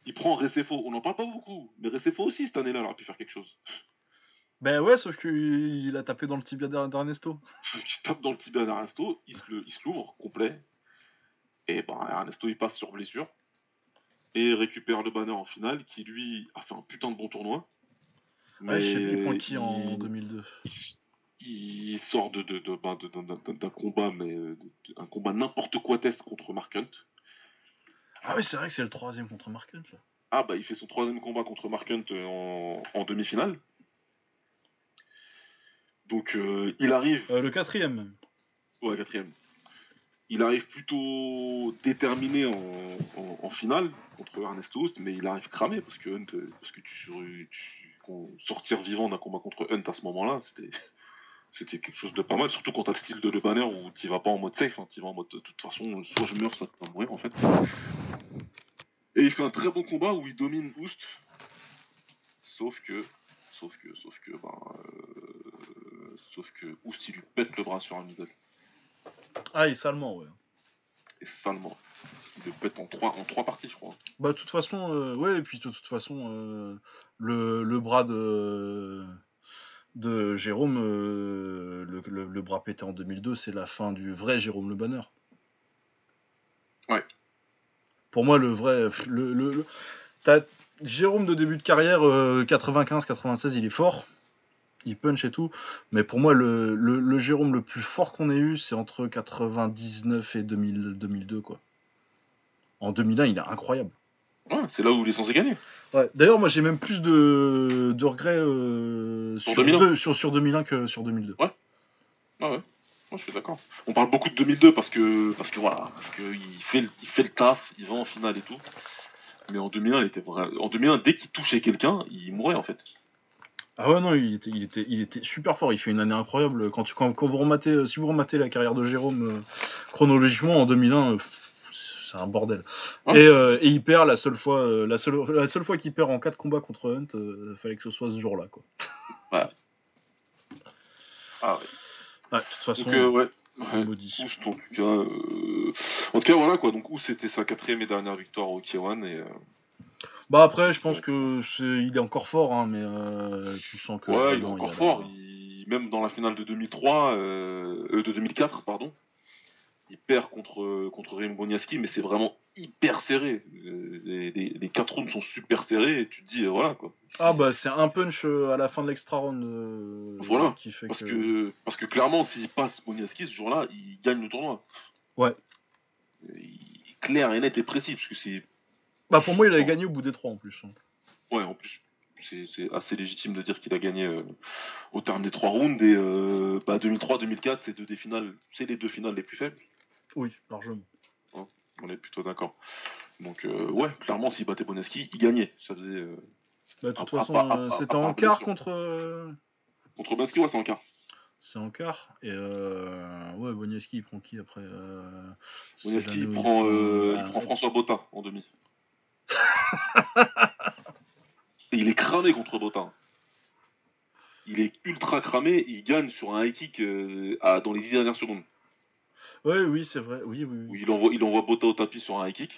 Il prend Recefo. On n'en parle pas beaucoup, mais Recefo aussi cette année-là, il aurait pu faire quelque chose. Ben ouais, sauf qu'il a tapé dans le tibia d'Er- d'Ernesto. Il tape dans le tibia d'Ernesto, il se l'ouvre complet. Et ben Ernesto il passe sur blessure. Et récupère le banner en finale, qui lui a fait un putain de bon tournoi. Ouais, je sais plus, il prend Mais qui en il- 2002. il, il sort de, de, de- de- d'un- combat, mais euh, un combat n'importe quoi test contre Mark Hunt. Ah oui, c'est vrai que c'est le troisième contre Mark Hunt, là. Ah bah il fait son troisième combat contre Mark Hunt euh, en, en demi-finale. Donc euh, il arrive, Euh, le quatrième même. ouais quatrième, il arrive plutôt déterminé en, en- en finale contre Ernest Host, mais il arrive cramé parce que Hunt, parce que tu, tu- sortir vivant d'un combat contre Hunt à ce moment-là, c'était c'était quelque chose de pas mal, surtout quand t'as le style de Le Banner où tu vas pas en mode safe, hein, tu vas en mode de toute façon, soit je meurs, soit tu vas mourir en fait. Et il fait un très bon combat où il domine Boost, sauf que, sauf que, sauf que, ben, euh, sauf que Boost il lui pète le bras sur un middle, Ah, il est salement, ouais. et salement. Il le pète en trois, en trois parties je crois. Bah, de toute façon, euh, ouais, et puis de toute façon, euh, le, le bras de, de Jérôme, euh, le, le- le bras pété en 2002, c'est la fin du vrai Jérôme Le Banner. Ouais. Pour moi, le vrai. Le, le, Jérôme de début de carrière, 95-96, il est fort. Il punch et tout. Mais pour moi, le, le, le Jérôme le plus fort qu'on ait eu, c'est entre 99 et 2000, 2002, quoi. En 2001, il est incroyable. Ouais, c'est là où il est censé gagner. Ouais. D'ailleurs, moi j'ai même plus de, de regrets euh, Sur sur, 2001. deux- sur, sur 2001 que sur 2002. Ah ouais, moi je suis d'accord. On parle beaucoup de 2002 parce que, parce que voilà, parce que il fait, le, il fait le taf, il va en finale et tout. Mais en 2001, il était vrai... En 2001, dès qu'il touchait quelqu'un, il mourait en fait. Ah ouais, non, il était, il, était, il était super fort. Il fait une année incroyable. Quand, tu, quand, quand vous rematez, euh, si vous rematez la carrière de Jérôme euh, chronologiquement en 2001, euh, pff, c'est un bordel. Ouais. Et, euh, et il perd la seule fois, euh, la seule, la seule fois qu'il perd en 4 combats contre Hunt, euh, fallait que ce soit ce jour-là. Quoi. Ah ouais. Ouais, de toute façon, Donc euh, ouais. ouais. maudit. Oust, en tout cas, en tout cas voilà quoi. Donc Oust c'était sa quatrième et dernière victoire au K1 et Bah après, je pense que c'est, il est encore fort, hein, mais tu sens que ouais, il est encore fort. Il- Même dans la finale de 2003, euh, euh, de 2004 pardon, il perd contre contre Raymond Boniaski, mais c'est vraiment hyper serré. Euh, Les, les, les quatre rounds sont super serrés et tu te dis euh, voilà quoi. Ah bah c'est un punch euh, à la fin de l'extra round euh, Voilà, qui fait Parce que... que, parce que clairement, s'il passe Boniaski ce jour-là, il gagne le tournoi. Ouais. Il est clair et net et précis, parce que c'est. Bah pour moi il avait gagné au bout des trois en plus. hein. Ouais, en plus, c'est c'est assez légitime de dire qu'il a gagné euh, au terme des trois rounds. Et euh, bah, 2003-2004, c'est deux des finales, c'est les deux finales les plus faibles. Oui, largement. On est plutôt d'accord. Donc, euh, ouais, clairement, s'il battait Boniaski, il gagnait. Ça faisait. euh, Bah, de toute façon euh, c'était en quart contre... Contre Boniaski, ouais, c'est en quart. C'est en quart. Et euh... ouais, Boniaski il prend qui après l'année il prend, il prend François Botta en demi. Et il est cramé contre Botta. Il est ultra cramé, il gagne sur un high kick à- dans les 10 dernières secondes. Ouais, oui, c'est vrai. Oui, oui. Oui. il envoie, il envoie Botta au tapis sur un high kick.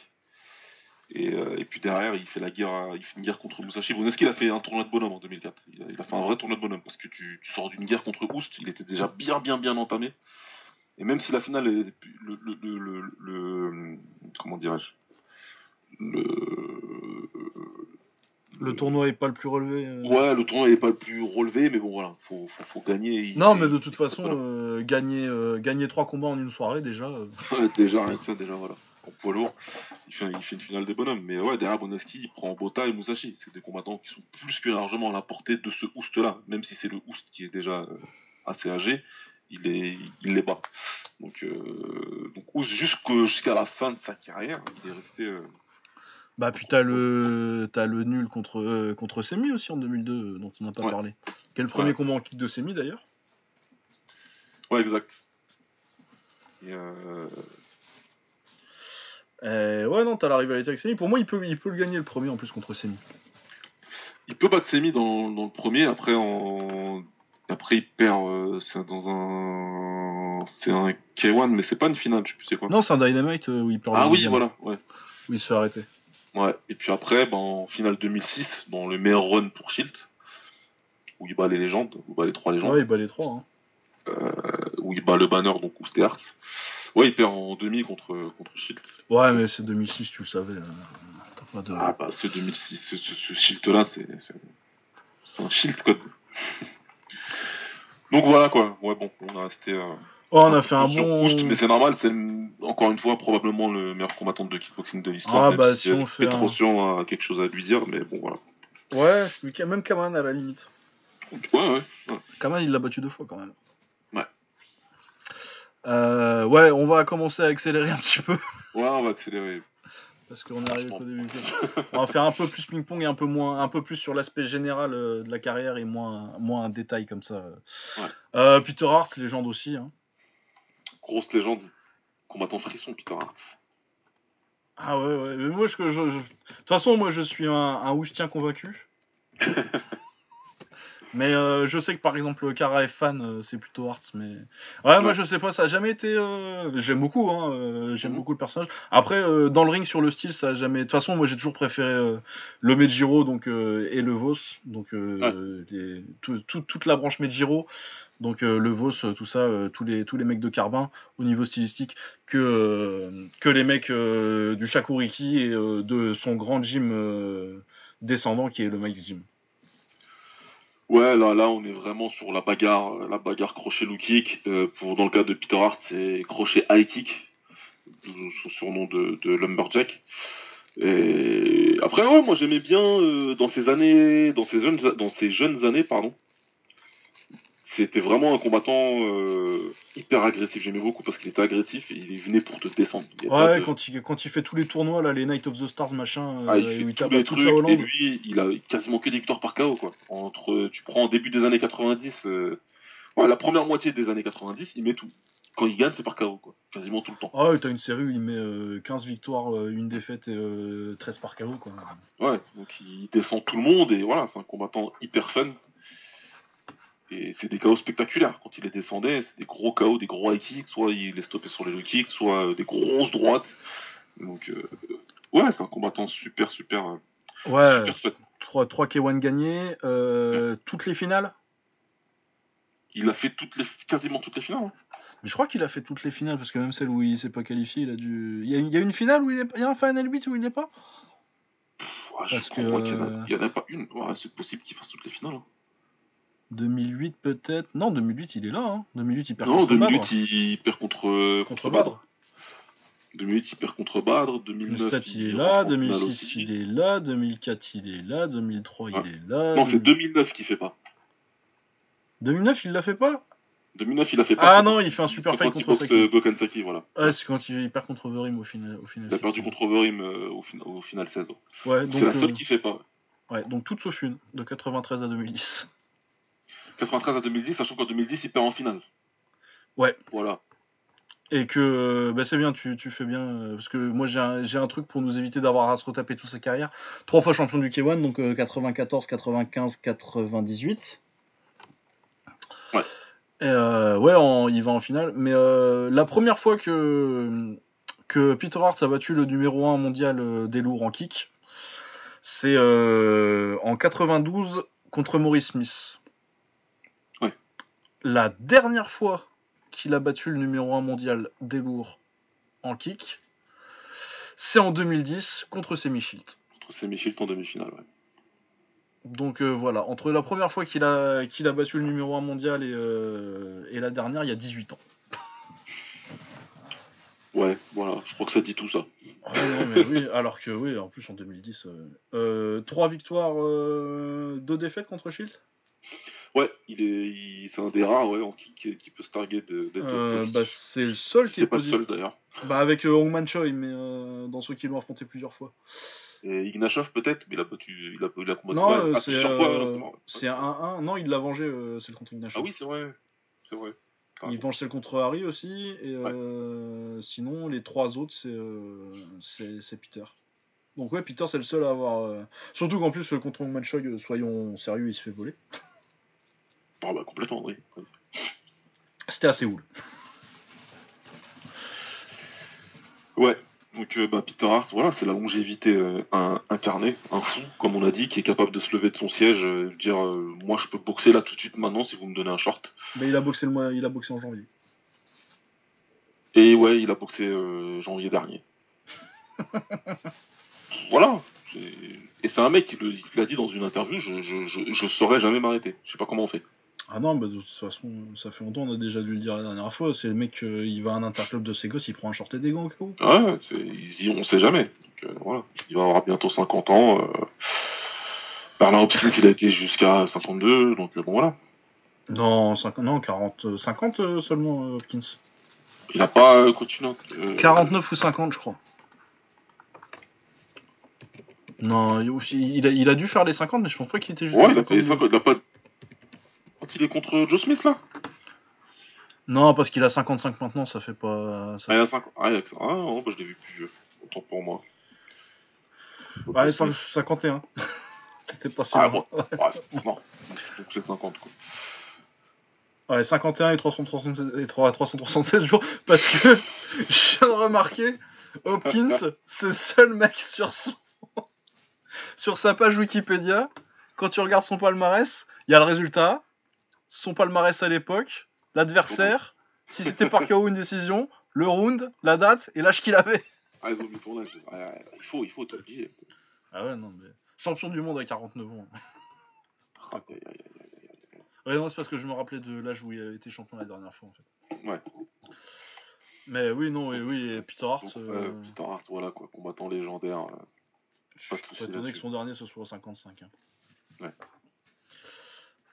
Et, euh, puis derrière, il fait la guerre, il fait une guerre contre Musashi. Boneski, il a fait un tournoi de bonhomme en 2004. Il a, fait un vrai tournoi de bonhomme parce que tu, sors d'une guerre contre Oust, il était déjà bien, bien, bien entamé. Et même si la finale, est, le, le- le- comment dirais-je, le, Le tournoi est pas le plus relevé. euh. Ouais, le tournoi n'est pas le plus relevé, mais bon voilà, faut, faut, faut gagner. il- Non, mais de toute façon, euh, gagner, euh, gagner trois combats en une soirée déjà. déjà, rien que ça, déjà, voilà. En poids lourd, il fait, il fait une finale des bonhommes. Mais ouais, derrière Bonaski, il prend Bota et Musashi. C'est des combattants qui sont plus que largement à la portée de ce Oust-là, même si c'est le Oust qui est déjà assez âgés, il, est, il les bat. Donc, donc jusqu'à la fin de sa carrière, il est resté. Euh, bah, puis t'as le, as le nul contre, euh, contre Semi aussi en 2002, dont on n'a pas parlé. Quel premier combat en kick de Semi d'ailleurs? Ouais, exact. ouais, non, t'as la rivalité avec Semi. Pour moi, il peut, il peut le gagner le premier en plus contre Semi. Il peut battre Semi dans, dans le premier, après en après, il perd. Euh, c'est dans un. C'est un K1, mais c'est pas une finale, je sais plus c'est quoi. Non, c'est un Dynamite euh, où il perd. Ah oui, voilà, ouais. Où il se fait arrêter. Ouais, et puis après, ben, en finale 2006, dans le meilleur run pour Shield, où il bat les légendes, où il bat les trois légendes. Ouais, il bat les trois. Hein. Euh, où il bat le banner, donc Hearts. Ouais, il perd en demi contre, contre Shield. Ouais, mais c'est 2006, tu le savais. Ah bah, ce 2006, ce, ce, Shield là, c'est. C'est un Shield code. Donc voilà quoi. Ouais, bon, on a resté. Euh, oh, on a fait un bon. mais c'est normal, c'est encore une fois probablement le meilleur combattant de kickboxing de l'histoire. Ah bah si on fait. Petro a quelque chose à lui dire, mais bon voilà. Ouais, même Kaman à la limite. Ouais, ouais. Kaman il l'a battu deux fois quand même. Ouais. Euh, ouais, on va commencer à accélérer un petit peu. Ouais, on va accélérer parce qu'on est arrivé au début. On va faire un peu plus ping-pong et un peu moins, un peu plus sur l'aspect général euh, de la carrière et moins, moins un détail comme ça. Euh, Peter Hart, légende aussi. Hein. Grosse légende, combattant frisson, Peter Hart. Ah ouais, ouais. Mais moi, je, de toute façon, moi, je suis un, un convaincu. Mais euh, je sais que par exemple Kara est fan, euh, c'est plutôt Arts, mais ouais, moi je sais pas, ça a jamais été. Euh, j'aime beaucoup, hein, j'aime mhm. beaucoup le personnage. Après, dans le ring sur le style, ça a jamais. De toute façon, moi j'ai toujours préféré le Mejiro donc et le Vos, donc toute la branche Mejiro, donc le Vos, tout ça, tous les tous les mecs de Carbin au niveau stylistique que que les mecs du Shakuriki et de son grand gym descendant qui est le Mike Gym. Ouais, là, là, on est vraiment sur la bagarre, la bagarre crochet low kick. Euh, pour dans le cas de Peter Hart, c'est crochet high kick, son surnom de, de lumberjack. Et après, ouais, moi j'aimais bien euh, dans ces années, dans ces jeunes, dans ces jeunes années, pardon, c'était vraiment un combattant euh, hyper agressif. J'aimais beaucoup parce qu'il était agressif et il venait pour te descendre. Ouais, quand, il, quand il fait tous les tournois, là, les Night of the Stars, machin, ah, il euh, fait tous les trucs, Et lui, il a quasiment que des victoires par KO. Quoi. Entre, tu prends en début des années 90, euh, la première moitié des années 90, il met tout. Quand il gagne, c'est par KO, quoi. quasiment tout le temps. Ah ouais, t'as une série où il met 15 victoires, une défaite et 13 par KO. Quoi. Ouais, donc il descend tout le monde et voilà, c'est un combattant hyper fun et c'est des chaos spectaculaires. Quand il les descendait, c'est des gros chaos, des gros high kicks, soit il les stoppait sur les low kicks, soit euh, des grosses droites. Donc, euh, ouais, c'est un combattant super, super. Euh, ouais, 3, 3 K1 gagnés, toutes les finales? Il a fait toutes les, quasiment toutes les finales. Hein. Mais je crois qu'il a fait toutes les finales, parce que même celle où il s'est pas qualifié, il a dû. Il y a, une finale où il est. Il y a un Final 8 où il n'est pas? Je crois qu'il n'y en, a pas une. c'est possible qu'il fasse toutes les finales. Hein. 2008 peut-être. Non, 2008 il est là. Hein. 2008 il perd non, contre 2008 il perd contre, contre, Badr. 2008 il perd contre Badr. 2009 2007 il, est là. 2006 il est là. 2004 il est là. 2003 il ah. est là. Non, c'est 2009 qui fait pas. 2009 il l'a fait pas 2009 il l'a fait pas. Ah non, il fait un super fight contre Saki. Euh, Gokan Saki, voilà. Ouais, c'est quand il, perd contre Overeem au final. Au final il a perdu contre Overeem euh, au, au, final 16. Ouais, c'est la seule euh, qui fait pas. Ouais, donc toute sauf une, de 93 à 2010. 93 à 2010, sachant qu'en 2010, il perd en finale. Ouais. Voilà. Et que bah c'est bien, tu, fais bien. Euh, parce que moi, j'ai un, truc pour nous éviter d'avoir à se retaper toute sa carrière. Trois fois champion du K1, donc 94, 95, 98. Ouais. Et euh, ouais, il va en finale. Mais euh, la première fois que, que Peter Hart a battu le numéro 1 mondial des lourds en kick, c'est en 92 contre Maurice Smith la dernière fois qu'il a battu le numéro 1 mondial des lourds en kick, c'est en 2010 contre Semi Contre Semi en demi-finale, ouais. Donc euh, voilà, entre la première fois qu'il a, qu'il a battu le numéro 1 mondial et, euh, et, la dernière, il y a 18 ans. Ouais, voilà, je crois que ça dit tout ça. oui, alors que oui, en plus en 2010, euh, 3 victoires, 2 défaites contre Shield? Ouais, il est, il- c'est un des rares ouais, en kick qui, peut se targuer de- d'être Euh, bah, c'est le seul qui C'est est pas le seul d'ailleurs. Bah, avec euh, Hongman Choi, mais euh, dans ceux qui l'ont affronté plusieurs fois. Et Ignashov peut-être, mais il a battu, il a, il a combattu Non, euh, c'est c'est un 1-1. Non, il l'a vengé, celle contre Ignashov. Ah oui, c'est vrai, c'est vrai. Il venge celle contre Harry aussi. Et sinon, les trois autres, c'est c'est c'est Peter. Donc, ouais, Peter, c'est le seul à avoir. Surtout qu'en plus, contre Hongman Choi, soyons sérieux, il se fait voler. Ah bah complètement, oui. C'était assez cool. Ouais. Donc euh, bah, Peter Hart, voilà, c'est la longévité euh, un- incarnée, un fou, comme on a dit, qui est capable de se lever de son siège, euh, dire euh, moi je peux boxer là tout de suite maintenant si vous me donnez un short. Mais il a boxé, le mois... il a boxé en janvier. Et ouais, il a boxé euh, janvier dernier. voilà. Et c'est un mec qui l'a dit dans une interview, je, je, je, je saurais jamais m'arrêter. Je sais pas comment on fait. Ah non, bah de toute façon, ça fait longtemps, on a déjà dû le dire la dernière fois. C'est le mec, euh, il va à un interclub de ses gosses, il prend un short et des gants au cas où. Ouais, c'est- il se dit, on sait jamais. Donc, euh, voilà. Il va avoir bientôt 50 ans. Euh... Bernard Hopkins, il a été jusqu'à 52, donc euh, bon voilà. Non, 50, non 40, euh, 50 euh, seulement, Hopkins. Il a pas continué. euh, 49 ou 50, je crois. Non, il, a, il a dû faire les 50, mais je pense pas qu'il était juste. Ouais, il a fait 52. 50, il a pas. Quand il est contre Joe Smith là? Non, parce qu'il a 55 maintenant, ça fait pas. ça- Ah, il a 50. Ah, il a- ah non, bah, je l'ai vu plus vieux. Autant pour moi. Ouais, cin- 51. T'étais pas sûr. Ah bon, ouais, non. Donc c'est 50 quoi. Ouais, 51 et 367, et 3 367 jours, parce que je viens de remarquer, Hopkins, c'est le seul mec sur son... sur sa page Wikipédia, quand tu regardes son palmarès, il y a le résultat, son palmarès à l'époque, l'adversaire, si c'était par KO une décision, le round, la date et l'âge qu'il avait. Ah, ils ont mis son âge. Il faut, il faut t'obliger. Ah ouais, non, mais... Champion du monde à 49 ans. Ouais, non, c'est parce que je me rappelais de l'âge où il avait été champion la dernière fois, en fait. Ouais. Mais oui, non, et oui, et Peter Hart... Donc, euh, euh, Peter Hart, voilà quoi, combattant légendaire. euh, Je suis pas étonné que son dernier ce soit au 55. hein. Ouais.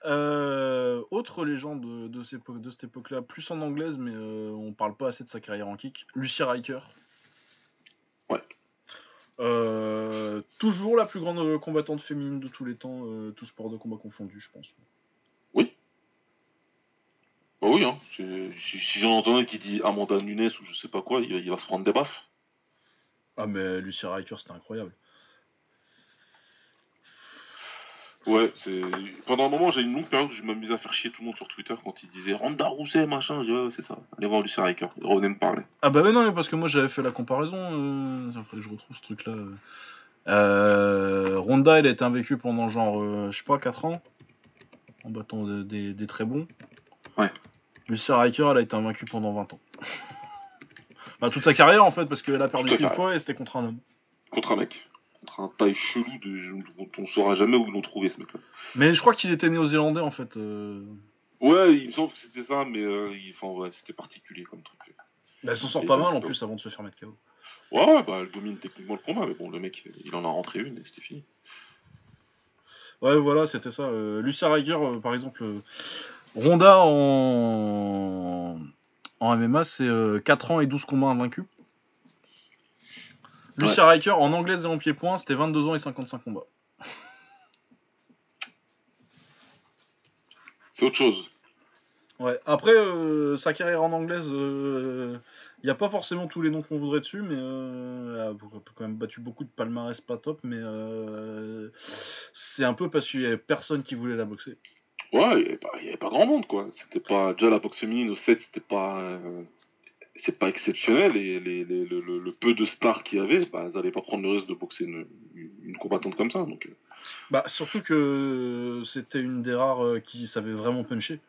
Euh, autre légende de, de, cette époque- de cette époque-là, plus en anglaise, mais euh, on parle pas assez de sa carrière en kick. Lucy Riker. Ouais. Euh, toujours la plus grande euh, combattante féminine de tous les temps, tout sport de combat confondu, je pense. Bah oui, hein. Si, j'en entends un qui dit Amanda Nunes ou je sais pas quoi, il, va- il va se prendre des baffes. Ah, mais Lucy Riker, c'était incroyable. Ouais, c'est. Pendant un moment, j'ai une longue période où je m'amusais à faire chier tout le monde sur Twitter quand ils disaient Ronda Rousset, machin. Je dis, ouais, c'est ça. Allez voir Lucy Riker. Revenez me parler. Ah bah ouais, non, mais parce que moi j'avais fait la comparaison. Euh... Que je retrouve ce truc-là. euh. Ronda, elle a été invaincue pendant genre, euh, je sais pas, 4 ans. En battant des, des- des très bons. Ouais. Lucy Riker, elle a été invaincue pendant 20 ans. bah toute sa carrière en fait, parce qu'elle a perdu qu'une carrière. fois et c'était contre un homme. Contre un mec. Contre un taille chelou de... dont on saura jamais où ils l'ont trouvé ce mec-là. Mais je crois qu'il était néo-zélandais en fait. euh. Ouais, il me semble que c'était ça, mais euh, il- enfin, ouais, c'était particulier comme truc. Bah, elle s'en sort pas mal en plus avant de se faire mettre KO. Ouais, bah elle domine techniquement le combat, mais bon, le mec, il en a rentré une et c'était fini. Ouais, voilà, c'était ça. Euh, Lucy Riker, euh, par exemple, euh, Ronda en, en MMA, c'est euh, 4 ans et 12 combats invaincus. Lucy Riker en anglaise et en pied-point, c'était 22 ans et 55 combats. C'est autre chose. Ouais, après, euh, sa carrière en anglaise, il n'y a pas forcément tous les noms qu'on voudrait dessus, mais euh, elle a quand même battu beaucoup de palmarès pas top, mais euh, c'est un peu parce qu'il n'y avait personne qui voulait la boxer. Ouais, il n'y avait, pas- avait grand monde, quoi. C'était pas. Déjà, la boxe féminine au 7, c'était pas. C'est pas exceptionnel, et les, les- le, le- le peu de stars qu'il y avait, bah, elles allaient pas prendre le risque de boxer une, une combattante comme ça. Donc, euh, Bah, surtout que c'était une des rares euh, qui savait vraiment puncher.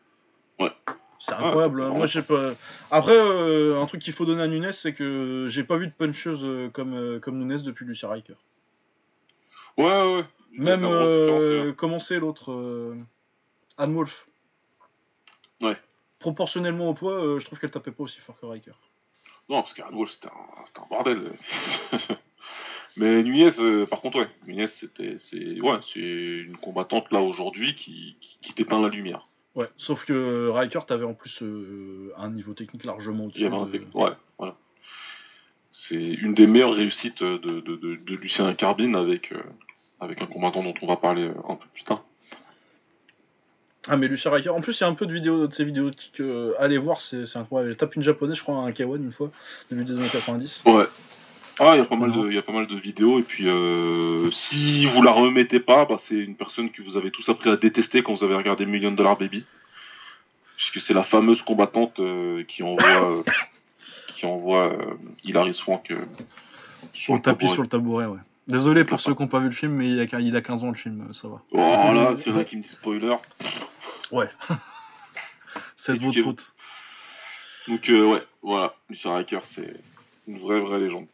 Ouais. C'est incroyable. vraiment. Moi, je sais pas. Après, euh, un truc qu'il faut donner à Nunes, c'est que j'ai pas vu de puncheuse comme, comme Nunes depuis Lucy Riker. ouais, ouais. Même, euh, comment c'est l'autre euh, Anne Wolf. Ouais. Proportionnellement au poids, euh, je trouve qu'elle tapait pas aussi fort que Riker. Non, parce qu'Anne Wolf, c'était un, bordel. Mais Nunez, euh, par contre, ouais, Nunez, c'était, c'est, ouais, c'est une combattante là aujourd'hui qui, qui, qui t'éteint la lumière. Ouais, sauf que Riker, t'avais en plus euh, un niveau technique largement au-dessus. de- Ouais, voilà. C'est une des meilleures réussites de, de, Lucien Carbine avec, euh, avec un combattant dont on va parler un peu plus tard. Ah, mais Lucia Riker, en plus, il y a un peu de vidéos de ces vidéos de kick. euh, allez voir, c'est incroyable. Elle tape une japonaise, je crois, à un K1 une fois, début des années 90. Ouais. Ah, il y a pas mal de, il y a pas mal de vidéos et puis euh, si vous la remettez pas, bah, c'est une personne que vous avez tous appris à détester quand vous avez regardé Million Dollar Baby, puisque c'est la fameuse combattante euh, qui envoie, euh, qui envoie Hilary Swank Sur le tapis, sur le tabouret, ouais. Désolé pour ceux qui n'ont pas vu le film, mais il a, il a 15 ans le film, ça va. Oh là, c'est vrai qui me dit spoiler. C'est de votre faute. Donc euh, ouais, voilà, Lucien Riker, c'est une vraie vraie légende.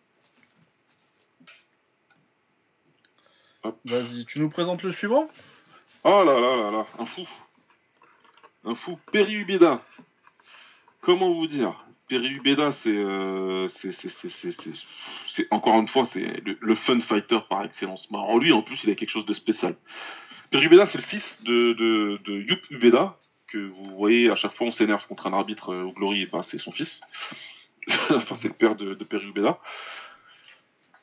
Vas-y, tu nous présentes le suivant? Oh là là là là, un fou. Un fou. Perry Ubeda. Comment vous dire? Perry Ubeda, c'est, euh, c'est, encore une fois, c'est le, le fun fighter par excellence. Mais alors lui, en plus, il a quelque chose de spécial. Perry Ubeda, c'est le fils de, de, de Yup Ubeda, que vous voyez à chaque fois on s'énerve contre un arbitre euh, au Glory, et ben, c'est son fils. enfin, c'est le père de, de Ubeda.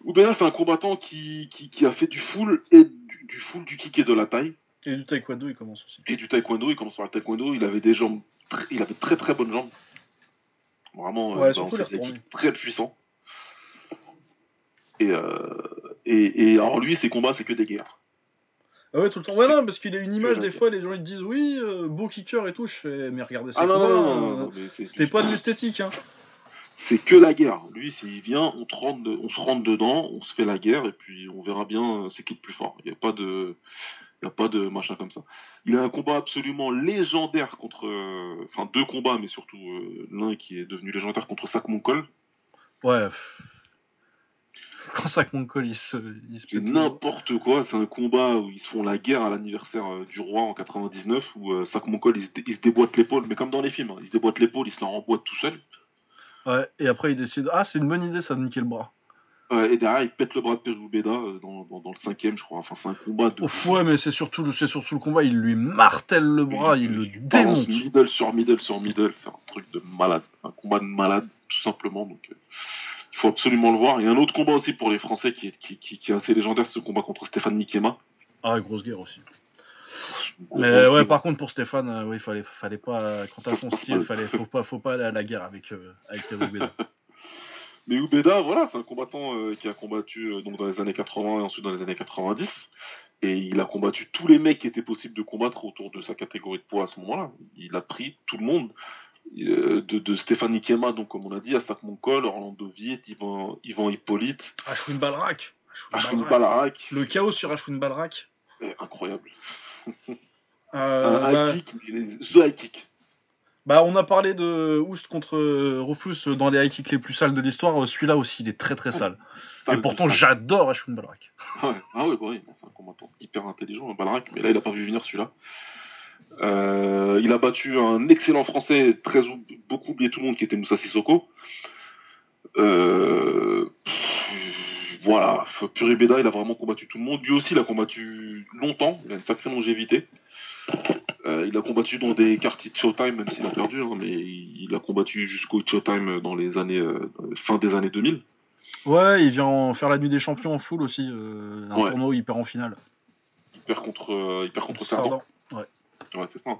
Ubeda, c'est un combattant qui, qui, qui a fait du full et du, du full, du kick et de la taille Et du taekwondo, il commence aussi. et du taekwondo. Il commence par le taekwondo. Il avait des jambes, il avait très très bonnes jambes. Vraiment, Ouais, euh, retournées. kicks très puissant. Et, euh, et, et alors lui, ses combats, c'est que des guerres. Ah ouais, tout le temps. Ouais, non, parce qu'il a une image, des fois, les gens ils disent oui, euh, beau kicker et tout. Je fais, mais regardez ça. Ah non, non, non, non, non, C'était pas de l'esthétique, hein. C'est que la guerre. Lui, s'il vient, on, te rentre de- on se rentre dedans, on se fait la guerre, et puis on verra bien euh, c'est qui le plus fort. Il n'y a pas de, il y a pas de machin comme ça. Il a un combat absolument légendaire contre, euh, enfin deux combats, mais surtout euh, l'un qui est devenu légendaire contre Sak Monkol. Ouais. pff. Quand ça que mon col, il se, il se n'importe quoi. C'est un combat où ils se font la guerre à l'anniversaire euh, du roi en 99, où euh, Sak Monkol il se, dé- il se déboîte l'épaule, mais comme dans les films, hein, il se déboîte l'épaule, il se la remboîte tout seul. Ouais, et après il décide Ah, c'est une bonne idée ça de niquer le bras. Et derrière, il pète le bras de Perubeda euh, dans, dans, dans le cinquième, je crois. Enfin, c'est un combat de. Ouf, ouais, mais c'est surtout, le- surtout le combat, il lui martèle le bras, il le démonte. middle sur middle sur middle, c'est un truc de malade, un combat de malade, tout simplement. Donc, euh, il faut absolument le voir. Il y a un autre combat aussi pour les Français qui est, qui, qui, qui est assez légendaire, c'est ce combat contre Stéphane Nikema. Ah, grosse guerre aussi. Mais ouais, par contre, pour Stéphane, euh, oui, fallait, fallait pas, quant à son style, fallait, faut pas, faut pas aller à la guerre avec, euh, avec Perry Beda. Mais Ubeda, voilà, c'est un combattant euh, qui a combattu euh, donc dans les années 80 et ensuite dans les années 90. Et il a combattu tous les mecs qui étaient possibles de combattre autour de sa catégorie de poids à ce moment-là. Il a pris tout le monde. Euh, de, de Stéphane Nikema, donc comme on a dit, Astak Monkol, Orlando Viet, Ivan Hippolyte, Ashwin Balrak. Ashwin Balrak. Le chaos sur Ashwin Balrak. Eh, incroyable. Euh, un bah, high kick, mais les- the high kick. bah, on a parlé de Oust contre euh, Rufus dans les high kicks les plus sales de l'histoire. Euh, Celui-là aussi, il est très très sale. Ça, Et pourtant, j'adore Ashwin Balrak. Ouais. Ah ouais, bah oui, c'est un combattant hyper intelligent, Balrak, mais là il a pas vu venir celui-là. Euh, il a battu un excellent français, très ou- beaucoup oublié tout le monde, qui était Moussa Sissoko. Euh, pff, voilà, Puri Beda, il a vraiment combattu tout le monde. Lui aussi, il a combattu longtemps, il a une sacrée longévité. Euh, il a combattu dans des quartiers de Showtime, même s'il a perdu, hein, mais il a combattu jusqu'au Showtime dans les années euh, fin des années 2000. Ouais, il vient en faire la nuit des champions en full aussi. un Ouais. tournoi où il perd en finale. Il perd contre, il perd contre Sardan. Sardan. Ouais, c'est ça.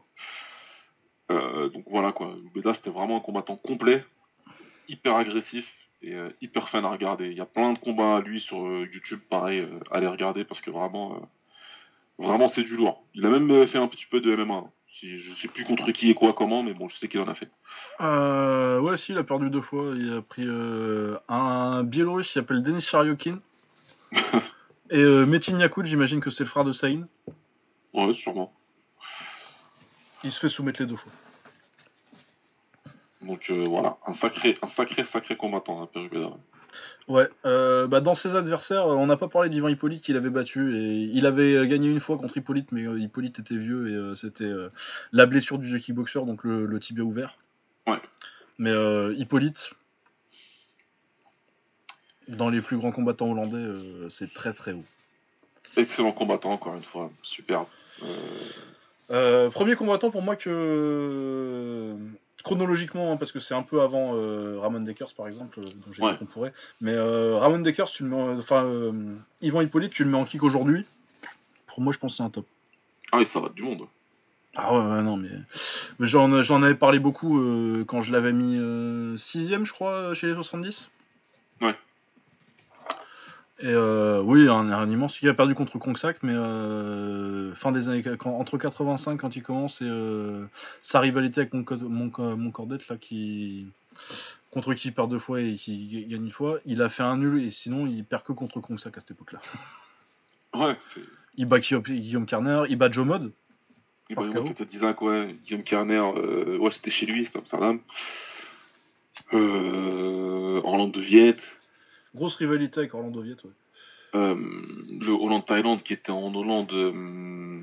Euh, donc voilà quoi, Ubeda c'était vraiment un combattant complet, hyper agressif et euh, hyper fun à regarder. Il y a plein de combats à lui sur euh, YouTube, pareil, allez regarder parce que vraiment, vraiment c'est du lourd. Il a même fait un petit peu de MMA. hein. Je sais plus contre qui et quoi, comment, mais bon, je sais qu'il en a fait. Ouais, si, il a perdu deux fois. Il a pris un Biélorusse qui s'appelle Denis Chariokin. Et Metin Yakout, j'imagine que c'est le frère de Saïn. Ouais, sûrement. Il se fait soumettre les deux fois. Donc euh, voilà, un sacré, un sacré, sacré combattant, hein. Ouais, euh, bah dans ses adversaires, euh, on n'a pas parlé d'Ivan Hippolyte qu'il avait battu. Et il avait gagné une fois contre Hippolyte, mais euh, Hippolyte était vieux et euh, c'était la blessure du vieux kickboxer, donc le, le tibia ouvert. Ouais. Mais euh, Hippolyte, Dans les plus grands combattants hollandais, c'est très très haut. Excellent combattant, encore une fois. Superbe. Euh, premier combattant pour moi que chronologiquement, hein, parce que c'est un peu avant euh, Ramon Dekers par exemple, euh, dont j'ai Ouais. dit qu'on pourrait. Mais euh, Ramon Dekers, tu le mets, en- enfin Yvan Hippolyte, tu le mets en kick aujourd'hui. Pour moi, je pense que c'est un top. Ah oui, ça va du monde. Ah ouais, ouais, non mais, mais j'en j'en avais parlé beaucoup quand je l'avais mis sixième, je crois, chez les 70. Et euh, oui, un, un immense. Il a perdu contre Kongsak, mais euh, fin des années quand- entre 85 quand il commence et euh, sa rivalité avec mon, mon, mon Cordette là qui contre qui il perd deux fois et qui gagne une fois, il a fait un nul et sinon il perd que contre Kongsak à cette époque-là. Ouais. Il bat Guillaume, Guillaume Kerner, il bat Joe Mod. Il peut-être Isaac, ouais. Guillaume Kerner, euh, ouais, c'était chez lui, c'était Amsterdam. Euh, Orlando Viet. Grosse rivalité avec Orlando Viet. Ouais. Euh, le Hollande-Thaïlande qui était en Hollande. euh,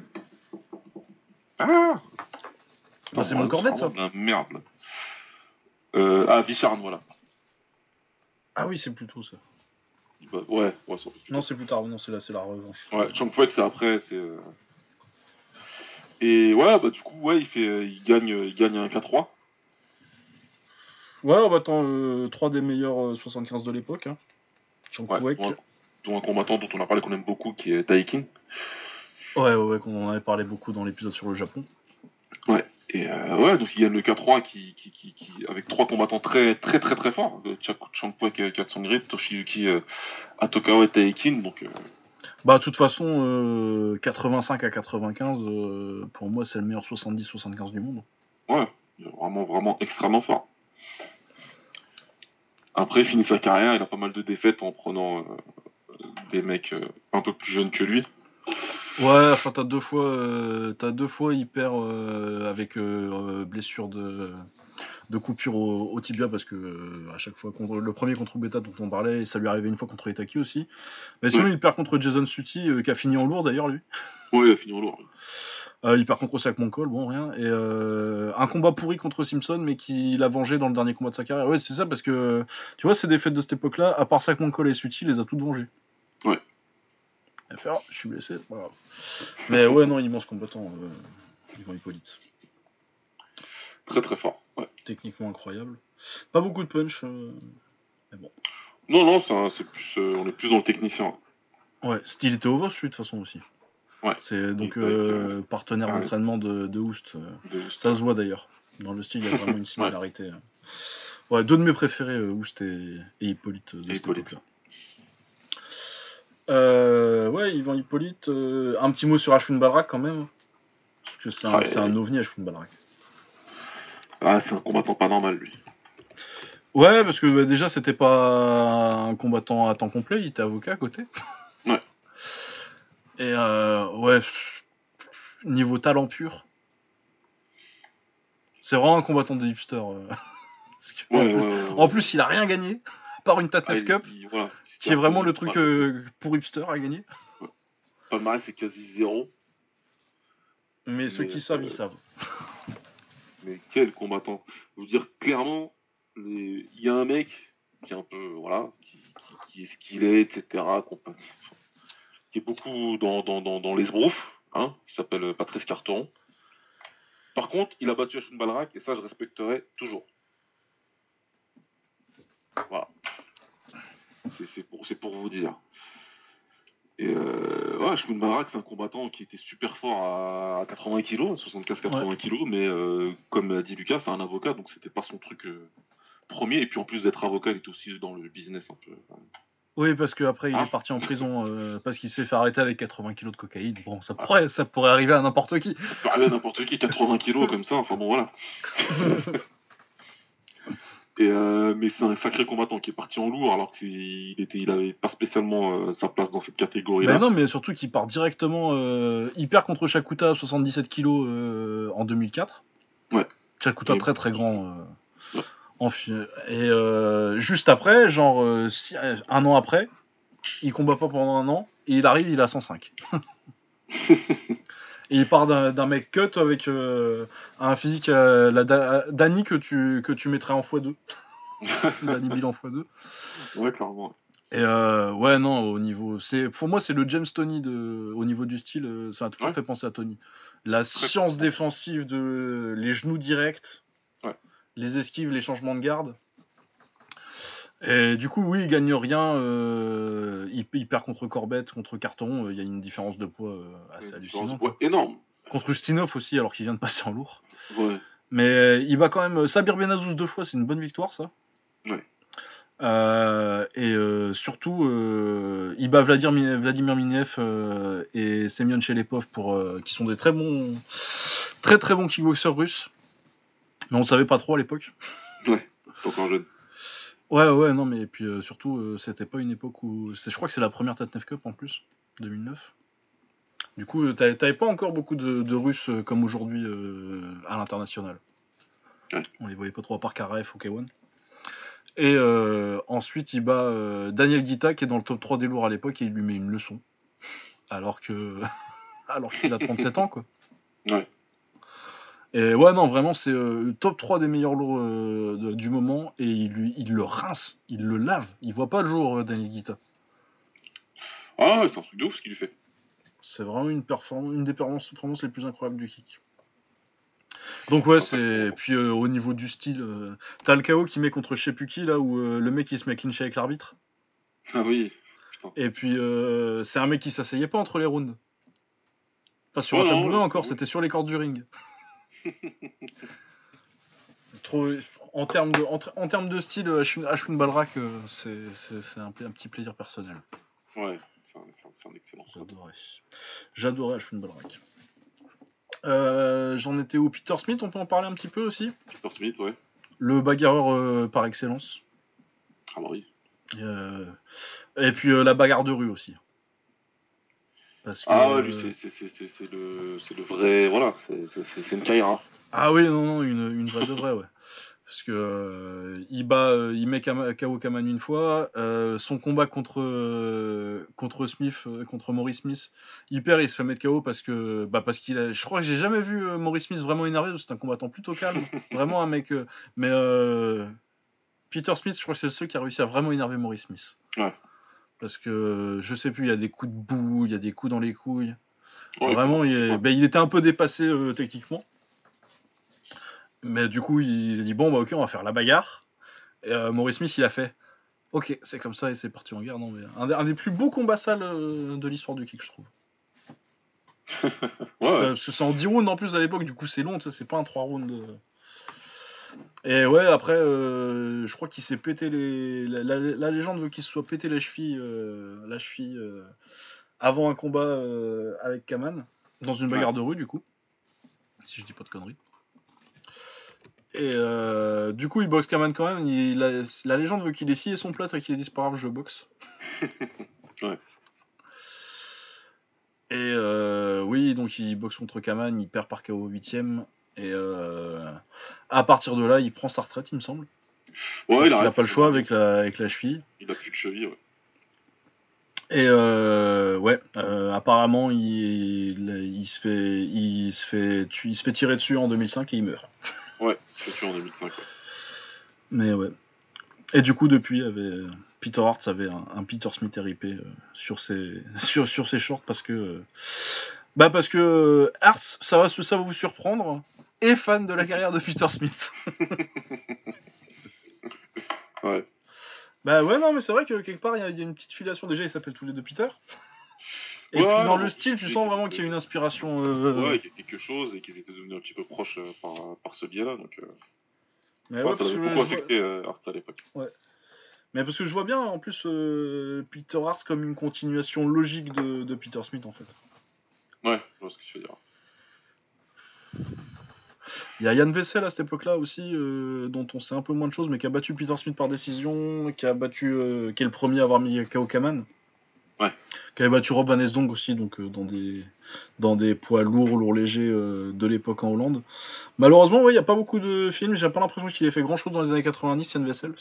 Ah Ah, c'est mon Cordette, ça. merde. là. Euh, ah, Vicharn, voilà. Ah oui, c'est plutôt ça. Bah, ouais, ouais, Non, c'est plus tard. Non, c'est la, c'est la revanche. Ouais, Champ Flex, c'est après, c'est. euh, Et ouais, bah du coup, ouais, il fait, euh, il gagne, il gagne un K3. Ouais, on va attendre 3 des meilleurs euh, 75 de l'époque. Hein. Ouais, dont, un- dont un combattant dont on a parlé qu'on aime beaucoup, qui est Taikin. Ouais, ouais, ouais, qu'on en avait parlé beaucoup dans l'épisode sur le Japon. Et euh, ouais, donc il gagne le K3 qui, qui, qui, qui- avec trois combattants très très très très forts. Euh, Chak- Chankpwek, euh, Katsungri, Toshiyuki, euh, Atokawa et Taikin. Donc euh, Bah, de toute façon, euh, 85 à 95, euh, pour moi, c'est le meilleur 70-75 du monde. ouais, vraiment vraiment extrêmement fort. Après, il finit sa carrière, il a pas mal de défaites en prenant euh, des mecs euh, un peu plus jeunes que lui. Ouais, enfin, t'as deux fois, euh, t'as deux fois, il perd euh, avec euh, blessure de, de coupure au, au tibia parce que à chaque fois, contre, le premier contre Beta dont on parlait, ça lui arrivait une fois contre Itaki aussi. Mais sinon, il perd contre Jason Suti, euh, qui a fini en lourd d'ailleurs, lui. Ouais, il a fini en lourd. Euh, il perd contre Osaka Moncol, bon rien. Et euh, un combat pourri contre Simpson, mais qui l'a vengé dans le dernier combat de sa carrière. Ouais, c'est ça, parce que tu vois, ces défaites de cette époque-là, à part Sac Moncol et Suti, il les a toutes vengées. Ouais. Il a fait, Ah, je suis blessé, grave. Mais ouais, non, immense combattant, euh, Yvan Hippolyte. Très très fort. Ouais. Techniquement incroyable. Pas beaucoup de punch. euh, Non, non, c'est plus, euh, on est plus dans le technicien. Ouais, style était over, lui, de toute façon aussi. Ouais. C'est donc peut être, euh, partenaire ouais. d'entraînement de, de Houst. euh, De- Ça se voit d'ailleurs. Dans le style, il y a vraiment une similarité. hein. Ouais, deux de mes préférés, euh, Oust et, et Hippolyte euh, de Et Hippolyte. Euh, ouais, Yvan Hippolyte. euh, un petit mot sur Ashwin Balrak quand même. Parce que c'est un, un ovni, Ashwin Balrak. Ah, c'est un combattant pas normal lui. Ouais, parce que bah, déjà, c'était pas un combattant à temps complet, il était avocat à côté. Ouais. Et euh, ouais, niveau talent pur. C'est vraiment un combattant de hipster. euh. Que- Ouais, ouais. En plus, il a rien gagné, par une Tatnef Ah, Cup, il- voilà. qui est vraiment le truc euh, pour hipster à gagner. Palmarès, c'est quasi zéro. Mais ceux qui savent, euh, ils savent. Mais quel combattant. Je veux dire, clairement, les- il y a un mec qui est un peu, voilà, qui, qui- qui est ce qu'il est, etc., compagnie. Enfin, qui est beaucoup dans, dans, dans, dans les sbroufs, hein, qui s'appelle Patrice Carteron. Par contre, il a battu Ashun Balrak, et ça, je respecterai toujours. Voilà. C'est- pour, vous dire. Et euh, ouais, Balrak, c'est un combattant qui était super fort à, à 80 kg, 75-80 kg, mais euh, comme a dit Lucas, c'est un avocat, donc c'était pas son truc euh, premier. Et puis en plus d'être avocat, il était aussi dans le business un peu. Oui, parce qu'après, il Ah. est parti en prison euh, parce qu'il s'est fait arrêter avec 80 kilos de cocaïne. Bon, ça pourrait, ça pourrait arriver à n'importe qui. Ça arriver à n'importe qui, 80 kilos comme ça, enfin bon voilà. Et euh, mais c'est un sacré combattant qui est parti en lourd alors qu'il était, il avait pas spécialement euh, sa place dans cette catégorie-là. Ben non, mais surtout qu'il part directement. Euh, il perd contre Shakuta à 77 kilos euh, en 2004. Ouais. Shakuta Et- très très grand. Ouais. en fi- et euh, juste après, genre euh, euh, un an après, il combat pas pendant un an et il arrive, il a 105. et il part d'un mec cut avec euh, un physique, euh, la Da- Danny que tu, que tu mettrais en x2. Danny Bill en x2. Ouais, clairement. Et euh, ouais, non, au niveau. c'est Pour moi, c'est le James Tony de... au niveau du style. Ça m'a toujours Ouais. fait penser à Tony. La science défensive de les genoux directs, Ouais. Les esquives, les changements de garde. Et du coup, oui, il gagne rien. euh, il, il perd contre Corbett, contre Carton. euh, Il y a une différence de poids euh, assez hallucinante. Ouais, énorme. Contre Ustinov aussi, alors qu'il vient de passer en lourd. Ouais. Mais il bat quand même Sabir Benazouz deux fois, c'est une bonne victoire ça. Ouais. Et surtout, il bat Vladimir, Mi- Vladimir Minev et Semyon Chelepov pour, qui sont des très bons, très très bons kickboxers russes. Mais on ne savait pas trop à l'époque. Ouais. Encore jeune. Ouais, ouais, non, mais puis euh, surtout, euh, c'était pas une époque où. Je crois que c'est la première Tatnef Cup en plus, 2009. Du coup, euh, t'avais t'avais pas encore beaucoup de, de Russes euh, comme aujourd'hui à l'international. Ouais. On les voyait pas trop à part Karaev ou K1. Et ensuite, il bat Daniel Guita, qui est dans le top 3 des lourds à l'époque, et il lui met une leçon. Alors que. alors qu'il a 37 ans, quoi. Ouais. Et ouais, non, vraiment, c'est euh, top 3 des meilleurs lourds euh, de- du moment, et il, lui, il le rince, il le lave. Il voit pas le jour, euh, Daniel Guita. Ah, c'est un truc de ouf ce qu'il fait. C'est vraiment une, performance, une des performances les plus incroyables du kick. Donc ouais, c'est puis euh, au niveau du style, euh, t'as le KO qui met contre je sais plus qui là où euh, le mec il se met clincher avec l'arbitre. Ah oui. Et puis c'est un mec qui s'asseyait pas entre les rounds. Pas sur Oh un tabouret encore, c'était sur les cordes du ring. Trop, en termes de, en, en termes de style, Ashwin, Ashwin Balrak, euh, c'est un, petit plaisir personnel. Ouais. C'est un, excellent. J'adorais. J'adorais Ashwin Balrak. Euh, J'en étais où? Peter Smith, on peut en parler un petit peu aussi? Peter Smith, ouais. Le bagarreur euh, par excellence. Ah bah oui. Euh, et puis euh, la bagarre de rue aussi. Parce que, Ah ouais, lui, c'est- c'est- c'est c'est- c'est le, le vrai. Voilà, c'est- une Kaira. Ah oui, non, non, une, une vraie de vraie, ouais. Parce que euh, il bat, euh, il met Kama- KO Kaman une fois. euh, son combat contre contre Smith, contre Maurice Smith, il perd, il se fait mettre KO parce que bah parce qu'il a. Je crois que j'ai jamais vu Maurice Smith vraiment énervé. C'est un combattant plutôt calme, vraiment un mec. mais Peter Smith, je crois que c'est le seul qui a réussi à vraiment énerver Maurice Smith. Ouais. Parce que euh, je sais plus, il y a des coups de boue, il y a des coups dans les couilles. Ouais, Vraiment, il, est- ouais. ben, il était un peu dépassé euh, techniquement. Mais du coup, il a dit bon, bah ok, on va faire la bagarre. Et euh, Maurice Smith, il a fait ok, c'est comme ça et c'est parti en guerre. Non, mais un, des- un des plus beaux combats sales de l'histoire du kick, je trouve. Ouais. Parce que c'est en 10 rounds en plus à l'époque, du coup, c'est long, c'est pas un 3 rounds. Et ouais, après, euh, je crois qu'il s'est pété les. La, la- la légende veut qu'il se soit pété la cheville, euh, la cheville euh, avant un combat avec Kaman, dans une bagarre de rue, du coup. Si je dis pas de conneries. Et du coup, il boxe Kaman quand même. Il, la légende veut qu'il ait scié son plâtre et qu'il ait dit c'est pas grave, je boxe. Ouais. Et oui, donc il boxe contre Kaman, il perd par KO 8 Et euh, à partir de là, il prend sa retraite, il me semble. Ouais, parce qu'il arrête. n'a pas le choix avec la, avec la cheville. Il a plus de cheville, ouais. Et euh, ouais, euh, apparemment, il, il, se fait, il, se fait, tu- il se fait tirer dessus en 2005 et il meurt. Ouais, c'est tué en 2005. ouais. Mais ouais. Et du coup, depuis, avait, Peter Hart avait un, un Peter Smith RIP sur, ses, sur, sur ses shorts parce que. bah parce que Hart, ça va, se- ça va vous surprendre, est fan de la carrière de Peter Smith. Ouais. Bah ouais, non, mais c'est vrai que quelque part, il y, a- il y a une petite filiation. Déjà, ils s'appellent tous les deux Peter. Et Ouais, puis dans le style, tu sens vraiment qu'il y a une inspiration. euh, Ouais, il y a quelque chose et qu'ils étaient devenus un petit peu proches euh, par, par ce biais-là. Donc, euh, Mais, ouais, ouais, ça parce avait que beaucoup je vois- affecté Hart à l'époque. mais parce que je vois bien en plus Peter Hart comme une continuation logique de, de Peter Smith en fait. Ouais, je vois ce que tu veux dire. Il y a Yann Vessel à cette époque-là aussi, euh, dont on sait un peu moins de choses, mais qui a battu Peter Smith par décision, qui a battu, euh, qui est le premier à avoir mis KO Kaman. Ouais. Qui avait battu Rob Van Esdong aussi, donc euh, dans des dans des poids lourds, lourds légers de l'époque en Hollande. Malheureusement, ouais, il n'y a pas beaucoup de films. J'ai pas l'impression qu'il ait fait grand-chose dans les années 90, Yann Vessel.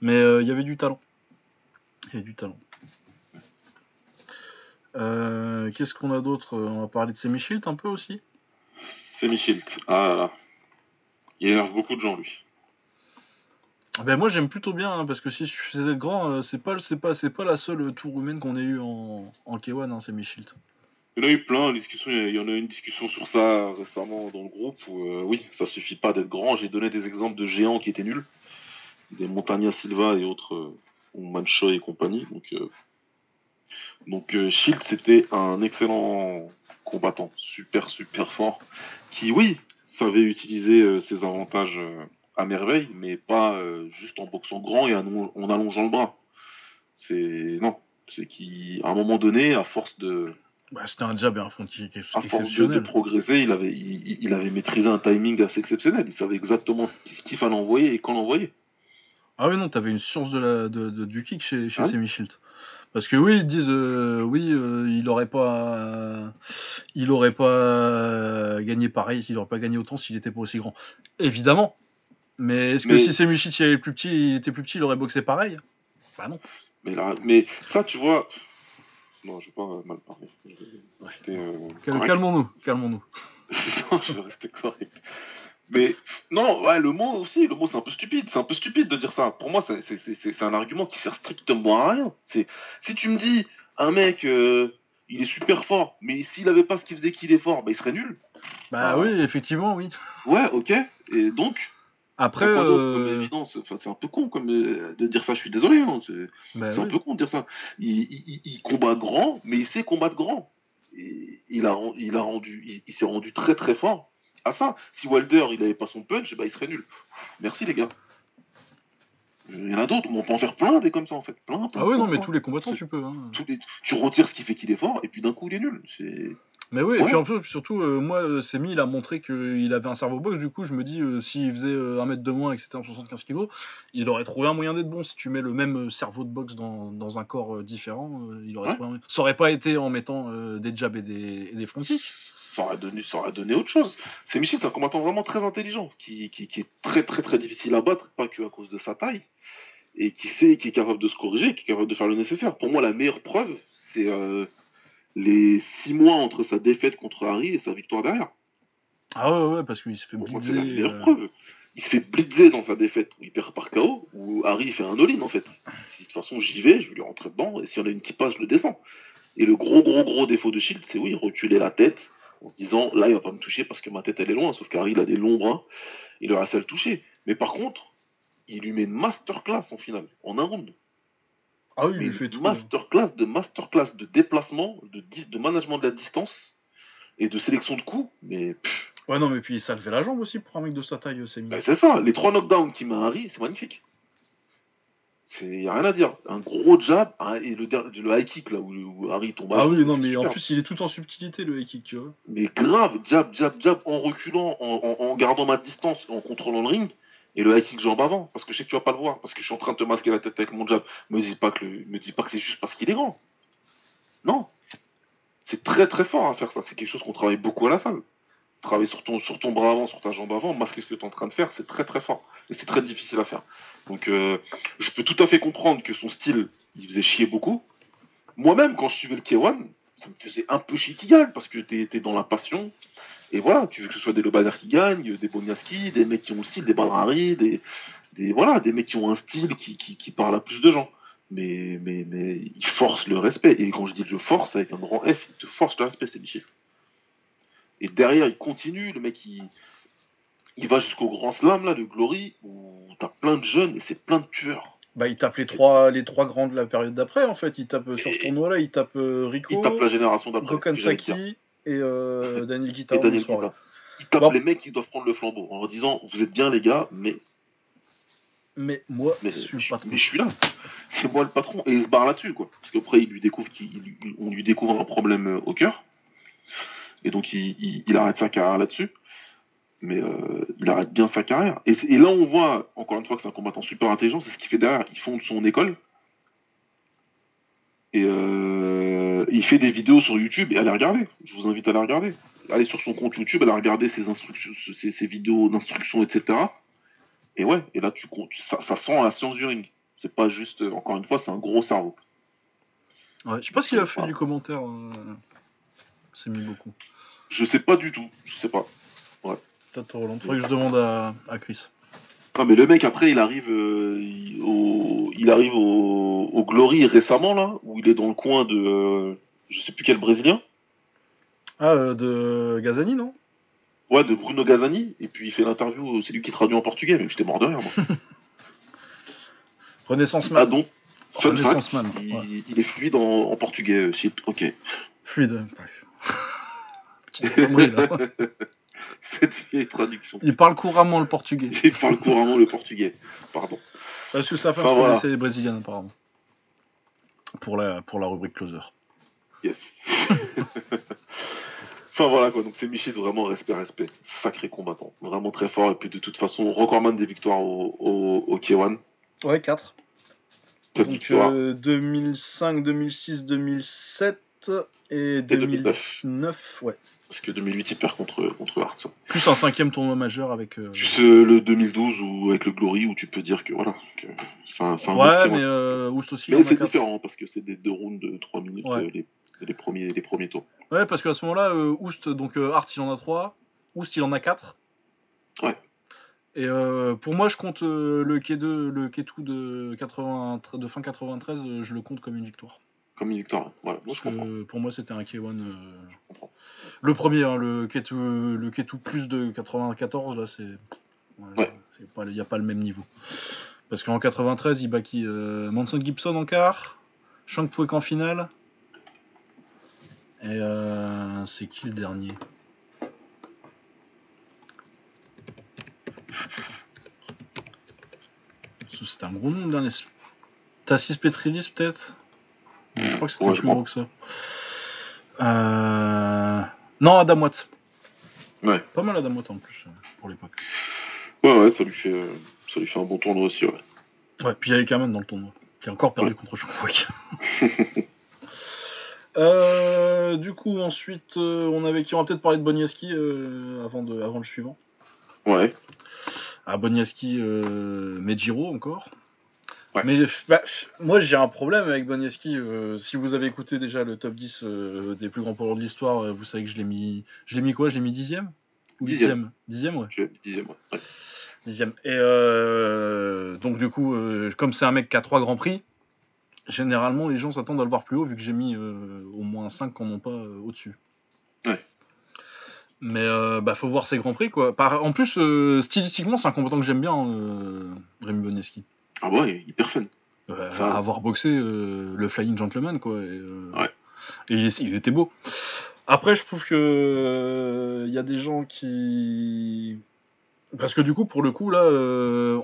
Mais il y avait du talent. Il y avait du talent. Qu'est-ce qu'on a d'autre? On va parler de Semi Shield un peu aussi. Michilt. Ah là là. Il énerve beaucoup de gens, lui. Ben moi j'aime plutôt bien hein, parce que si je faisais d'être grand, euh, c'est pas c'est pas c'est pas la seule tour humaine qu'on ait eu en en K1, hein, c'est Michilt. Il y en a eu plein, discussions, il y en a eu une discussion sur ça récemment dans le groupe où euh, oui, ça suffit pas d'être grand. J'ai donné des exemples de géants qui étaient nuls, des Montagna Silva et autres, euh, ou Manchoy et compagnie. Donc, donc Shield c'était un excellent combattant, super super fort, qui oui savait utiliser ses avantages à merveille, mais pas juste en boxant grand et en allongeant le bras. C'est non, c'est qu'à un moment donné, à force de bah, c'était un jab et un front kick exceptionnel. de, progresser, il avait, il, avait maîtrisé un timing assez exceptionnel. Il savait exactement ce qu'il fallait envoyer et quand l'envoyer. Ah oui, non, t'avais une science de la, de, du kick chez, chez Parce que oui, ils disent, euh, oui, euh, il aurait pas, il aurait pas gagné pareil, il aurait pas gagné autant s'il était pas aussi grand. Évidemment. Mais est-ce que si c'est Michit, il, plus petit, il était plus petit, il aurait boxé pareil? Bah non. Mais, là, mais ça, tu vois, non, je vais pas mal parler. Euh, calmons-nous, calmons-nous. non, je vais rester correct. Mais non, ouais, le mot aussi, le mot c'est un peu stupide. C'est un peu stupide de dire ça. Pour moi, c'est un argument qui sert strictement à rien. C'est si tu me dis un mec, euh, il est super fort, mais s'il avait pas ce qu'il faisait qu'il est fort, bah, il serait nul. Bah oui, effectivement, oui. Ouais, ok. Et donc, après, euh, c'est un peu con comme euh, de dire ça. Je suis désolé, hein, c'est bah un peu con de dire ça. Il, combat grand, mais il sait combattre grand. il a, il a rendu, il, s'est rendu très très fort à ça. Si Wilder il avait pas son punch, bah, il serait nul. Merci les gars. Il y en a d'autres, on peut en faire plein des comme ça en fait. Plein, ah oui, non, mais tous les combattants tu peux. Hein. tu retires ce qui fait qu'il est fort, et puis d'un coup il est nul. C'est mais oui, et puis en plus, surtout, euh, moi, euh, Semi, il a montré qu'il avait un cerveau box. Du coup, je me dis, euh, s'il faisait un mètre de moins et que c'était en 75 kg, il aurait trouvé un moyen d'être bon. Si tu mets le même cerveau de boxe dans, un corps différent, il aurait trouvé un... ça aurait pas été en mettant des jabs et des, et des front kicks. Ça aurait, donné, ça aurait donné autre chose. C'est c'est un combattant vraiment très intelligent, qui, qui, est très très très difficile à battre, pas que à cause de sa taille, et qui sait, qui est capable de se corriger, qui est capable de faire le nécessaire. Pour moi, la meilleure preuve, c'est les six mois entre sa défaite contre Harry et sa victoire derrière. Ah ouais, ouais, parce qu'il se fait blitzer. Euh. Il se fait blitzer dans sa défaite où il perd par KO, où Harry fait un all-in en fait. De toute façon, j'y vais, je vais lui rentrer dedans, et s'il y en a une qui passe, je le descends. Et le gros, gros, gros défaut de Shield, c'est oui, reculer la tête en se disant là, il va pas me toucher parce que ma tête elle est loin, sauf qu'Harry il a des longs bras, il aura à le toucher. Mais par contre, il lui met une masterclass en finale, en un round. Ah oui, il fait tout. Masterclass de masterclass de déplacement, de, de management de la distance et de sélection de coups. Mais. Ouais, non, mais puis ça levait la jambe aussi pour un mec de sa taille, c'est bah, C'est ça, les trois knockdowns qui m'a Harry, c'est magnifique. Il n'y a rien à dire. Un gros jab et le, le high kick là où, Harry tombe Ah oui, non, mais en plus il est tout en subtilité le high kick, tu vois. Mais grave, jab, jab, jab, en reculant, en, en gardant ma distance, en contrôlant le ring et le high kick jambe avant, parce que je sais que tu vas pas le voir, parce que je suis en train de te masquer la tête avec mon jab. Me dis pas que me dis pas que c'est juste parce qu'il est grand. Non. C'est très très fort à faire ça. C'est quelque chose qu'on travaille beaucoup à la salle. Travailler sur ton, sur ton bras avant, sur ta jambe avant, masquer ce que tu es en train de faire, c'est très très fort. Et c'est très difficile à faire. Donc euh, je peux tout à fait comprendre que son style, il faisait chier beaucoup. Moi-même, quand je suivais le K1, ça me faisait un peu chier qu'il gagne, parce que tu étais dans la passion, et voilà, tu veux que ce soit des Lobaner qui gagnent, des Boniaski, des mecs qui ont le style, des Badrari, des, voilà, des mecs qui ont un style qui, qui, qui parle à plus de gens. Mais, mais, mais le respect. Et quand je dis je force avec un grand F, il te force le respect, c'est Michel. Et derrière, il continue, le mec, il, il va jusqu'au grand slam, là, de Glory, où t'as plein de jeunes et c'est plein de tueurs. Bah, il tape les trois, les trois grands de la période d'après, en fait. Il tape sur ce tournoi-là, il tape euh, Rico. Il tape la génération d'après et euh, Daniel Guitar. Il tape les mecs qui doivent prendre le flambeau en disant Vous êtes bien, les gars, mais. Mais moi, je suis le patron. Mais je suis là. C'est moi le patron. Et il se barre là-dessus, quoi. Parce qu'après, il lui découvre qu'on lui découvre un problème euh, au cœur. Et donc, il, arrête sa carrière là-dessus. Mais euh, il arrête bien sa carrière. Et, et, là, on voit, encore une fois, que c'est un combattant super intelligent. C'est ce qu'il fait derrière. Il fonde son école. Et euh, il fait des vidéos sur YouTube et allez regarder. Je vous invite à la regarder. Allez sur son compte YouTube, allez regarder ses instructions, ses, vidéos d'instruction, etc. Et ouais, et là tu ça, ça sent la science du ring. C'est pas juste, encore une fois, c'est un gros cerveau. Ouais, je sais pas s'il a fait du commentaire. Euh... C'est mis beaucoup. Je sais pas du tout. Je sais pas. Ouais. Peut-être Roland. Faudrait que je demande à, à Chris. Non, mais le mec, après, il arrive, euh, au, il arrive au, au Glory récemment, là, où il est dans le coin de. euh, je sais plus quel Brésilien. Ah, euh, de Gazani, non? Ouais, de Bruno Gazani. Et puis il fait l'interview, c'est lui qui traduit en portugais, mais j'étais mort de rire, moi. Renaissance ah Man. donc, fun Renaissance fact, Man, il, ouais. il est fluide en, en portugais. euh, shit, ok. Fluide. Petite là. Cette vieille traduction. Il parle couramment le portugais. Il parle couramment le portugais. Pardon. Parce que sa femme, Enfin, c'est voilà. c'est les brésiliennes, apparemment. Pour la, pour la rubrique closer. Yes. enfin voilà quoi, donc c'est Michel vraiment respect, respect. Sacré combattant. Vraiment très fort. Et puis de toute façon, recordman des victoires au, au, au K1. Ouais, 4. Quatre Donc victoires. euh, 2005, 2006, 2007 et Et 2009. 2009. ouais. Parce que 2008, il perd contre, contre Hart. Plus un cinquième tournoi majeur avec. euh, Plus euh, le 2012 ou avec le Glory où tu peux dire que voilà, que Ouais, K1. mais euh, Oust aussi, Mais c'est différent parce que c'est des deux rounds de 3 minutes Ouais. euh, les, les, premiers, les premiers tours. Ouais, parce qu'à ce moment-là, Oust, donc Hart, il en a 3. Oust, il en a 4. Ouais. Et euh, pour moi, je compte le K2, le K2 de, 80, de fin 93, euh, je le compte comme une victoire. Comme une victoire. Moi Parce je que pour moi, c'était un K1. euh, Je comprends. Le premier, hein, le K2, le K2 plus de 94, là, c'est. ouais, Ouais. c'est pas- Il n'y a pas le même niveau. Parce qu'en 93, il bat qui euh, Manson Gibson en quart, Shank Puek en finale. Et euh, c'est qui le dernier? C'était un gros nom le dernier. Tassis Petridis peut-être? Je crois que c'était Ouais, plus gros que ça. Euh... Non, Adam Watt. Ouais. Pas mal Adam Watt en plus euh, pour l'époque. Ouais, ouais, ça lui fait, euh, ça lui fait un bon tournoi aussi, ouais. Ouais, puis il y avait Kamen dans le tournoi, qui a encore perdu contre euh, du coup, ensuite, on avait qui? On va peut-être parler de Boniaski euh, avant, de, avant le suivant. Ouais. Ah, Boniaski, euh, Mejiro encore. Ouais. Mais bah, moi j'ai un problème avec Boniaski. euh, si vous avez écouté déjà le top 10 euh, des plus grands lourds de l'histoire, euh, vous savez que je l'ai mis. Je l'ai mis quoi? Je l'ai mis dixième? Ou Dixième. Dixième, ouais. Je moi. Ouais. Dixième. Et euh, donc du coup, comme c'est un mec qui a trois grands prix, généralement les gens s'attendent à le voir plus haut vu que j'ai mis au moins 5 qui n'en ont pas au-dessus. Ouais. Mais euh, bah faut voir ses grands prix quoi. Par- en plus, euh, stylistiquement, c'est un combattant que j'aime bien, euh, Rémi Boneski. Ah ouais, hyper fun. Euh, Enfin- avoir boxé euh, le Flying Gentleman quoi. Et, euh, Ouais. et il, il était beau. Après, je trouve que euh, il y a des gens qui parce que du coup, pour le coup, là,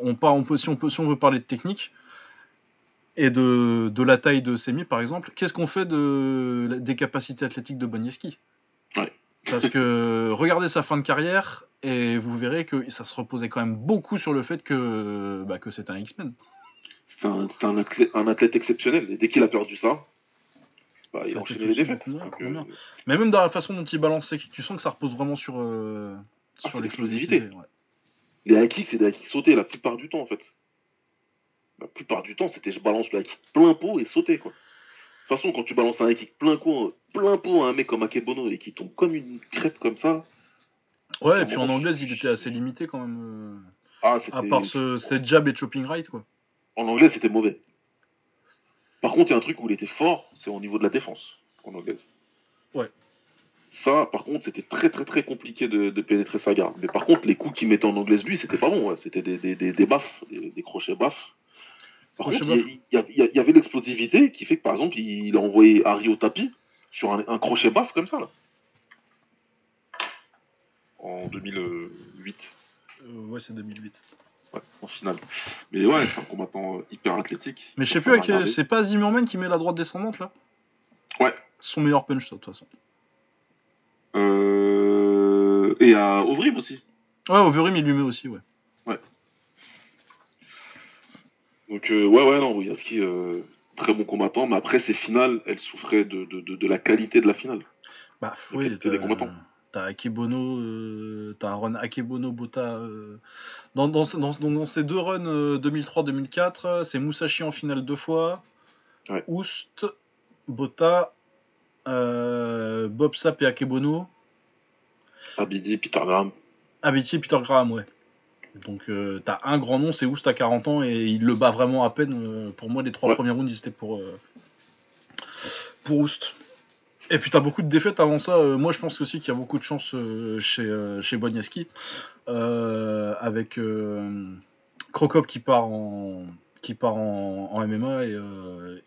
on part, on peut, si, on peut, si on veut parler de technique et de, de la taille de Semi, par exemple, qu'est-ce qu'on fait de, des capacités athlétiques de Boniewski? Ouais. Parce que regardez sa fin de carrière et vous verrez que ça se reposait quand même beaucoup sur le fait que, bah, que c'est un X-Men. C'est un, c'est un, athlète, un athlète exceptionnel. Et dès qu'il a perdu ça, bah, il a enchaîné les défaites. euh, Mais même dans la façon dont il balance ses kicks, tu sens que ça repose vraiment sur, euh, Ah, sur l'explosivité. l'explosivité. ouais. les high kicks, c'est des high kicks sautés la plupart du temps en fait. La plupart du temps, c'était je balance le high kick plein pot et sauter quoi. De toute façon, quand tu balances un kick plein pot, plein pot à un mec comme Akebono et qui tombe comme une crêpe comme ça, Ouais, et puis en Vraiment, anglaise, il était assez limité quand même. euh, ah, À part ce, cette jab et chopping right, quoi. en anglais, c'était mauvais. Par contre, il y a un truc où il était fort, c'est au niveau de la défense en anglaise. Ouais. Ça, par contre, c'était très très très compliqué de, de pénétrer sa garde. Mais par contre, les coups qu'il mettait en anglaise lui, c'était pas bon. ouais. C'était des, des, des, des baffes, des, des crochets baffes. Par Crochet contre, il y, a- il y a- il y avait l'explosivité qui fait que par exemple, il a envoyé Harry au tapis sur un, un crochet baff comme ça là. En 2008. Euh, ouais, c'est 2008. Ouais, en finale. Mais ouais, c'est un combattant euh, hyper athlétique. Mais je sais plus, c'est pas Zimmerman qui met la droite descendante, là? Ouais. Son meilleur punch, ça, de toute façon. Euh, Et à Ovrim aussi. Ouais, Overeem, il lui met aussi, ouais. Donc euh, ouais, ouais, non, Royaski, euh, très bon combattant. Mais après, ses finales, elles souffraient de, de, de, de la qualité de la finale. Bah, La oui, qualité des t'as- combattants. T'as Akebono, euh, t'as un run Akebono, Bota. euh, Dans, dans, dans, dans- dans ces deux runs euh, 2003-2004, c'est Musashi en finale deux fois. Ouais. Oust, Bota, Bob Sapp et Akebono. Abidi, Peter Graham. Abiti et Peter Graham, ouais. Donc euh, t'as un grand nom, c'est Oust à 40 ans et il le bat vraiment à peine. Euh, pour moi, les trois Ouais. premiers rounds, ils étaient pour, euh, pour Oust. Et puis t'as beaucoup de défaites avant ça. Euh, moi, je pense aussi qu'il y a beaucoup de chance chez, chez avec Krokop qui part en, qui part en, en MMA et,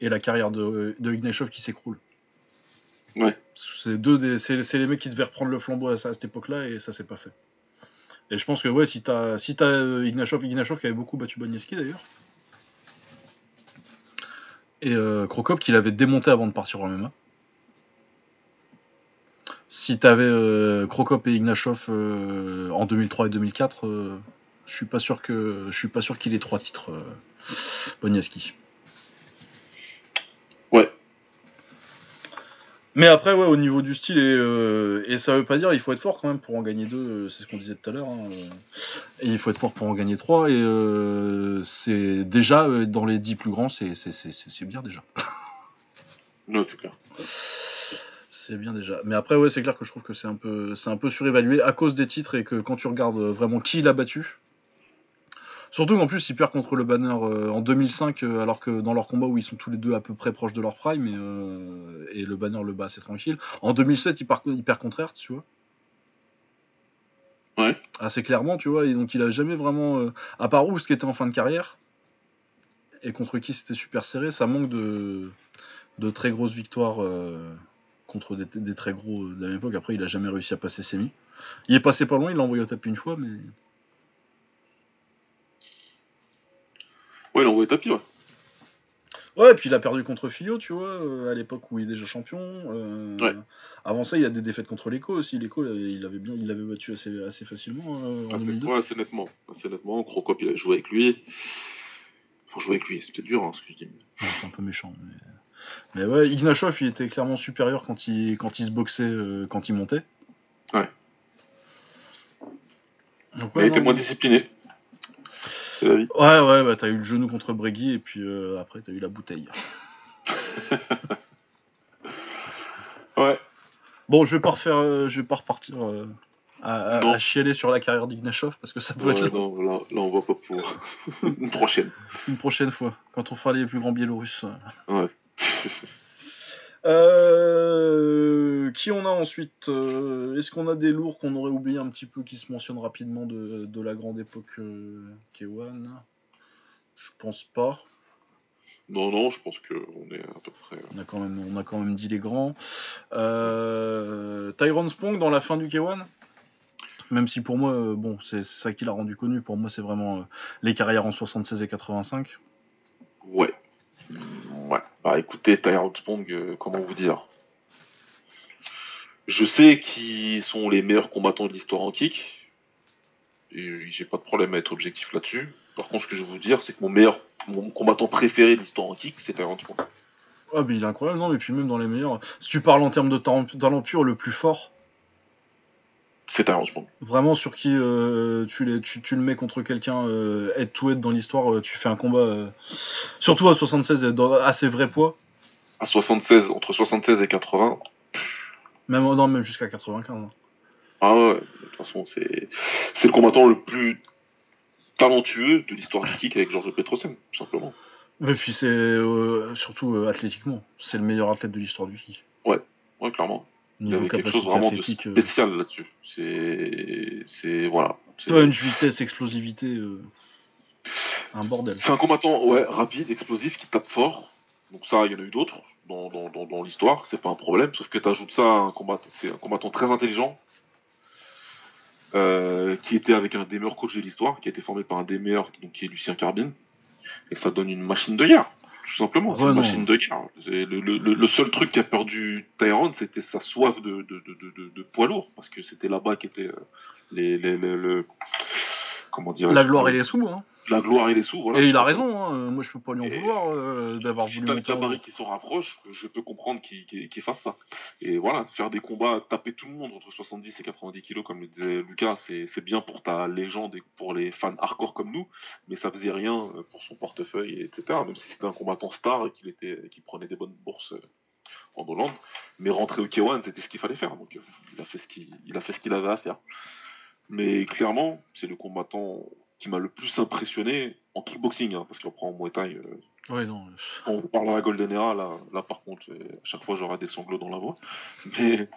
et la carrière de, de Ignashov qui s'écroule. Ouais. C'est deux des, c'est, c'est les mecs qui devaient reprendre le flambeau à, à cette époque-là et ça s'est pas fait. Et je pense que ouais, si t'as si t'as euh, qui avait beaucoup battu Boniewski d'ailleurs. Et euh, Krokop qui l'avait démonté avant de partir en MMA. Si t'avais euh, Krokop et Ignashov euh, en 2003 et 2004, euh, je suis pas sûr que je suis pas sûr qu'il ait trois titres euh, Boniewski. Ouais. Mais après, ouais, au niveau du style, et, euh, et ça veut pas dire il faut être fort quand même pour en gagner deux, euh, c'est ce qu'on disait tout à l'heure. hein, euh, et il faut être fort pour en gagner trois, et euh, c'est déjà euh, dans les dix plus grands, c'est c'est- c'est- c'est- c'est bien déjà. Non, c'est clair. C'est bien déjà. Mais après, ouais, c'est clair que je trouve que c'est un peu, c'est un peu surévalué à cause des titres et que quand tu regardes vraiment qui l'a battu. Surtout qu'en plus, il perd contre le banner euh, en 2005, euh, alors que dans leur combat où ils sont tous les deux à peu près proches de leur prime, et, euh, et le banner le bat assez tranquille. En 2007, il, perd contre Hertz, tu vois. Ouais. Assez clairement, tu vois. Et donc, il a jamais vraiment. à part Oust qui était en fin de carrière, et contre qui c'était super serré, ça manque de, de très grosses victoires. contre des, des très gros de la même époque. Après, il a jamais réussi à passer Semi. Il est passé pas loin, il l'a envoyé au tapis une fois, mais. Ouais, il envoyé tapis, ouais. Ouais, et puis il a perdu contre Filio, tu vois, euh, à l'époque où il est déjà champion. euh, Ouais. Avant ça, il a des défaites contre l'Eco aussi. L'Eco, il avait bien, il l'avait battu assez, assez facilement euh, en Assez- 2002. Ouais, assez nettement. Assez nettement. Crocop, il a joué avec lui. Faut jouer avec lui. C'est peut-être dur, hein, ce que je dis. Ouais, c'est un peu méchant. Mais, mais ouais, Ignashov, il était clairement supérieur quand il, quand il se boxait, quand il montait. Ouais. Donc, il était moins discipliné. C'est la vie. Ouais, ouais, bah t'as eu le genou contre Bregui et puis euh, après t'as eu la bouteille. Ouais. Bon, je vais pas refaire, euh, je vais pas repartir euh, à, à- Non. à chialer sur la carrière d'Ignashov parce que ça peut Ouais, être non, là, là, on va pas pouvoir. Une prochaine. une prochaine fois quand on fera les plus grands Biélorusses. Ouais. Euh, qui on a ensuite euh, Est-ce qu'on a des lourds qu'on aurait oublié un petit peu qui se mentionnent rapidement de, de la grande époque euh, K1 Je pense pas. Non, non, je pense qu'on est à peu près. On a quand même, on a quand même dit les grands. Euh, Tyrone Spong dans la fin du K1 même si pour moi, euh, bon, c'est ça qui l'a rendu connu. Pour moi, c'est vraiment euh, les carrières en 76 et 85. Ouais. Ouais. Bah écoutez, Tyrone Spong, euh, comment vous dire? Je sais qui sont les meilleurs combattants de l'histoire antique. Et j'ai pas de problème à être objectif là-dessus. Par contre, ce que je veux vous dire, c'est que mon meilleur mon combattant préféré de l'histoire antique, c'est Tyrone Spong. Ah, mais il est incroyable, non, mais puis même dans les meilleurs. Si tu parles en termes de talent pur, le plus fort, C'est Tyrone Spong. vraiment sur qui euh, tu, les- tu, tu le mets contre quelqu'un euh, head to head dans l'histoire, euh, tu fais un combat, euh, surtout à 76, euh, dans- à ses vrais poids, À 76, entre 76 et 80. même, non, même jusqu'à 95. hein. Ah ouais, de toute façon, c'est c'est le combattant le plus talentueux de l'histoire du kick avec Georges Petrosen, tout simplement. Et puis c'est surtout athlétiquement, c'est le meilleur athlète de l'histoire du kick. Ouais, clairement. Il Niveau avait quelque chose vraiment de euh, spécial là-dessus. C'est. Voilà. C'est punch, vitesse, explosivité, euh, un bordel. c'est un combattant, ouais, rapide, explosif, qui tape fort. Donc ça, il y en a eu d'autres dans, dans, dans, dans l'histoire, c'est pas un problème, sauf que tu ajoutes ça à un combattant, c'est un combattant très intelligent, euh, qui était avec un des meilleurs coachs de l'histoire, qui a été formé par un des meilleurs, donc qui est Lucien Carbine, et ça donne une machine de guerre, tout simplement, c'est Ouais, une machine de guerre. C'est Le, le, le, seul truc qui a perdu Tyrone, c'était sa soif de, de, de, de, poids lourd, parce que c'était là-bas qu'étaient euh, les, les, les- le- comment dire, La gloire et les sous, hein. La gloire et les sous, voilà. Et il a raison, hein. moi je peux pas lui en vouloir euh, d'avoir Si voulu t'as le gabarit qui s'en rapproche, je peux comprendre qu'il fasse ça. Et voilà, faire des combats, taper tout le monde entre 70 et 90 kilos, comme le disait Lucas, c'est bien pour ta légende et pour les fans hardcore comme nous, mais ça faisait rien euh, pour son portefeuille, etc. Même si c'était un combattant star et qu'il prenait des bonnes bourses euh, en Hollande, mais rentrer au K1, c'était ce qu'il fallait faire. Donc il a fait ce qu'il il a fait ce qu'il avait à faire. Mais clairement, c'est le combattant qui m'a le plus impressionné en kickboxing, hein, parce qu'après en Muay Thai, euh, Ouais, non. quand on parle à la Golden Era, là, là par contre, euh, à chaque fois j'aurai des sanglots dans la voix. Mais,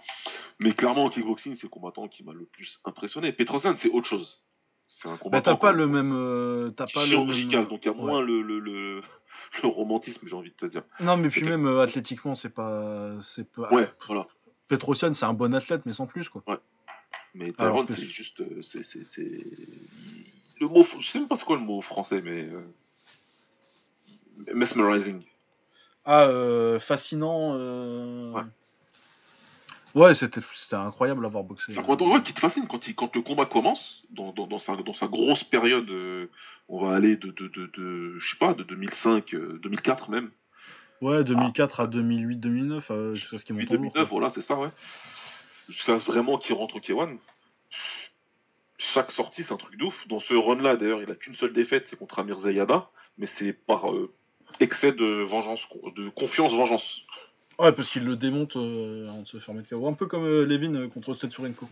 mais clairement en kickboxing, c'est le combattant qui m'a le plus impressionné. Petrosyan, c'est autre chose. C'est un Bah, combattant t'as pas le même. euh, T'as pas le chirurgical, même. donc il y a ouais. moins le, le, le, le romantisme, j'ai envie de te dire. Non, mais puis même euh, athlétiquement, c'est pas. C'est pas. Ouais, voilà. Petrosian, c'est un bon athlète, mais sans plus, quoi. Mais Alors Tyrone, c'est juste. c'est... Le mot. Je sais même pas c'est quoi le mot français, mais. euh, Mesmerizing. Ah, euh, fascinant. euh, Ouais. Ouais, c'était c'était incroyable à voir boxer. C'est un combattant ouais, qui te fascine quand, il, quand le combat commence, dans, dans, dans, sa, dans sa grosse période, euh, on va aller de, de, de, de, je sais pas, de 2005, euh, 2004 même, Ouais, 2004 à 2008, 2009, euh, jusqu'à ce qu'il monte en lourd. 2009, voilà, c'est ça, ouais. Jusqu'à vraiment qu'il rentre au K1. Chaque sortie, c'est un truc de ouf. Dans ce run-là, d'ailleurs, il a qu'une seule défaite, c'est contre Amir Zayada, mais c'est par euh, excès de vengeance, de confiance-vengeance. Ouais, parce qu'il le démonte euh, avant de se faire mettre KO. Un peu comme euh, Levin euh, contre Setsurenko.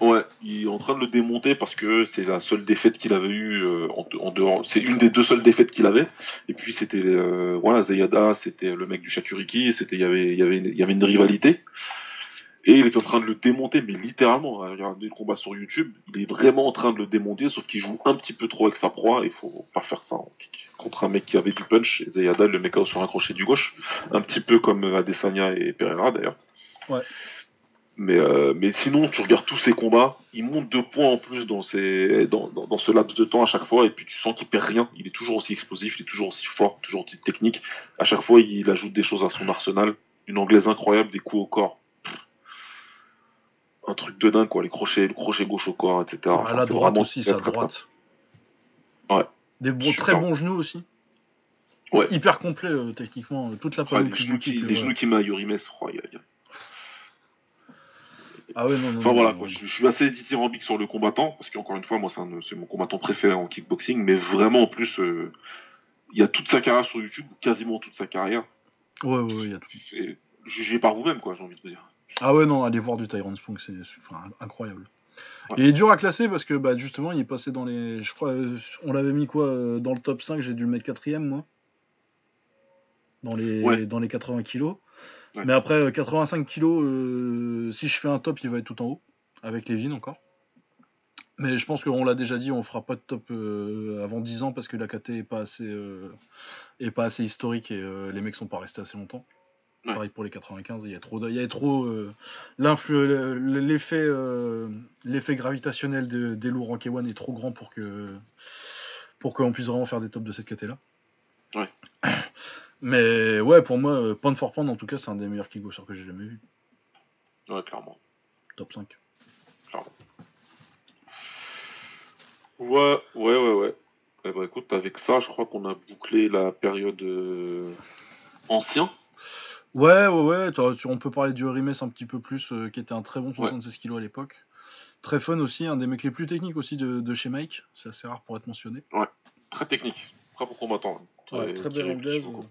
Ouais, il est en train de le démonter parce que c'est la seule défaite qu'il avait eue euh, en, de- en dehors. C'est une des deux seules défaites qu'il avait. Et puis c'était voilà, Zayada, c'était le mec du Shakuriki, et c'était il y avait il y avait une- il y avait une rivalité. Et il est en train de le démonter, mais littéralement. hein, Regardez le combat sur YouTube, il est vraiment en train de le démonter, sauf qu'il joue un petit peu trop avec sa proie. Il faut pas faire ça en kick. contre un mec qui avait du punch. Et Zayada le met KO sur un crochet du gauche, un petit peu comme Adesanya et Pereira d'ailleurs. Ouais. Mais, euh, mais sinon, tu regardes tous ses combats, il monte deux points en plus dans, dans, dans ce laps de temps à chaque fois, et puis tu sens qu'il perd rien. Il est toujours aussi explosif, il est toujours aussi fort, toujours aussi technique. À chaque fois, il ajoute des choses à son arsenal. Une anglaise incroyable, des coups au corps. Un truc de dingue, quoi. Les crochets, le crochet gauche au corps, etc. Enfin, Ah, la droite aussi, sa droite. Ouais. Des bons, très bons genoux aussi. Ouais. Hyper complet euh, techniquement. euh, Toute la. Ouais, les genoux qui, euh, genoux qui à Yurimes, oh. Ah ouais, non, non. Enfin voilà, non, quoi, je, je suis assez dithyrambique sur le combattant, parce qu'encore une fois, moi, c'est mon combattant préféré en kickboxing, mais vraiment, en plus, euh, il y a toute sa carrière sur YouTube, ou quasiment toute sa carrière. Ouais, ouais, ouais, il y a tout. Par vous-même, quoi, j'ai envie de vous dire. Ah ouais, non, allez voir du Tyrone Spunk, c'est enfin, incroyable. Ouais. Et il est dur à classer parce que bah, justement, il est passé dans les. Je crois, euh, on l'avait mis quoi euh, Dans le top 5, j'ai dû le mettre quatrième, moi. Dans les, Ouais. dans les 80 kilos. Ouais. Mais après, euh, 85 kilos, euh, si je fais un top, il va être tout en haut. Avec Levin encore. Mais je pense qu'on l'a déjà dit, on fera pas de top euh, avant 10 ans parce que la KT est pas assez, euh, est pas assez historique et les mecs sont pas restés assez longtemps. Ouais. Pareil pour les 95, il y a trop, il y a trop euh, l'effet, euh, l'effet gravitationnel de- des lourds en K1 est trop grand pour que pour qu'on puisse vraiment faire des tops de cette KT là. Ouais. Mais ouais, pour moi, euh, pound for pound, en tout cas, c'est un des meilleurs kickboxers que j'ai jamais vu. Ouais, clairement. Top 5. Ouais, ouais, ouais, ouais. Eh ben, écoute, avec ça, je crois qu'on a bouclé la période euh, ancien. Ouais, ouais, ouais. tu- on peut parler du Rimes un petit peu plus, euh, qui était un très bon 76 kg à l'époque. Très fun aussi, un des mecs les plus techniques aussi de, de chez Mike. C'est assez rare pour être mentionné. Très technique. Très bon combattant. hein. Ouais, très belle anglaise. beaucoup.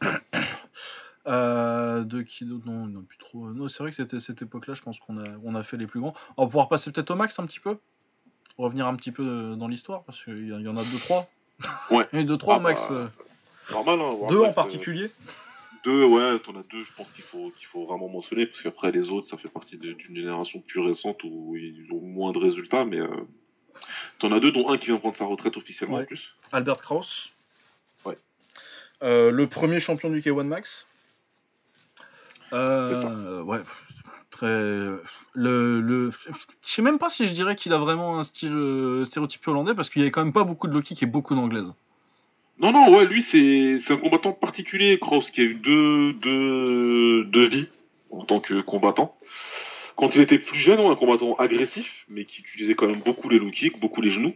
Euh, de qui d'autre? Non, non, plus trop. Non, c'est vrai que c'était cette époque-là, je pense qu'on a, on a fait les plus grands. On va pouvoir passer peut-être au max un petit peu Revenir un petit peu euh, dans l'histoire, parce qu'il y, en- il y en a deux, trois. Ouais. Il y en a deux, trois Ah au max. bah, euh, Normal, hein. deux en euh, particulier. Deux, ouais, t'en as deux, je pense qu'il faut, qu'il faut vraiment mentionner, parce qu'après les autres, ça fait partie d'une génération plus récente où ils ont moins de résultats, mais euh, t'en as deux, dont un qui vient prendre sa retraite officiellement Ouais. en plus. Albert Kraus. Ouais. Euh, le premier champion du K1 Max. Euh, ouais, très. Le, le... Je sais même pas si je dirais qu'il a vraiment un style stéréotypé hollandais parce qu'il y avait quand même pas beaucoup de low kick et beaucoup d'anglaises. Non, non, ouais, lui, c'est c'est un combattant particulier, Kraus, qui a eu deux, deux, deux vies en tant que combattant. Quand il était plus jeune, ouais, un combattant agressif, mais qui utilisait quand même beaucoup les low kicks, beaucoup les genoux.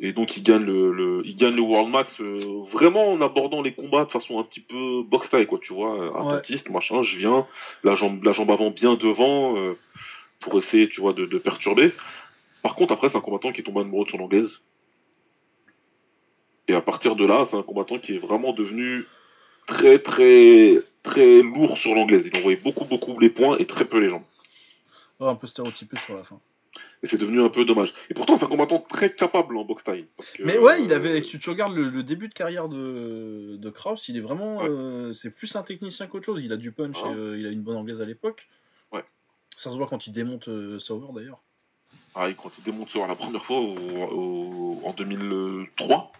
Et donc il gagne le, le- il gagne le World Max euh, vraiment en abordant les combats de façon un petit peu box style quoi, tu vois, euh, attentiste, machin, je viens, la jambe, la jambe avant bien devant euh, pour essayer, tu vois, de, de perturber. Par contre après c'est un combattant qui est tombé amoureux de son anglaise. Et à partir de là, c'est un combattant qui est vraiment devenu très très très lourd sur l'anglaise. Il envoyait beaucoup beaucoup les points et très peu les jambes. Ouais, un peu stéréotypé sur la fin. Et c'est devenu un peu dommage. Et pourtant, c'est un combattant très capable en boxe taille. Mais ouais, il avait. Tu, tu regardes le, début de carrière de, de Kraus, il est vraiment. Euh, c'est plus un technicien qu'autre chose. Il a du punch ah. et euh, il a une bonne anglaise à l'époque. Ouais. Ça se voit quand il démonte euh, Sauer d'ailleurs. Ah, quand il démonte Sauer la première fois en 2003,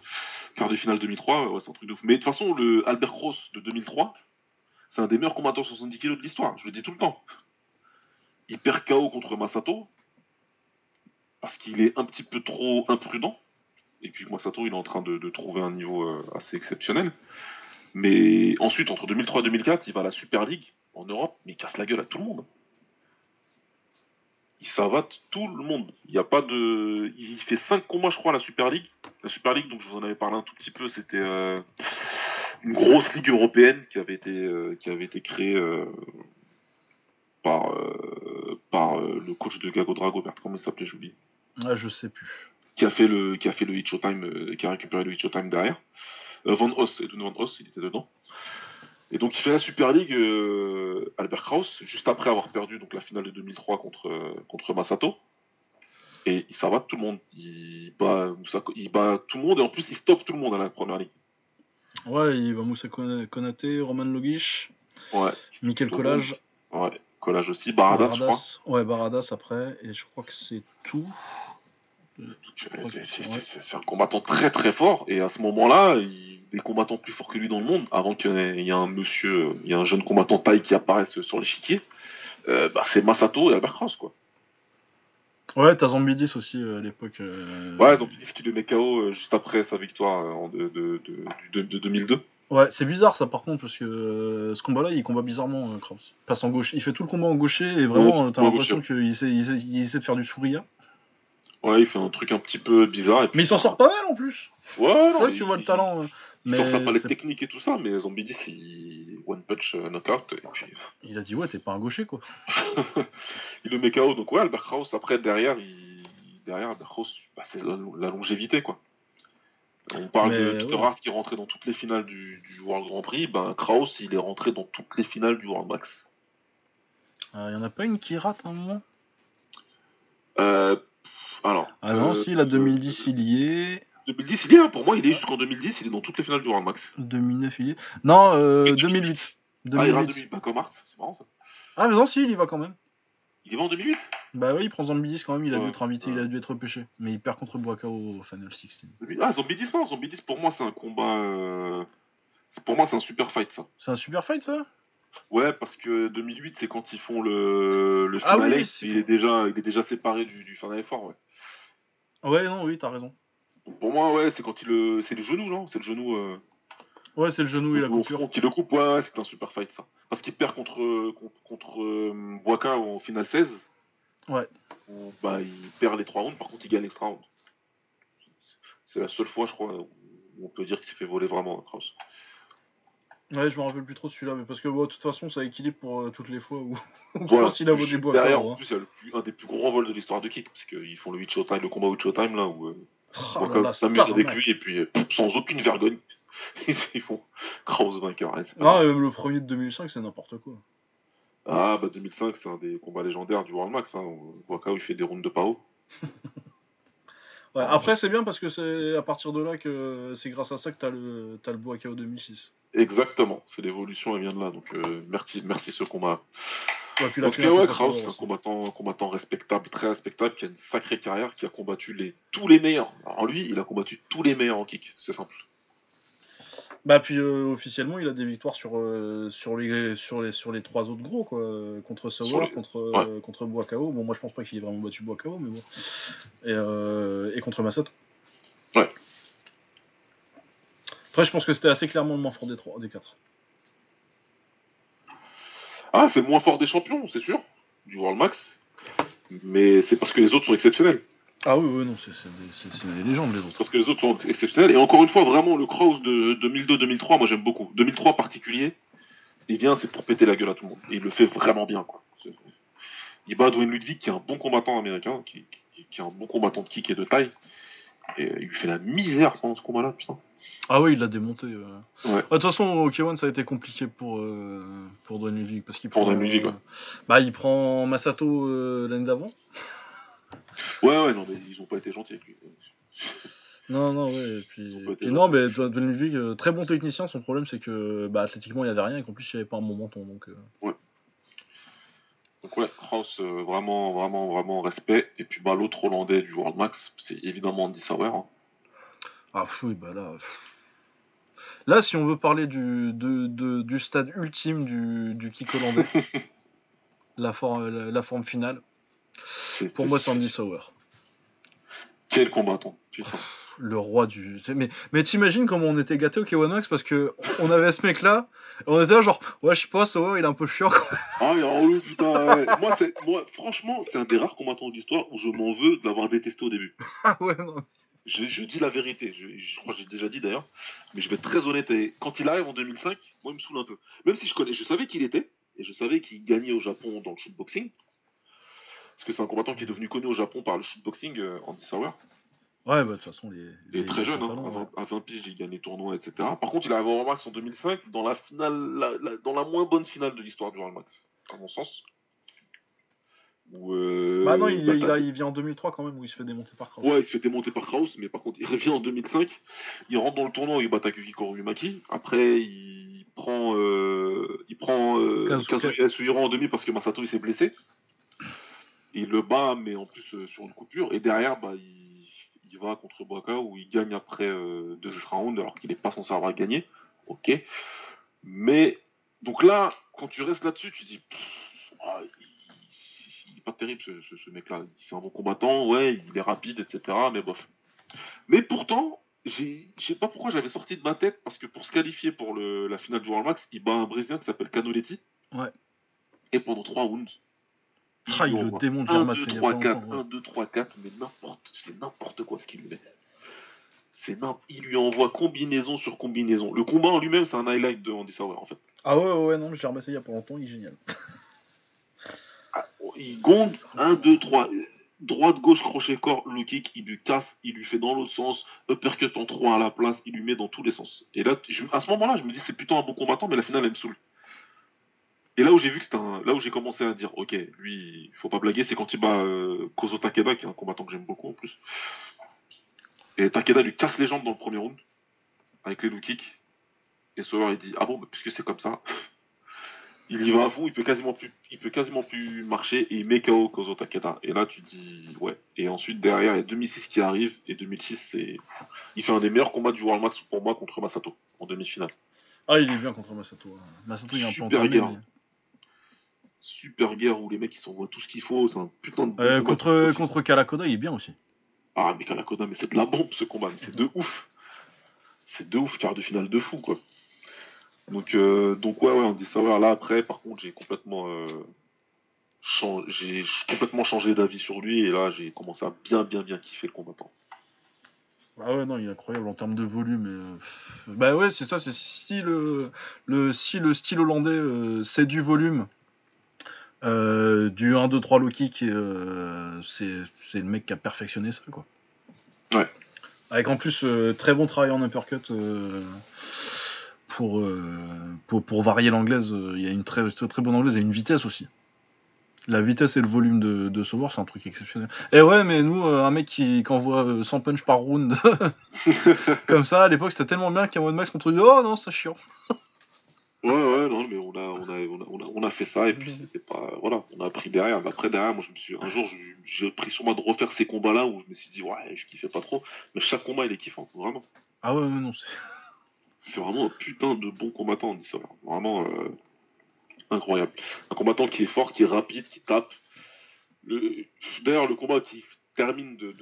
quart de finale 2003, ouais, c'est un truc de fou. Mais de toute façon, le Albert Cross de 2003, c'est un des meilleurs combattants 70 kg de l'histoire. Je le dis tout le temps. Il perd KO contre Masato parce qu'il est un petit peu trop imprudent. Et puis Masato, il est en train de, trouver un niveau euh, assez exceptionnel. Mais ensuite, entre 2003 et 2004, il va à la Super League en Europe, mais il casse la gueule à tout le monde. Il savate tout le monde. Il y a pas de. Il fait 5 combats, je crois, à la Super League. La Super League, donc je vous en avais parlé un tout petit peu, c'était euh, une grosse ligue européenne qui avait été, euh, qui avait été créée par, par le coach de Gago Drago, comment il s'appelait, j'oublie. Ah, je sais plus. Qui a fait le, qui a fait le euh, qui a récupéré le showtime derrière. Euh, Van Hoss, Edwin Van Hoss, il était dedans. Et donc il fait la Super League, euh, Albert Kraus, juste après avoir perdu donc la finale de 2003 contre, contre Masato. Et il va tout le monde. Il bat, il bat tout le monde et en plus il stoppe tout le monde à la première ligue. Ouais, il va Moussa Konaté, Roman Logish, ouais. Michael Collage. Ouais, Collage aussi, Baradas, Baradas, je crois. Ouais, Baradas après, et je crois que c'est tout. C'est un combattant très très fort et à ce moment-là, il des combattants plus forts que lui dans le monde, avant qu'il y ait un monsieur, il y a un jeune combattant taille qui apparaisse sur l'échiquier, euh, bah, c'est Masato et Albert Cross quoi. Ouais, t'as Zambidis aussi euh, à l'époque. Euh, ouais, Zambidis qui le met KO juste après sa victoire en de, de, de, 2002. Ouais, c'est bizarre ça par contre, parce que ce combat-là, il combat bizarrement, Kraus. Passe en gauche, il fait tout le combat en gaucher et vraiment, t'as l'impression qu'il essaie, il essaie, de faire du sourire. Ouais, il fait un truc un petit peu bizarre. mais il s'en sort pas mal en plus. Ouais, c'est vrai que tu vois le talent. Il sort sa palette technique et tout ça, mais Zombie il one punch euh, knockout. Et puis... Il a dit ouais, t'es pas un gaucher quoi. il le met KO, donc ouais, Albert Kraus, après derrière, il... derrière Albert Kraus, bah, c'est la, longévité quoi. On parle de Peter Hart qui est rentré dans toutes les finales du, World Grand Prix, ben Kraus il est rentré dans toutes les finales du World Max. Il euh, y en a pas une qui rate un moment? Euh, alors. Ah non, si, la 2010, il y est. 2010, il y est, hein. pour moi, il est jusqu'en 2010, il est dans toutes les finales du World Max. 2009, il y est. Non, euh, 2008. 2008. Ah, il ira 2008, pas comme Art, c'est marrant ça. Ah, mais non, si, il y va quand même. Il y va en 2008 Bah oui, il prend Zombie 10 quand même, il a dû être invité, il a dû être pêché. Mais il perd contre Boakao au Final 16. Ah, Zombie 10, non, Zombie 10, pour moi, c'est un combat. Euh... Pour moi, c'est un super fight, ça. C'est un super fight, ça Ouais, parce que 2008, c'est quand ils font le, le ah Final ah il, est déjà, il est déjà séparé du, du Final Four, ouais. Ouais, non, oui, t'as raison. Pour moi, ouais, c'est quand il le. C'est le genou, non? C'est le genou. Euh... Ouais, c'est le genou et la coupure. Qui le coupe, ouais, c'est un super fight, ça. Parce qu'il perd contre, contre, contre euh, Boaka en finale 16. Ouais. Où, bah, il perd les 3 rounds, par contre, il gagne l'extra round. C'est la seule fois, je crois, où on peut dire qu'il s'est fait voler vraiment un cross. Ouais, je me rappelle plus trop de celui-là, mais parce que de toute façon, ça équilibre pour euh, toutes les fois où on voilà. il a volé bois. Derrière, en plus, il y a un des plus grands vols de l'histoire de kick, parce qu'ils font le Showtime, le combat Showtime, là, où euh, oh s'amuse avec lui, et puis euh, sans aucune vergogne, ils font Kraus vainqueur. Hein, même le premier de 2005, c'est n'importe quoi. Ah, bah 2005, c'est un des combats légendaires du World Max. Hein. Où il fait des rounds de PAO. Ouais, après, c'est bien parce que c'est à partir de là que c'est grâce à ça que t'as le, as le Boa 2006. Exactement, c'est l'évolution, elle vient de là. Donc euh, merci, merci ce combat. Ouais, puis Donc, ouais, Kraus, c'est un combattant, combattant respectable, très respectable, qui a une sacrée carrière, qui a combattu les, tous les meilleurs. Alors lui, il a combattu tous les meilleurs en kick, c'est simple. Bah puis euh, officiellement il a des victoires sur, euh, sur, les, sur, les, sur les trois autres gros quoi. Contre Sauer, contre, ouais. contre Boakao. Bon moi je pense pas qu'il ait vraiment battu Boakao mais bon. Et, euh, et contre Masato. Ouais. Après je pense que c'était assez clairement le moins fort des trois, des quatre. Ah c'est le moins fort des champions, c'est sûr, du World Max. Mais c'est parce que les autres sont exceptionnels. Ah oui, oui, non, c'est des légendes les autres. Parce que les autres sont exceptionnels. Et encore une fois, vraiment, le Kraus de 2002-2003, moi j'aime beaucoup. 2003 particulier, il vient, c'est pour péter la gueule à tout le monde. Et il le fait vraiment bien, quoi. Il bat Dwayne Ludwig, qui est un bon combattant américain, qui, est un bon combattant de kick et de taille. Et il lui fait la misère pendant ce combat-là, putain. Ah oui, il l'a démonté. Euh. Ouais. De toute façon, au K1, ça a été compliqué pour, euh, pour Dwayne Ludwig. Parce qu'il pour prend, Dwayne Ludwig, euh, Bah, il prend Masato l'année d'avant. Ouais, ouais, non, mais ils ont pas été gentils avec lui. Non, non, ouais. Et puis, non, mais euh, très bon technicien. Son problème, c'est que bah, athlétiquement, il n'y avait rien et qu'en plus, il n'y avait pas un bon menton. Donc, euh. Ouais. Donc, ouais, Kraus, euh, vraiment, vraiment, vraiment respect. Et puis, bah, l'autre Hollandais du World Max, c'est évidemment Andy Sauer. Hein. Ah, oui, bah là. Là, si on veut parler du, du stade ultime du, du kick hollandais, la, la, forme finale, pour moi, c'est Andy Sauer. Quel combattant, putain le roi du. Mais, mais t'imagines comment on était gâté au K1 Max parce que on avait ce mec là, on était là genre, ouais, je sais pas, Sauer il est un peu chiant quoi. Ah, il est relou, putain, moi, moi, franchement, c'est un des rares combattants de l'histoire où je m'en veux de l'avoir détesté au début. Ah ouais, non. Je, dis la vérité, je, crois que j'ai déjà dit d'ailleurs, mais je vais être très honnête. quand il arrive en 2005, moi il me saoule un peu. Même si je connais, je savais qui il était, et je savais qu'il gagnait au Japon dans le shootboxing. Parce que c'est un combattant qui est devenu connu au Japon par le shootboxing, euh, Andy Sauer. Ouais, bah de toute façon, les. Il est très jeune, hein, à, 20, piges, il gagne les tournois, etc. Par contre, il arrive au Max en 2005 dans la finale, dans la moins bonne finale de l'histoire du World Max, à mon sens. Euh, bah non, il, il, vient en 2003 quand même, où il se fait démonter par Kraus. Ouais, il se fait démonter par Kraus, mais par contre, il revient en 2005. Il rentre dans le tournoi, il bat Takuki Korumaki. Après, il prend, euh, il prend euh, Kazuya en demi parce que Masato il s'est blessé. Il le bat, mais en plus euh, sur une coupure. Et derrière, bah, il, il va contre Boaka où il gagne après deux rounds alors qu'il n'est pas censé avoir gagné. Ok. Mais, donc là, quand tu restes là-dessus, tu dis. Ah, pas terrible ce, mec-là. C'est un bon combattant, ouais, il est rapide, etc. Mais bof. Mais pourtant, je sais pas pourquoi j'avais sorti de ma tête, parce que pour se qualifier pour le, la finale du World Max, il bat un Brésilien qui s'appelle Canoletti. Ouais. Et pendant 3 rounds. Ah, il, le démonte 1, 2, 3, 4, 1, 2, 3, 4, mais n'importe, c'est n'importe quoi ce qu'il lui met. C'est il lui envoie combinaison sur combinaison. Le combat en lui-même, c'est un highlight de Andy Sauer en fait. Ah ouais, ouais, non, je l'ai rematé il y a pas longtemps, il est génial. il gonde 1, 2, 3. Droite, gauche, crochet, corps, le kick, il lui casse, il lui fait dans l'autre sens, uppercut en 3 à la place, il lui met dans tous les sens. Et là, à ce moment-là, je me dis c'est plutôt un bon combattant, mais la finale, elle me saoule. Et là où j'ai vu que c'était un. Là où j'ai commencé à dire, ok, lui, il faut pas blaguer, c'est quand il bat euh, Kozo Takeda, qui est un combattant que j'aime beaucoup en plus. Et Takeda lui casse les jambes dans le premier round, avec les low kicks. Et Sauer, il dit, ah bon, puisque c'est comme ça, il y va à fond, il peut quasiment plus, il peut quasiment plus marcher et il met KO Kozo Takeda. Et là, tu dis ouais. Et ensuite derrière, il y a 2006 qui arrive et 2006 c'est, il fait un des meilleurs combats du World Max pour moi contre Masato en demi-finale. Ah, il est bien contre Masato. Hein. Masato, il est un peu entamé, guerre. Super guerre où les mecs ils s'envoient tout ce qu'il faut, c'est un putain de. Euh, contre contre Kalakoda, il est bien aussi. Ah mais Kalakoda, mais c'est de la bombe ce combat, c'est de ouf. C'est de ouf, quart de finale de fou quoi. Donc, euh, donc ouais, ouais, on dit ça. Là, après, par contre, j'ai complètement, euh, j'ai complètement changé d'avis sur lui et là, j'ai commencé à bien, bien, bien kiffer le combattant. Ah ouais, non, il est incroyable en termes de volume. Euh, bah ouais, c'est ça, c'est si le, le, si le style hollandais, c'est du volume, du 1, 2, 3 low kick, c'est le mec qui a perfectionné ça, quoi. Ouais. Avec en plus très bon travail en uppercut euh, pour, pour, varier l'anglaise, euh, il y a une très, très, bonne anglaise et une vitesse aussi. La vitesse et le volume de, de Sauveur, c'est un truc exceptionnel. Et ouais, mais nous, euh, un mec qui, envoie 100 punch par round, comme ça, à l'époque, c'était tellement bien qu'un mode max contre lui, oh non, c'est chiant. Ouais, ouais, non, mais on a, on a, on a, fait ça, et puis c'était pas. Voilà, on a appris derrière. Mais après, derrière, moi, je me suis. Un jour, j'ai pris sur moi de refaire ces combats-là où je me suis dit, ouais, je kiffais pas trop. Mais chaque combat, il est kiffant, vraiment. Ah ouais, mais non, c'est. C'est vraiment un putain de bon combattant, dit ça. Vraiment euh, incroyable. Un combattant qui est fort, qui est rapide, qui tape. Le... D'ailleurs, le combat qui termine de,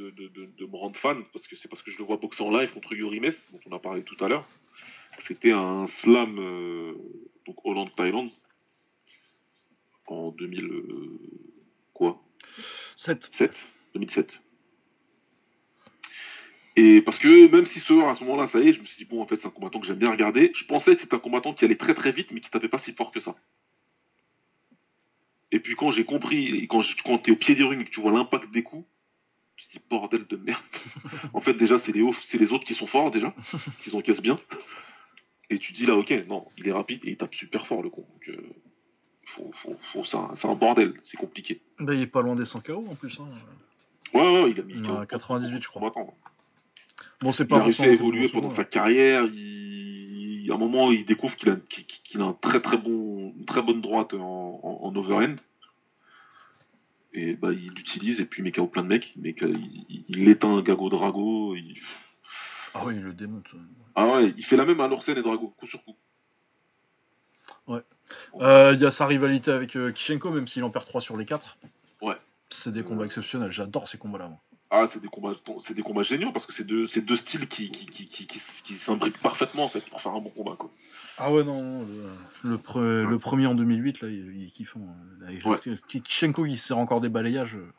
me rendre fan, parce que c'est parce que je le vois boxer en live contre Yuri dont on a parlé tout à l'heure. C'était un slam, euh, donc Hollande-Thaïlande, en 2000. Euh, quoi? 7. 7 2007. Et parce que même si ce à ce moment-là, ça y est, je me suis dit, bon, en fait, c'est un combattant que j'aime bien regarder. Je pensais que c'était un combattant qui allait très très vite, mais qui tapait pas si fort que ça. Et puis quand j'ai compris, quand, quand tu es au pied du ring et que tu vois l'impact des coups, tu te dis, bordel de merde. en fait, déjà, c'est les, c'est les autres qui sont forts, déjà, qui encaissent bien. Et tu te dis là, ok, non, il est rapide et il tape super fort, le con. Donc, euh, faut, faut, faut, c'est un, bordel, c'est compliqué. Ben, il est pas loin des 100 KO en plus. Hein. Ouais, ouais, il a mis. Ouais, 98, je crois. Bon, c'est Il pas a réussi à évoluer pendant sa carrière. Il... À un moment, il découvre qu'il a, qu'il- qu'il a un très très bon, une très bonne droite en, en, en overhand. Et bah, il l'utilise et puis il met KO plein de mecs. Il, il, il éteint Gago Drago. il- Ah oui, il le démonte. Ah ouais, il fait la même à Lorsen et Drago, coup sur coup. Euh, Il y a sa rivalité avec euh, Kishenko, même s'il en perd 3 sur les 4. Ouais. C'est des combats Ouais. exceptionnels. J'adore ces combats-là. moi. Ah, c'est des combats, c'est des combats géniaux parce que c'est deux, c'est deux styles qui, qui, qui, qui, qui, qui s'imbriquent parfaitement en fait pour faire un bon combat quoi. Ah ouais, non, non, le, le, pre- le premier en 2008, là, il, est kiffant. hein. Là, il- Ouais. Kishenko qui sert encore des balayages. euh.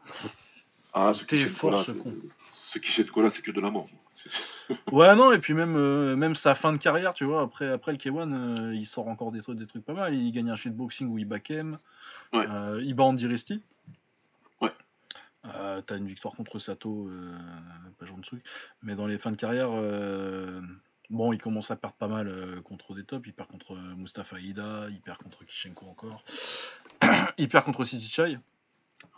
Ah, ce Kishenko fort, là, ce c'est- con. ce Kishenko là, c'est que de la mort. Ouais, non, et puis même, euh, même sa fin de carrière, tu vois, après, après le K1, euh, il sort encore des trucs, des trucs pas mal. Il gagne un shitboxing où il bat Kem. Ouais. Euh, il bat Andy Resti. Ouais. T'as une victoire contre Sato, pas genre de truc. Mais dans les fins de carrière, bon, il commence à perdre pas mal contre des tops. Il perd contre Mustafa Ida, il perd contre Kishenko encore. il perd contre City Chai.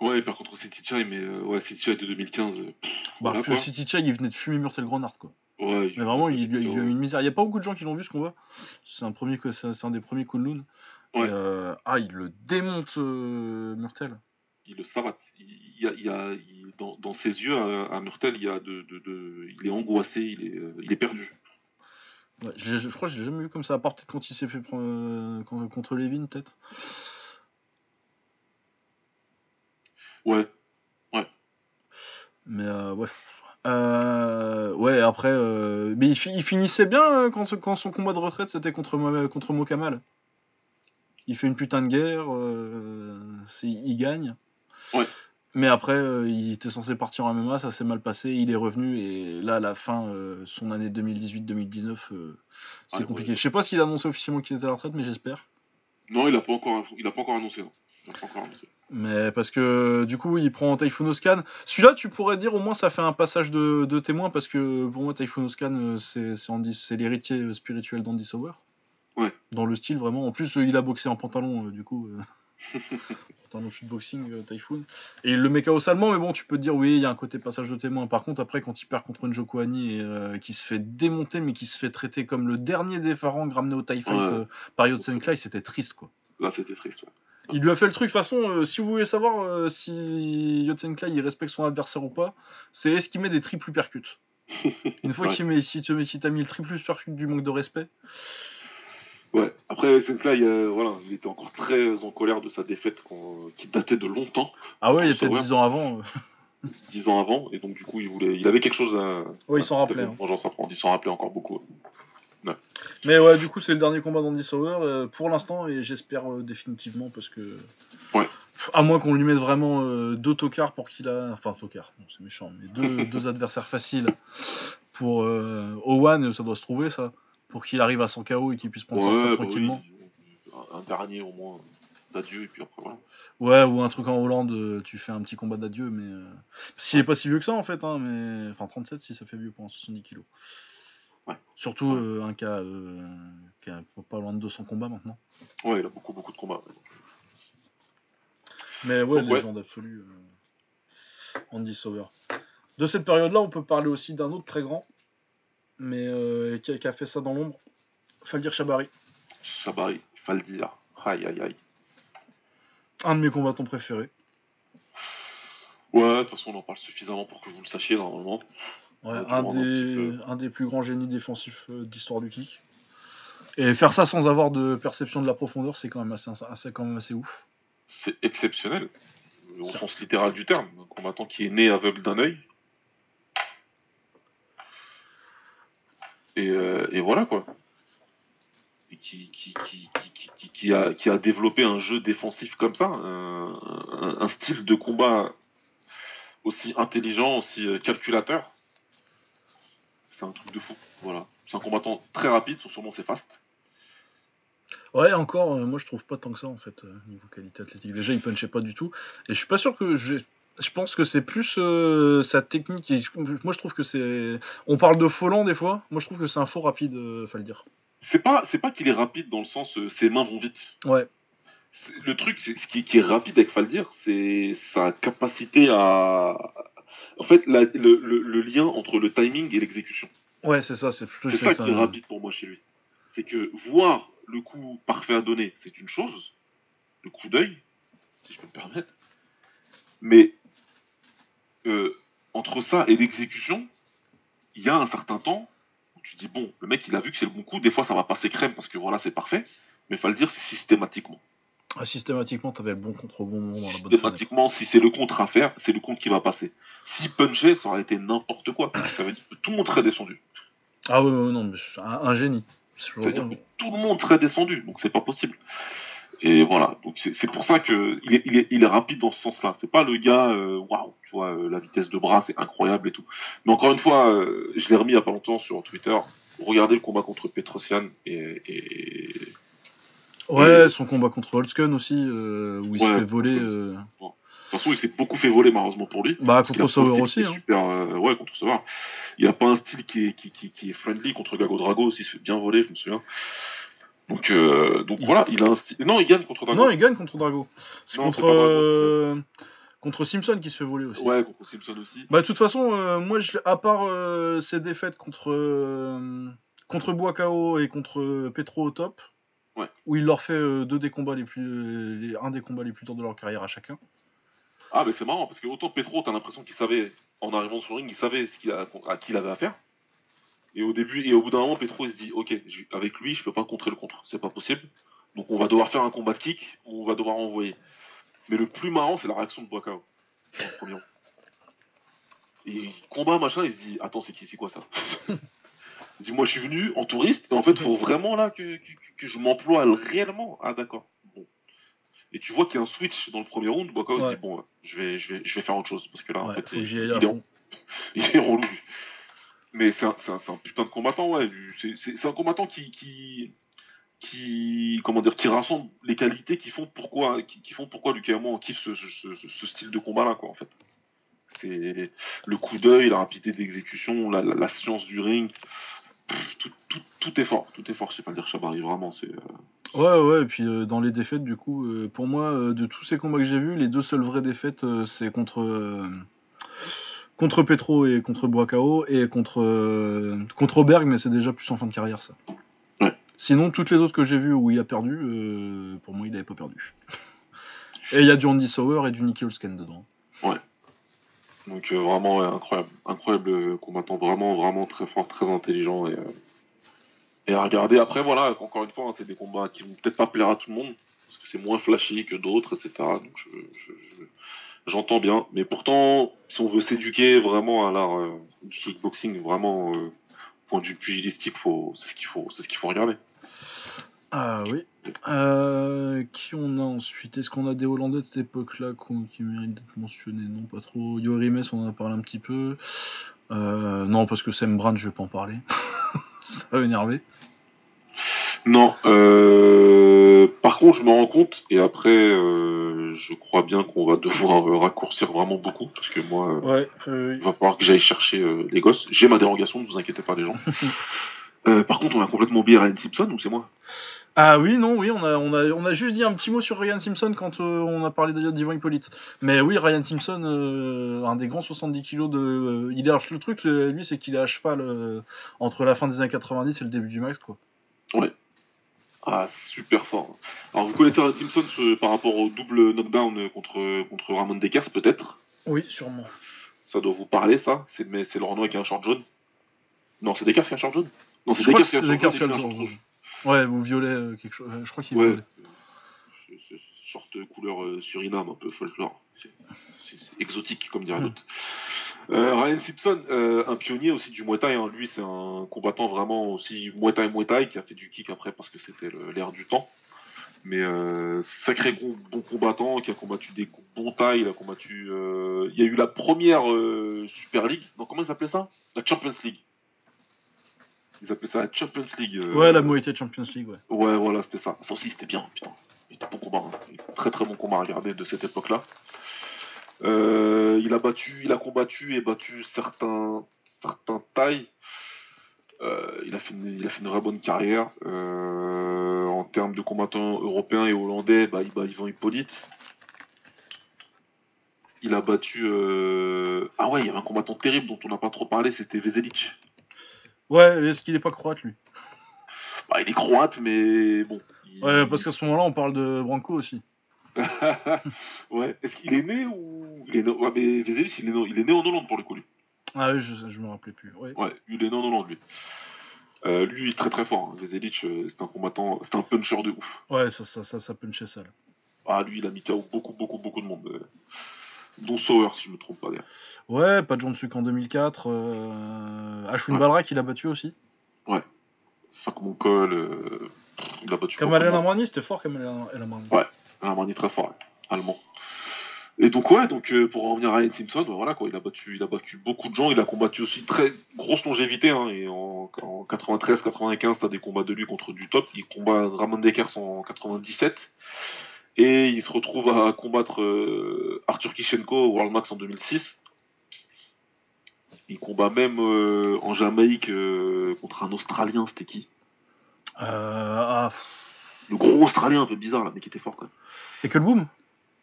Ouais, par contre City Chai, mais euh, ouais, City Chai de 2015. euh, pff, Bah, voilà, quoi. City Chai, il venait de fumer Murtel Grenard, quoi. Ouais, Mais vraiment, il, lui a- il lui a mis une misère. Il n'y a pas beaucoup de gens qui l'ont vu ce combat. C'est un, premier, c'est c'est un des premiers Kunlun. Ouais. Euh, ah, il le démonte, euh, Murtel. il le savate. Il, y a, il y a- il- dans, dans ses yeux, à, à Murtel, il y a de, de, de- il est angoissé, il est, il est perdu. Ouais, je, crois que je l'ai jamais vu comme ça, à part peut-être quand il s'est fait prendre contre, contre Levin, peut-être. Ouais, Mais euh, ouais. Euh, ouais, après, euh, mais il, fi- il finissait bien euh, quand, quand son combat de retraite c'était contre, contre Mokamal. Il fait une putain de guerre, il gagne. Ouais. Mais après, il était censé partir en MMA, ça s'est mal passé, il est revenu et là, à la fin, son année 2018-2019, euh, c'est Ouais, compliqué. ouais. Je sais pas s'il a annoncé officiellement qu'il était à la retraite, mais j'espère. non, il a pas encore, il a pas encore annoncé. Non. Mais parce que du coup, il prend Typhoon Oscan. Celui-là, tu pourrais dire au moins ça fait un passage de, de témoin parce que pour moi, Typhoon Oscan, euh, c'est c'est Andy- c'est l'héritier euh, spirituel d'Andy Sauer. Ouais. Dans le style, vraiment. En plus, euh, il a boxé en pantalon, du coup. pantalon shootboxing, euh, Typhoon. Et le KO salement, mais bon, tu peux te dire, oui, il y a un côté passage de témoin. Par contre, après, quand il perd contre Njoku Hani et euh, qui se fait démonter, mais qui se fait traiter comme le dernier des pharangues ramené au TIE Fight Ouais. euh, par Yotsen Clay, c'était triste, quoi. Là, c'était triste. ouais. Il lui a fait le truc, de toute façon, euh, si vous voulez savoir euh, si Yotsen Clay il respecte son adversaire ou pas, c'est est-ce qu'il met des triples percutes. Une fois Ouais. qu'il met, si tu si t'as mis le triple percute du manque de respect, Ouais. Après, euh, voilà, il était encore très en colère de sa défaite qui datait de longtemps, ah ouais, il était. 10 ans avant. euh. dix ans avant, et donc du coup, il voulait, il avait quelque chose à. Ouais, il s'en rappelait, hein. Vengeance à prendre. Il s'en rappelait encore beaucoup. Mais ouais, du coup, c'est le dernier combat d'Andy Sauer euh, pour l'instant, et j'espère euh, définitivement parce que. Ouais. À moins qu'on lui mette vraiment euh, deux tocards pour qu'il a. Enfin, tocards, c'est méchant, mais deux, deux adversaires faciles pour Owen, ça doit se trouver ça. Pour qu'il arrive à son KO et qu'il puisse prendre sa Ouais, retraite bah tranquillement. oui, un, un dernier au moins d'adieu, et puis après voilà. Ouais, ou un truc en Hollande, tu fais un petit combat d'adieu, mais. qu'il est pas si vieux que ça en fait, hein, mais. Enfin, 37 si ça fait vieux pour un 70 kilos. Ouais. Surtout euh, un cas euh, qui a pas loin de 200 combats maintenant. Ouais, il a beaucoup, beaucoup de combats. Mais ouais, Donc, ouais. légende absolue. euh, Andy Sauer. De cette période-là, on peut parler aussi d'un autre très grand, mais euh, qui, a, qui a fait ça dans l'ombre. Faldir Chabari. Chabari, dire. Aïe, aïe, aïe. Un de mes combattants préférés. Ouais, de toute façon, on en parle suffisamment pour que vous le sachiez normalement. Ouais, un, des, peu. un des plus grands génies défensifs euh, d'histoire du kick. Et faire ça sans avoir de perception de la profondeur, c'est quand même assez, assez- quand même assez ouf. C'est exceptionnel, au sens littéral du terme. Un combattant qui est né aveugle d'un œil. Et, euh, et voilà quoi. Et qui, a, qui a développé un jeu défensif comme ça, un, un- un style de combat aussi intelligent, aussi euh, calculateur. C'est un truc de fou. Voilà. C'est un combattant très rapide, sûrement c'est fast. Ouais, encore, euh, moi je trouve pas tant que ça en fait, euh, niveau qualité athlétique. Déjà, il punchait pas du tout. Et je suis pas sûr que. Je, je pense que c'est plus euh, sa technique. et moi je trouve que c'est. On parle de Folland des fois. Moi je trouve que c'est un faux rapide, faut le dire. C'est pas, c'est pas qu'il est rapide dans le sens ses mains vont vite. Ouais. Le truc, ce qui, qui est rapide avec Faldir, c'est sa capacité à, En fait, la- le, le- le lien entre le timing et l'exécution. Ouais, c'est ça, c'est C'est ça qui est rapide pour moi chez lui. C'est que voir le coup parfait à donner, c'est une chose, le coup d'œil, si je peux me permettre. Mais euh, entre ça et l'exécution, il y a un certain temps où tu dis bon, le mec il a vu que c'est le bon coup, des fois ça va passer crème parce que voilà c'est parfait, mais il faut le dire c'est systématiquement. Ah, systématiquement, t'avais le bon contre au bon moment dans la bonne fenêtre. Systématiquement, si c'est le contre à faire, c'est le contre qui va passer. Si punchait, ça aurait été n'importe quoi. Ça veut dire que tout le monde serait descendu. Ah ouais, ouais, non, mais c'est un, un génie. Ça veut dire que tout le monde serait descendu, donc c'est pas possible. Et voilà, donc c'est pour ça que il est, il, est, il est rapide dans ce sens-là. C'est pas le gars, euh, waouh, tu vois, euh, la vitesse de bras, c'est incroyable et tout. Mais encore une fois, euh, je l'ai remis il y a pas longtemps sur Twitter. Regardez le combat contre Petrosian et, et... Ouais, son combat contre Holtzken aussi, euh, où il se Ouais, fait voler. euh, De toute façon, il s'est beaucoup fait voler malheureusement pour lui. Bah, contre Sauer aussi. Hein. Super, euh, ouais, contre Sauer. Il a pas un style qui est, qui, qui, qui est friendly contre Gago Drago aussi, il se fait bien voler, je me souviens. Donc, euh, donc Il- voilà, il a un style. Non, il gagne contre Drago. Non, il gagne contre Drago. C'est contre, euh, contre Simpson qui se fait voler aussi. Ouais, contre Simpson aussi. Bah, de toute façon, euh, moi, je, à part euh, ses défaites contre, euh, contre Boakao et contre Petro au top, Ouais. où il leur fait euh, deux des combats les plus, euh, les- un des combats les plus durs de leur carrière à chacun. Ah, mais c'est marrant parce que autant Petro, t'as l'impression qu'il savait, en arrivant sur le ring, il savait ce qu'il a, à qui il avait affaire. Et au début, et au bout d'un moment, Petro il se dit, ok, avec lui, je peux pas contrer le contre, c'est pas possible. Donc on va devoir faire un combat de kick, on va devoir envoyer. Mais le plus marrant, c'est la réaction de Boakao. il combat machin, il se dit, attends, c'est qui, c'est quoi ça? dit, moi je suis venu en touriste, et en fait, faut vraiment là que, que, que je m'emploie réellement. Ah d'accord. Bon. Et tu vois qu'il y a un switch dans le premier round, Boakao Ouais. dit, bon, je vais, je vais, je vais faire autre chose, parce que là, en Ouais, fait, que j'y il, il est il est relou. Mais c'est un, un- un putain de combattant, ouais. C'est- un combattant qui, qui, qui, comment dire, qui rassemble les qualités qui font pourquoi, qui, qui font pourquoi Lucas Hamon kiffe ce, ce, ce- ce style de combat-là, quoi, en fait. C'est le coup d'œil, la rapidité d'exécution, la, la, la science du ring. Tout, tout, tout est fort, tout est fort. Je sais pas le dire Chabari, vraiment. C'est euh, Ouais, ouais, et puis euh, dans les défaites, du coup, euh, pour moi, euh, de tous ces combats que j'ai vus, les deux seules vraies défaites, c'est contre, contre Petro et contre Boakao, et contre, contre Oberg, mais c'est déjà plus en fin de carrière, ça. Ouais. Sinon, toutes les autres que j'ai vues où il a perdu, pour moi, il n'avait pas perdu. Et il y a du Andy Sauer et du Nicky Holsken dedans. Donc euh, vraiment incroyable, incroyable euh, combattant, vraiment vraiment très fort, très intelligent et, euh, et à regarder. Après voilà, encore une fois, hein, c'est des combats qui vont peut-être pas plaire à tout le monde parce que c'est moins flashy que d'autres, etc. Donc je, je- je- j'entends bien, mais pourtant si on veut s'éduquer vraiment à l'art du kickboxing, vraiment euh, point de vue pugilistique, faut, c'est ce qu'il faut, c'est ce qu'il faut regarder. Ah oui. Euh, qui on a ensuite? Est-ce qu'on a des Hollandais de cette époque-là qui méritent d'être mentionnés? Non, pas trop. Yorimes, on en a parlé un petit peu. Euh, non, parce que Sam Brand, je vais pas en parler. Ça va énerver. Non, euh, par contre, je me rends compte, et après, je crois bien qu'on va devoir raccourcir vraiment beaucoup, parce que moi, il va falloir que j'aille chercher les gosses. J'ai ma dérogation, ne vous inquiétez pas, les gens. Par contre, on a complètement oublié Ryan Simpson, ou c'est moi Ah oui, non, oui, on a, on, a, on a juste dit un petit mot sur Ryan Simpson quand euh, on a parlé d'Ivan Hippolyte. Mais oui, Ryan Simpson, euh, un des grands 70 kilos de. euh, il est, le truc, lui, c'est qu'il est à cheval entre la fin des années 90 et le début du max, quoi. Ah, super fort. Alors, vous connaissez Ryan Simpson par rapport au double knockdown contre, contre Ramon Dekers, peut-être? Oui, sûrement. Ça doit vous parler, ça? C'est c'est le Renault avec un short jaune? Non, c'est Dekers qui a un short jaune? Non, crois que qui a c'est un short jaune Ouais, ou violet, euh, quelque chose. Je crois qu'il est Ouais. violet. C'est- c'est Short couleur euh, Suriname, un peu folklore. C'est exotique, comme dirait Hmm. l'autre. Euh, Ryan Simpson, euh, un pionnier aussi du Muay Thai. hein. Lui, c'est un combattant vraiment aussi Muay Thai Muay Thai qui a fait du kick après parce que c'était l'ère du temps. Mais euh, sacré bon, bon combattant qui a combattu des bons tailles. Il a combattu. euh, Il y a eu la première euh, Super League. Non, comment ils appelaient ça? La Champions League. Ils appelaient ça la Champions League. euh, Ouais, la Thai Champions League, ouais. Ouais, voilà, c'était ça. Ça aussi, c'était bien, putain. Il était bon combat. hein. Très très bon combat à regarder de cette époque-là. Euh, il a battu, il a combattu et battu certains, certains tailles. Euh, il, a fait une, il a fait une vraie bonne carrière. Euh, en termes de combattants européens et hollandais, bah, il bat Ivan Hippolyte. il a battu. Ah ouais, il y avait un combattant terrible dont on n'a pas trop parlé, c'était Vezelic. Ouais, est-ce qu'il est pas croate lui? Bah, il est croate, mais bon. il- Ouais, parce qu'à ce moment-là, on parle de Branco aussi. ouais, est-ce qu'il est né ou. Il est né... Ouais, mais Vezelic, il est, né... il est né en Hollande pour le coup, lui. Ah oui, je, je me rappelais plus. Ouais. Ouais, il est né en Hollande, lui. Euh, lui, il est très très fort. Hein. Vezelic, euh, c'est un combattant, c'est un puncher de ouf. Ouais, ça, ça, ça, ça punchait ça. Là. Ah, lui, il a mis KO beaucoup, beaucoup, beaucoup de monde. Dont Sauer, si je me trompe pas d'ailleurs. Ouais, pas John Suk en 2004. Euh... Ashwin Ouais. Balrak, il a battu aussi. Sac mon col, euh, il a battu. Kamal El. Amrani, c'était fort Kamal El Amrani. Ouais. Un Armani très fort, ouais. allemand. Et donc ouais, donc euh, pour en revenir à Ryan Simpson, bah, voilà quoi, il a battu, il a battu beaucoup de gens, il a combattu aussi très grosse longévité, hein, et en, en 93-95, t'as des combats de lui contre du top, il combat Ramon Dekers en 97, et il se retrouve à combattre euh, Arthur Kishenko au World Max en 2006. Il combat même euh, en Jamaïque euh, contre un Australien, c'était qui? Euh, ah. Le gros Australien un peu bizarre là, mais qui était fort quand même. Et que le boom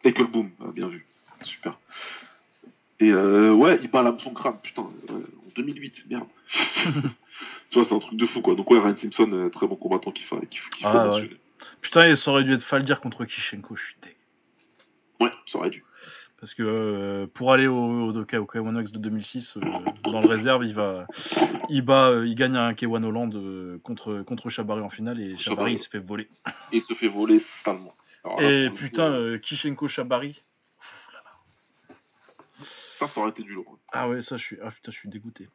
Eckelboom, ah, bien vu. Super. Et euh, ouais, il à son crâne, putain, en 2008, merde. tu vois, c'est un truc de fou quoi. Donc ouais, Ryan Simpson, très bon combattant faut, qu'il faut Ah, mentionner. Putain, ça aurait dû être Faldir contre Kishenko, je suis deg. Ouais, ça aurait dû. Parce que euh, pour aller au, au, au K1 X de 2006, euh, dans le réserve, il va, il bat, euh, il gagne un K1 Hollande contre contre Chabari en finale et Chabari il se fait voler. Et il se fait voler salement. Et putain, Kishenko Chabari. ça, ça aurait été du lourd. Ah ouais, ça je suis, ah putain, je suis dégoûté.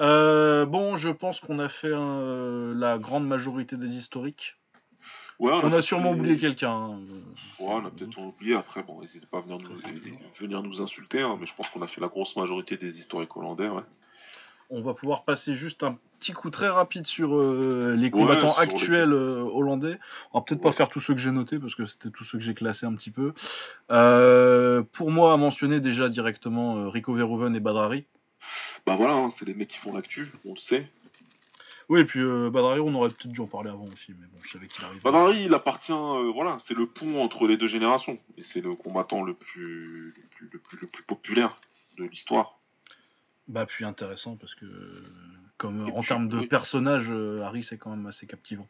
Euh, bon, je pense qu'on a fait euh, la grande majorité des historiques. Ouais, On a sûrement oublié quelqu'un. hein. Ouais, on a peut-être oublié. Après, bon, n'hésitez pas à venir nous, venir nous insulter, hein, mais je pense qu'on a fait la grosse majorité des historiques hollandais. Ouais. On va pouvoir passer juste un petit coup très rapide sur euh, les combattants sur les- actuels euh, hollandais. On va peut-être pas faire tous ceux que j'ai notés parce que c'était tous ceux que j'ai classés un petit peu. Euh, pour moi, à mentionner déjà directement Rico Verhoeven et Badrari. Bah voilà, hein, c'est les mecs qui font l'actu, on le sait. Oui, et puis euh, Badrari, on aurait peut-être dû en parler avant aussi, mais bon, je savais qu'il arrivait. Badari, il appartient, euh, voilà, c'est le pont entre les deux générations. Et c'est le combattant le plus, le plus, le plus, le plus populaire de l'histoire. Bah, puis intéressant parce que, comme Et euh, en termes de oui. personnage, euh, Harry, c'est quand même assez captivant.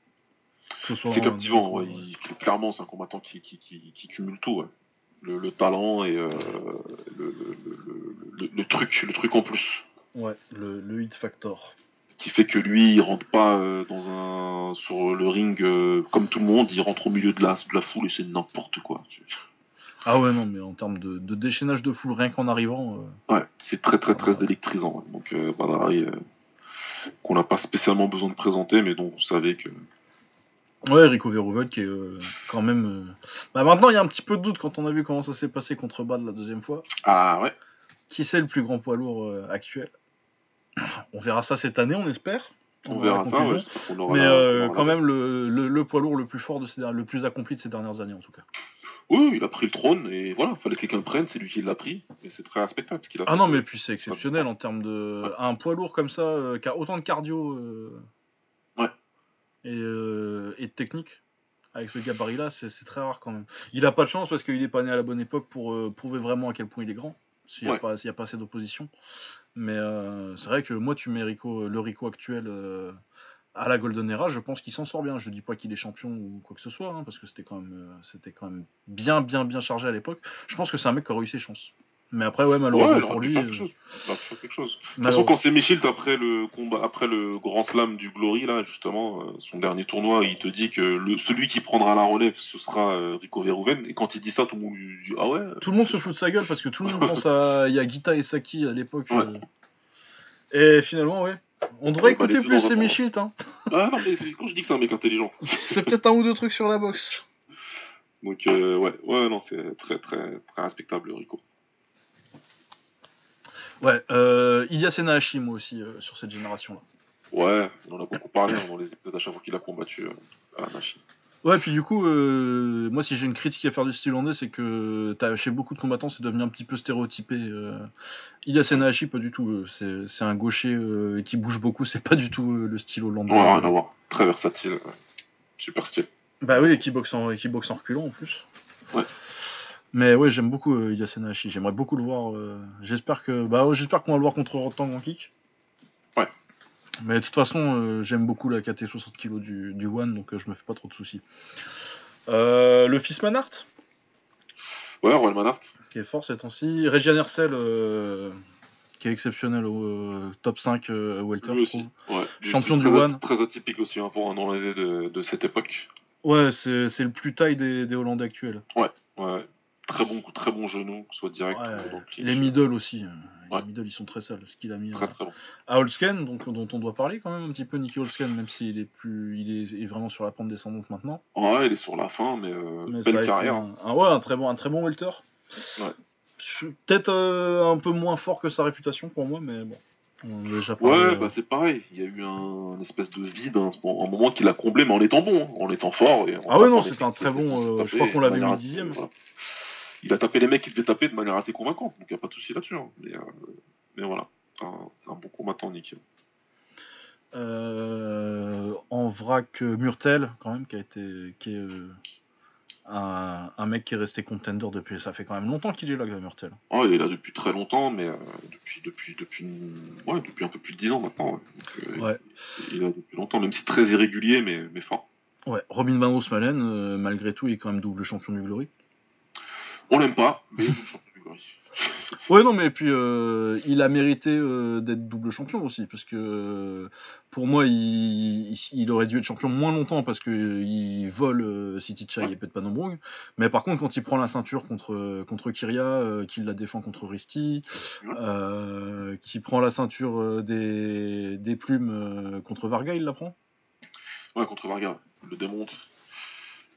Ce C'est captivant, ouais, ouais. il- clairement, c'est un combattant qui, qui, qui, qui cumule tout. ouais. Le, le talent et euh, le truc, le truc en plus. Ouais, le, le hit factor. Qui fait que lui, il rentre pas euh, dans un, sur le ring euh, comme tout le monde, il rentre au milieu de la, de la foule et c'est n'importe quoi. Ah ouais, non, mais en termes de, de déchaînage de foule, rien qu'en arrivant. euh, Ouais, c'est très très très électrisant. ouais. Donc euh, qu'on n'a pas spécialement besoin de présenter, mais dont vous savez que Ouais, Rico Verhoeven qui est euh, quand même. euh, Bah maintenant, il y a un petit peu de doute quand on a vu comment ça s'est passé contre Bad la deuxième fois. ah ouais, Qui c'est le plus grand poids lourd euh, actuel? On verra ça cette année, on espère. on verra ça. Ouais, aura Mais la- euh, quand même le, le, le poids lourd le plus fort de ces, le plus accompli de ces dernières années en tout cas. Oui, il a pris le trône et voilà, fallait que quelqu'un le prenne, c'est lui qui l'a pris, et c'est très respectable ce qu'il a Ah non mais puis c'est exceptionnel en termes de Ouais. un poids lourd comme ça euh, qui a autant de cardio euh, Ouais. et, euh, et de technique avec ce gabarit là c'est c'est très rare quand même. Il a pas de chance parce qu'il est pas né à la bonne époque pour prouver vraiment à quel point il est grand. S'il n'y a, Ouais. pas- y a pas assez d'opposition. Mais euh, c'est vrai que moi tu mets Rico, le Rico actuel euh, à la Golden Era, je pense qu'il s'en sort bien. Je dis pas qu'il est champion ou quoi que ce soit, hein, parce que c'était quand même, euh, c'était quand même bien, bien, bien chargé à l'époque. Je pense que c'est un mec qui aurait eu ses chances. Mais après, ouais, Ouais, malheureusement il aurait pour lui. faire euh, quelque chose. Il aurait pu faire quelque chose. De toute façon, quand c'est Michilt après le combat, après le grand slam du Glory, là, justement, euh, son dernier tournoi, il te dit que le, celui qui prendra la relève, ce sera euh, Rico Verhoeven. Et quand il dit ça, tout le monde lui dit Ah ouais Tout le monde se fout de sa gueule parce que tout le monde pense à Yagita et Saki à l'époque. Ouais. euh. Et finalement, ouais. On devrait Ouais, bah, écouter plus ces un Michilt. Hein. Ah non, mais quand je dis que c'est un mec intelligent. C'est peut-être un ou deux trucs sur la boxe. Donc, euh, ouais, ouais, non, c'est très, très, très respectable, Rico. Ouais, euh, Ilya Senahashi, moi aussi, euh, sur cette génération-là. Ouais, on en a beaucoup parlé hein, dans les épisodes à chaque fois qu'il a combattu euh, à la machine. Ouais, puis du coup, euh, moi, si j'ai une critique à faire du style hollandais, c'est que t'as, chez beaucoup de combattants, c'est devenu un petit peu stéréotypé. Euh, Ilya Senahashi, pas du tout. euh, C'est, un gaucher euh, qui bouge beaucoup, c'est pas du tout le style hollandais. Ouais, rien à voir. Très versatile. Super style. Bah oui, et qui boxe en, et qui boxe en reculant en plus. Ouais. Mais ouais, j'aime beaucoup euh, Yasenashi. J'aimerais beaucoup le voir. euh, J'espère que, bah, ouais, j'espère qu'on va le voir contre Rotan Kick. Ouais. Mais de toute façon, euh, j'aime beaucoup la KT 60 kg du, du One, donc euh, je me fais pas trop de soucis. Euh, le fils Manhart, Ouais, Royal Manhart. qui est fort ces temps-ci. Regian Hercel, euh, qui est exceptionnel au euh, top 5 euh, Welter, Lui je aussi. trouve. Ouais. Champion du One. Très atypique aussi hein, pour un Hollandais de, de cette époque. Ouais, c'est c'est le plus taille des, des Hollandais actuels. Ouais. Très bon, très bon genou, que ce soit direct Ouais, ou dans le clinch. les middle aussi. Ouais. Les middle, ils sont très sales. Ce qu'il a mis Très à, très bon. à Holsken, donc, dont on doit parler quand même un petit peu, Nicky Holsken, même s'il est, plus, il est, vraiment sur la pente descendante maintenant. Ouais, il est sur la fin, mais, euh, Mais belle carrière. un, un- ouais, un très bon, un très bon welter. Ouais. Peut-être euh, un peu moins fort que sa réputation pour moi, mais bon. On déjà parlé, Ouais, euh, bah c'est pareil. Il y a eu un, une espèce de vide, hein, un moment qu'il a comblé, mais en étant bon, hein, en étant fort. Et en Ah ouais, non, c'était un très bon, euh, je crois qu'on l'avait mis dixième. voilà. Il a tapé les mecs qu'il devait taper de manière assez convaincante, donc il n'y a pas de souci là-dessus. hein. Mais, euh, mais voilà, un, un bon combattant, Nick. Euh, en vrac euh, Murtel, quand même, qui a été. Qui est, un, un mec qui est resté contender depuis. Ça fait quand même longtemps qu'il est là, Murtel. Oh, il est là depuis très longtemps, mais euh, depuis, depuis, depuis, ouais, depuis un peu plus de 10 ans maintenant. ouais. Donc, euh, Ouais. Il, il est là depuis longtemps, même si très irrégulier, mais, mais fort. Ouais, Robin Van Roosmalen, euh, malgré tout, il est quand même double champion du Glory. On l'aime pas, mais il est le champion. Ouais, non, mais puis euh, il a mérité euh, d'être double champion aussi, parce que euh, pour moi, il, il- il aurait dû être champion moins longtemps parce qu'il vole City Chai et Pet Panombrung. Mais par contre, quand il prend la ceinture contre, contre Kyria, qu'il la défend contre Risti, Ouais. euh, qui prend la ceinture des, des plumes contre Varga, il la prend? Ouais, contre Varga, il le démonte.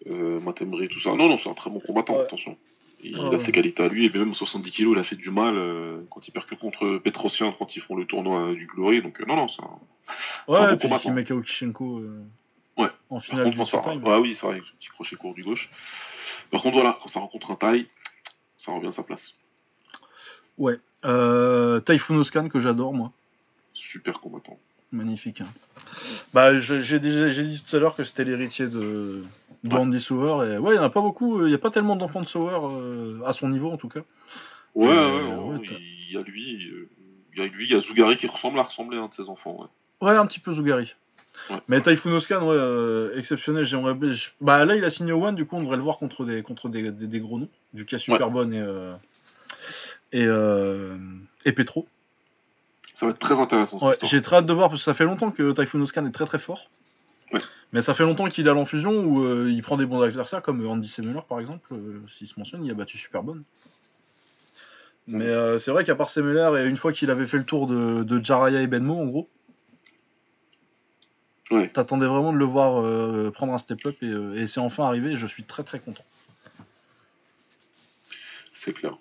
Matembri, tout ça. Non, non, c'est un très bon combattant, Ouais. attention. Il Ouais, a ouais. ses qualités à lui, et même 70 kilos, il a fait du mal euh, quand il perd que contre Petrosian quand ils font le tournoi euh, du Glory. Donc, euh, non, non, c'est un. C'est un Ouais, bon puis combattant. Kishenko Ouais. en finale contre, du ça... Showtime. ouais, oui, c'est vrai, petit crochet court du gauche. Par contre, voilà, quand ça rencontre un taille, ça revient à sa place. Ouais. Euh, Typhoon Oscan, que j'adore, moi. Super combattant. Magnifique. hein. Bah, j'ai dit tout à l'heure que c'était l'héritier de, de Ouais. Andy. Et ouais, il n'y en a pas beaucoup. euh, Il n'y a pas tellement d'enfants de Sauer, euh, à son niveau en tout cas. Ouais, Euh, ouais, il y a lui, il y a lui, il y a Zougari qui ressemble à ressembler à un de ses enfants. Ouais. Ouais, un petit peu Zougari. Ouais. Mais Typhoon Oscan, ouais, euh, exceptionnel. J'aimerais. Bah là, il a signé au One, du coup, on devrait le voir contre des, contre des, des, des gros noms, vu qu'il y a Superbonne et, euh, et, euh, et Petro. Ça va être très intéressant. Ouais, j'ai très hâte de voir parce que ça fait longtemps que Typhoon Oscan est très très fort. Ouais. Mais ça fait longtemps qu'il a l'enfusion où euh, il prend des bons adversaires comme Andy Semuller par exemple, euh, s'il se mentionne, il a battu Superbonne. Mais euh, c'est vrai qu'à part Semuller et une fois qu'il avait fait le tour de, de Jaraya et Benmo en gros, Ouais. t'attendais vraiment de le voir prendre un step up et, et c'est enfin arrivé et je suis très très content. C'est clair.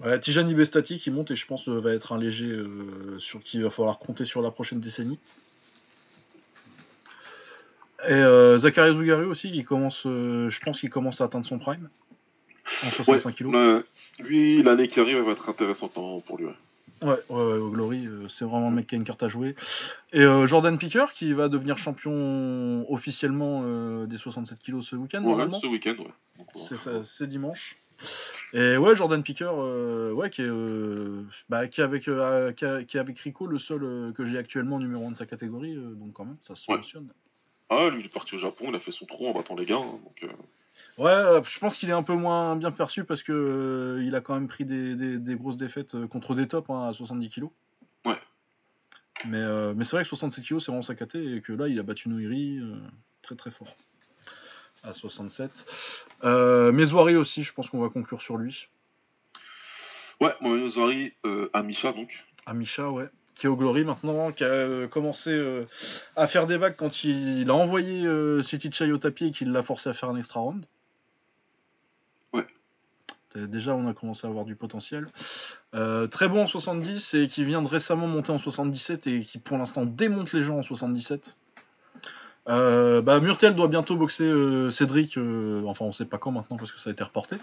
Ouais, Tijani Bestati qui monte et je pense va être un léger sur qui il va falloir compter sur la prochaine décennie. Et euh, Zachary Zougari aussi qui commence, euh, je pense qu'il commence à atteindre son prime en 65 kg. Ouais, lui, l'année qui arrive, elle va être intéressante pour lui. ouais. Ouais, ouais, ouais, au Glory, euh, c'est vraiment le mec qui a une carte à jouer. Et euh, Jordan Picker qui va devenir champion officiellement euh, des 67 kg ce week-end Ouais, normalement. ce week-end, ouais. C'est dimanche. Et ouais, Jordan Picker, euh, ouais, qui est, bah, qui est avec, qui, a- qui est avec Rico, le seul que j'ai actuellement numéro 1 de sa catégorie, donc quand même, ça se Ouais. Ah, lui, il est parti au Japon, il a fait son trou en battant les gars. hein, donc, euh, Ouais, euh, je pense qu'il est un peu moins bien perçu parce que euh, il a quand même pris des, des- des grosses défaites euh, contre des tops hein, à 70 kg. Ouais. Mais, euh, mais c'est vrai que 67 kg c'est vraiment sa caté et que là il a battu Noiri très très fort à 67. Euh, aussi, je pense qu'on va conclure sur lui. Ouais, Mohamed Zouari, euh, à Misha, donc. Amisha, ouais, qui est au Glory maintenant, qui a euh, commencé euh, à faire des vagues quand il, il a envoyé euh, City Chai au tapis et qu'il l'a forcé à faire un extra round. Ouais. Déjà, on a commencé à avoir du potentiel. Euh, très bon en 70 et qui vient de récemment monter en 77 et qui pour l'instant démonte les gens en 77. Euh, bah, Murtel doit bientôt boxer euh, Cédric, euh, enfin on sait pas quand maintenant parce que ça a été reporté,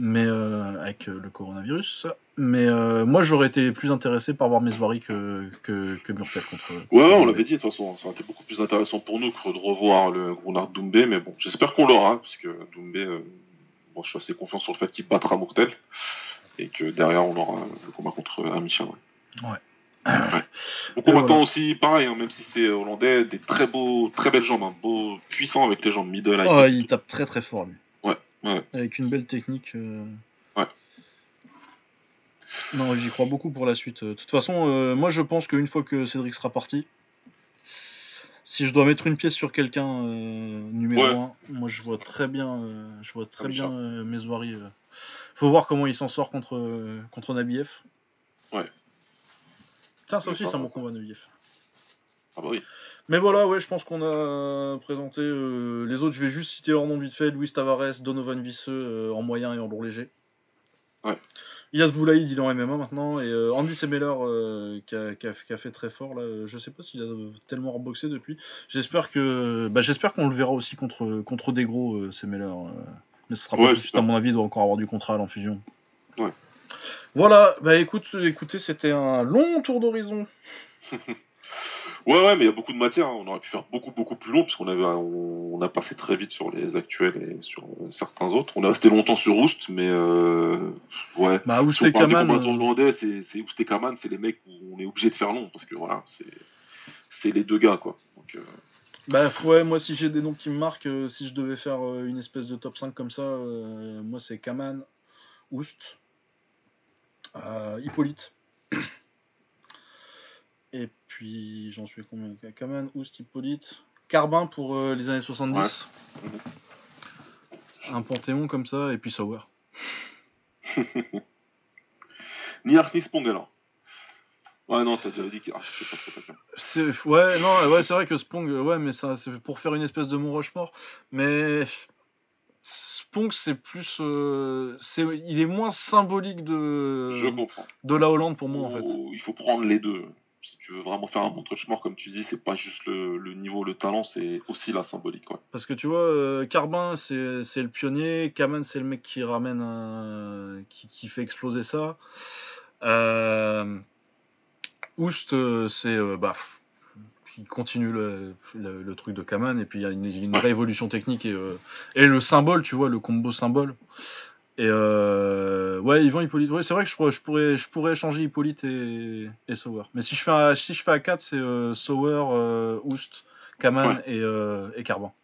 mais euh, avec le coronavirus. Mais moi j'aurais été plus intéressé par voir Meswari que, que, que Murtel contre. Ouais, ouais, on l'avait dit, de toute façon, ça aurait été beaucoup plus intéressant pour nous que de revoir le Gunnar Doumbé, mais bon, j'espère qu'on l'aura, parce que Doumbé, bon, je suis assez confiant sur le fait qu'il battra Mortel et que derrière on aura le combat contre Amisha. Ouais. ouais. Mon combattant aussi, pareil, hein, même si c'est hollandais, des très beaux, très belles jambes, hein, beau, puissant avec les jambes middle. Oh, il tape très très fort lui. Ouais, ouais. Avec une belle technique. Euh. Ouais. Non, j'y crois beaucoup pour la suite. De toute façon, euh, moi je pense qu'une fois que Cédric sera parti, si je dois mettre une pièce sur quelqu'un euh, numéro 1, moi je vois très bien, je vois très bien Meswari. Faut voir comment il s'en sort contre, contre Nabiev. Ouais. Tiens, ça aussi, c'est un bon combat, Nabiev. Ah bah oui. Mais voilà, ouais, je pense qu'on a présenté euh, les autres. Je vais juste citer leur nom vite fait Luis Tavares, Donovan Visseux euh, en moyen et en lourd léger. Ouais. Ilyas Boulaïd, il est en MMA maintenant. Et euh, Andy Semeller, qui a, fait très fort. Là. Je sais pas s'il a tellement reboxé depuis. J'espère que bah, j'espère qu'on le verra aussi contre, contre des gros, Semeller. Mais ce sera pas tout de suite, à mon avis, il doit encore avoir du contrat à l'enfusion. Ouais. Voilà, bah écoute, écoutez, c'était un long tour d'horizon. Ouais, ouais, mais il y a beaucoup de matière. Hein. On aurait pu faire beaucoup, beaucoup plus long, puisqu'on avait, on, a passé très vite sur les actuels et sur euh, certains autres. On est resté longtemps sur Oust, mais euh, ouais. Bah, Oust et Kaman. Euh, c'est Oust et Kaman, c'est les mecs où on est obligé de faire long, parce que voilà, c'est les deux gars, quoi. Donc, euh... Bah ouais, moi si j'ai des noms qui me marquent, si je devais faire une espèce de top 5 comme ça, moi c'est Kaman, Oust, Hippolyte. Et puis, j'en suis combien Kaman, Oust, Hippolyte. Carbin pour euh, les années 70. Un Panthéon comme ça, et puis Sauer. ni Ars ni Spong alors. Ouais, non, t'as déjà dit qu'il c'est pas trop c'est, Ouais, non, ouais, c'est vrai que Spong, ouais, mais ça, c'est pour faire une espèce de Mont Rochemort. Mais Spong, c'est plus. Euh, c'est, il est moins symbolique de. Je comprends. De la Hollande pour moi, en fait. Il faut prendre les deux si tu veux vraiment faire un bon mort comme tu dis, c'est pas juste le, niveau, le talent, c'est aussi la symbolique. Parce que tu vois, euh, Carbin, c'est le pionnier, Kaman, c'est le mec qui ramène, un, qui, fait exploser ça. Euh, Oust, euh, c'est. Bah, il continue le, le, truc de Kaman, et puis il y a une, révolution technique et, et le symbole, tu vois, le combo symbole. Et euh, ouais, Yvan Hippolyte. Ouais, c'est vrai que je pourrais, je pourrais, je pourrais changer Hippolyte et, et Sauer. Mais si je fais, un, si je fais à 4, c'est euh, Sauer, euh, Oust, Kaman et, euh, et Carban.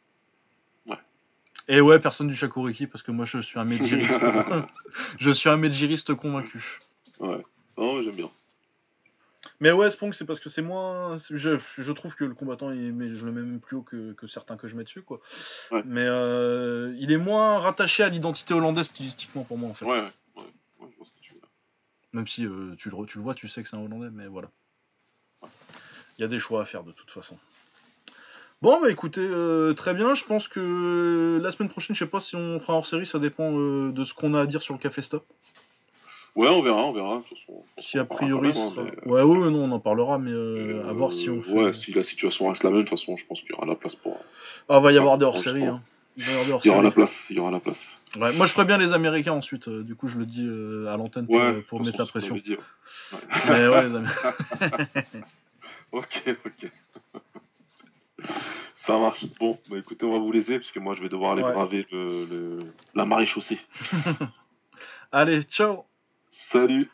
Et ouais, personne du Shakuriki parce que moi je suis un Medjiriste. je suis un Medjiriste convaincu. Ouais, non, j'aime bien. Mais ouais, Spong, c'est parce que c'est moins. Je, je, trouve que le combattant, il, mais je le mets même plus haut que, que certains que je mets dessus, quoi. Mais euh, il est moins rattaché à l'identité hollandaise stylistiquement pour moi, en fait. Ouais, ouais, ouais, je vois ce que tu veux dire. Même si euh, tu, le, tu le vois, tu sais que c'est un hollandais, mais voilà. Il y a des choix à faire de toute façon. Bon, bah écoutez, euh, très bien. Je pense que la semaine prochaine, je sais pas si on fera hors série, ça dépend de ce qu'on a à dire sur le Café Stop. Ouais, on verra, on verra. si a priori, hein, ouais, ouais, non, on en parlera, mais euh, à voir si on fait. Ouais, si la situation reste la même, de toute façon, je pense qu'il y aura la place pour. Ah, va y avoir des hors-séries. Hein. Il, y aura la place, il y aura la place. Ouais, moi je ferais bien les Américains ensuite, euh, du coup je le dis euh, à l'antenne pour, pour mettre la pression. Dire. Mais ouais, les Américains. ok, ok. Ça marche. Bon, bah écoutez, on va vous laisser, parce que moi je vais devoir aller braver le, le... la marée chaussée. Allez, ciao Salut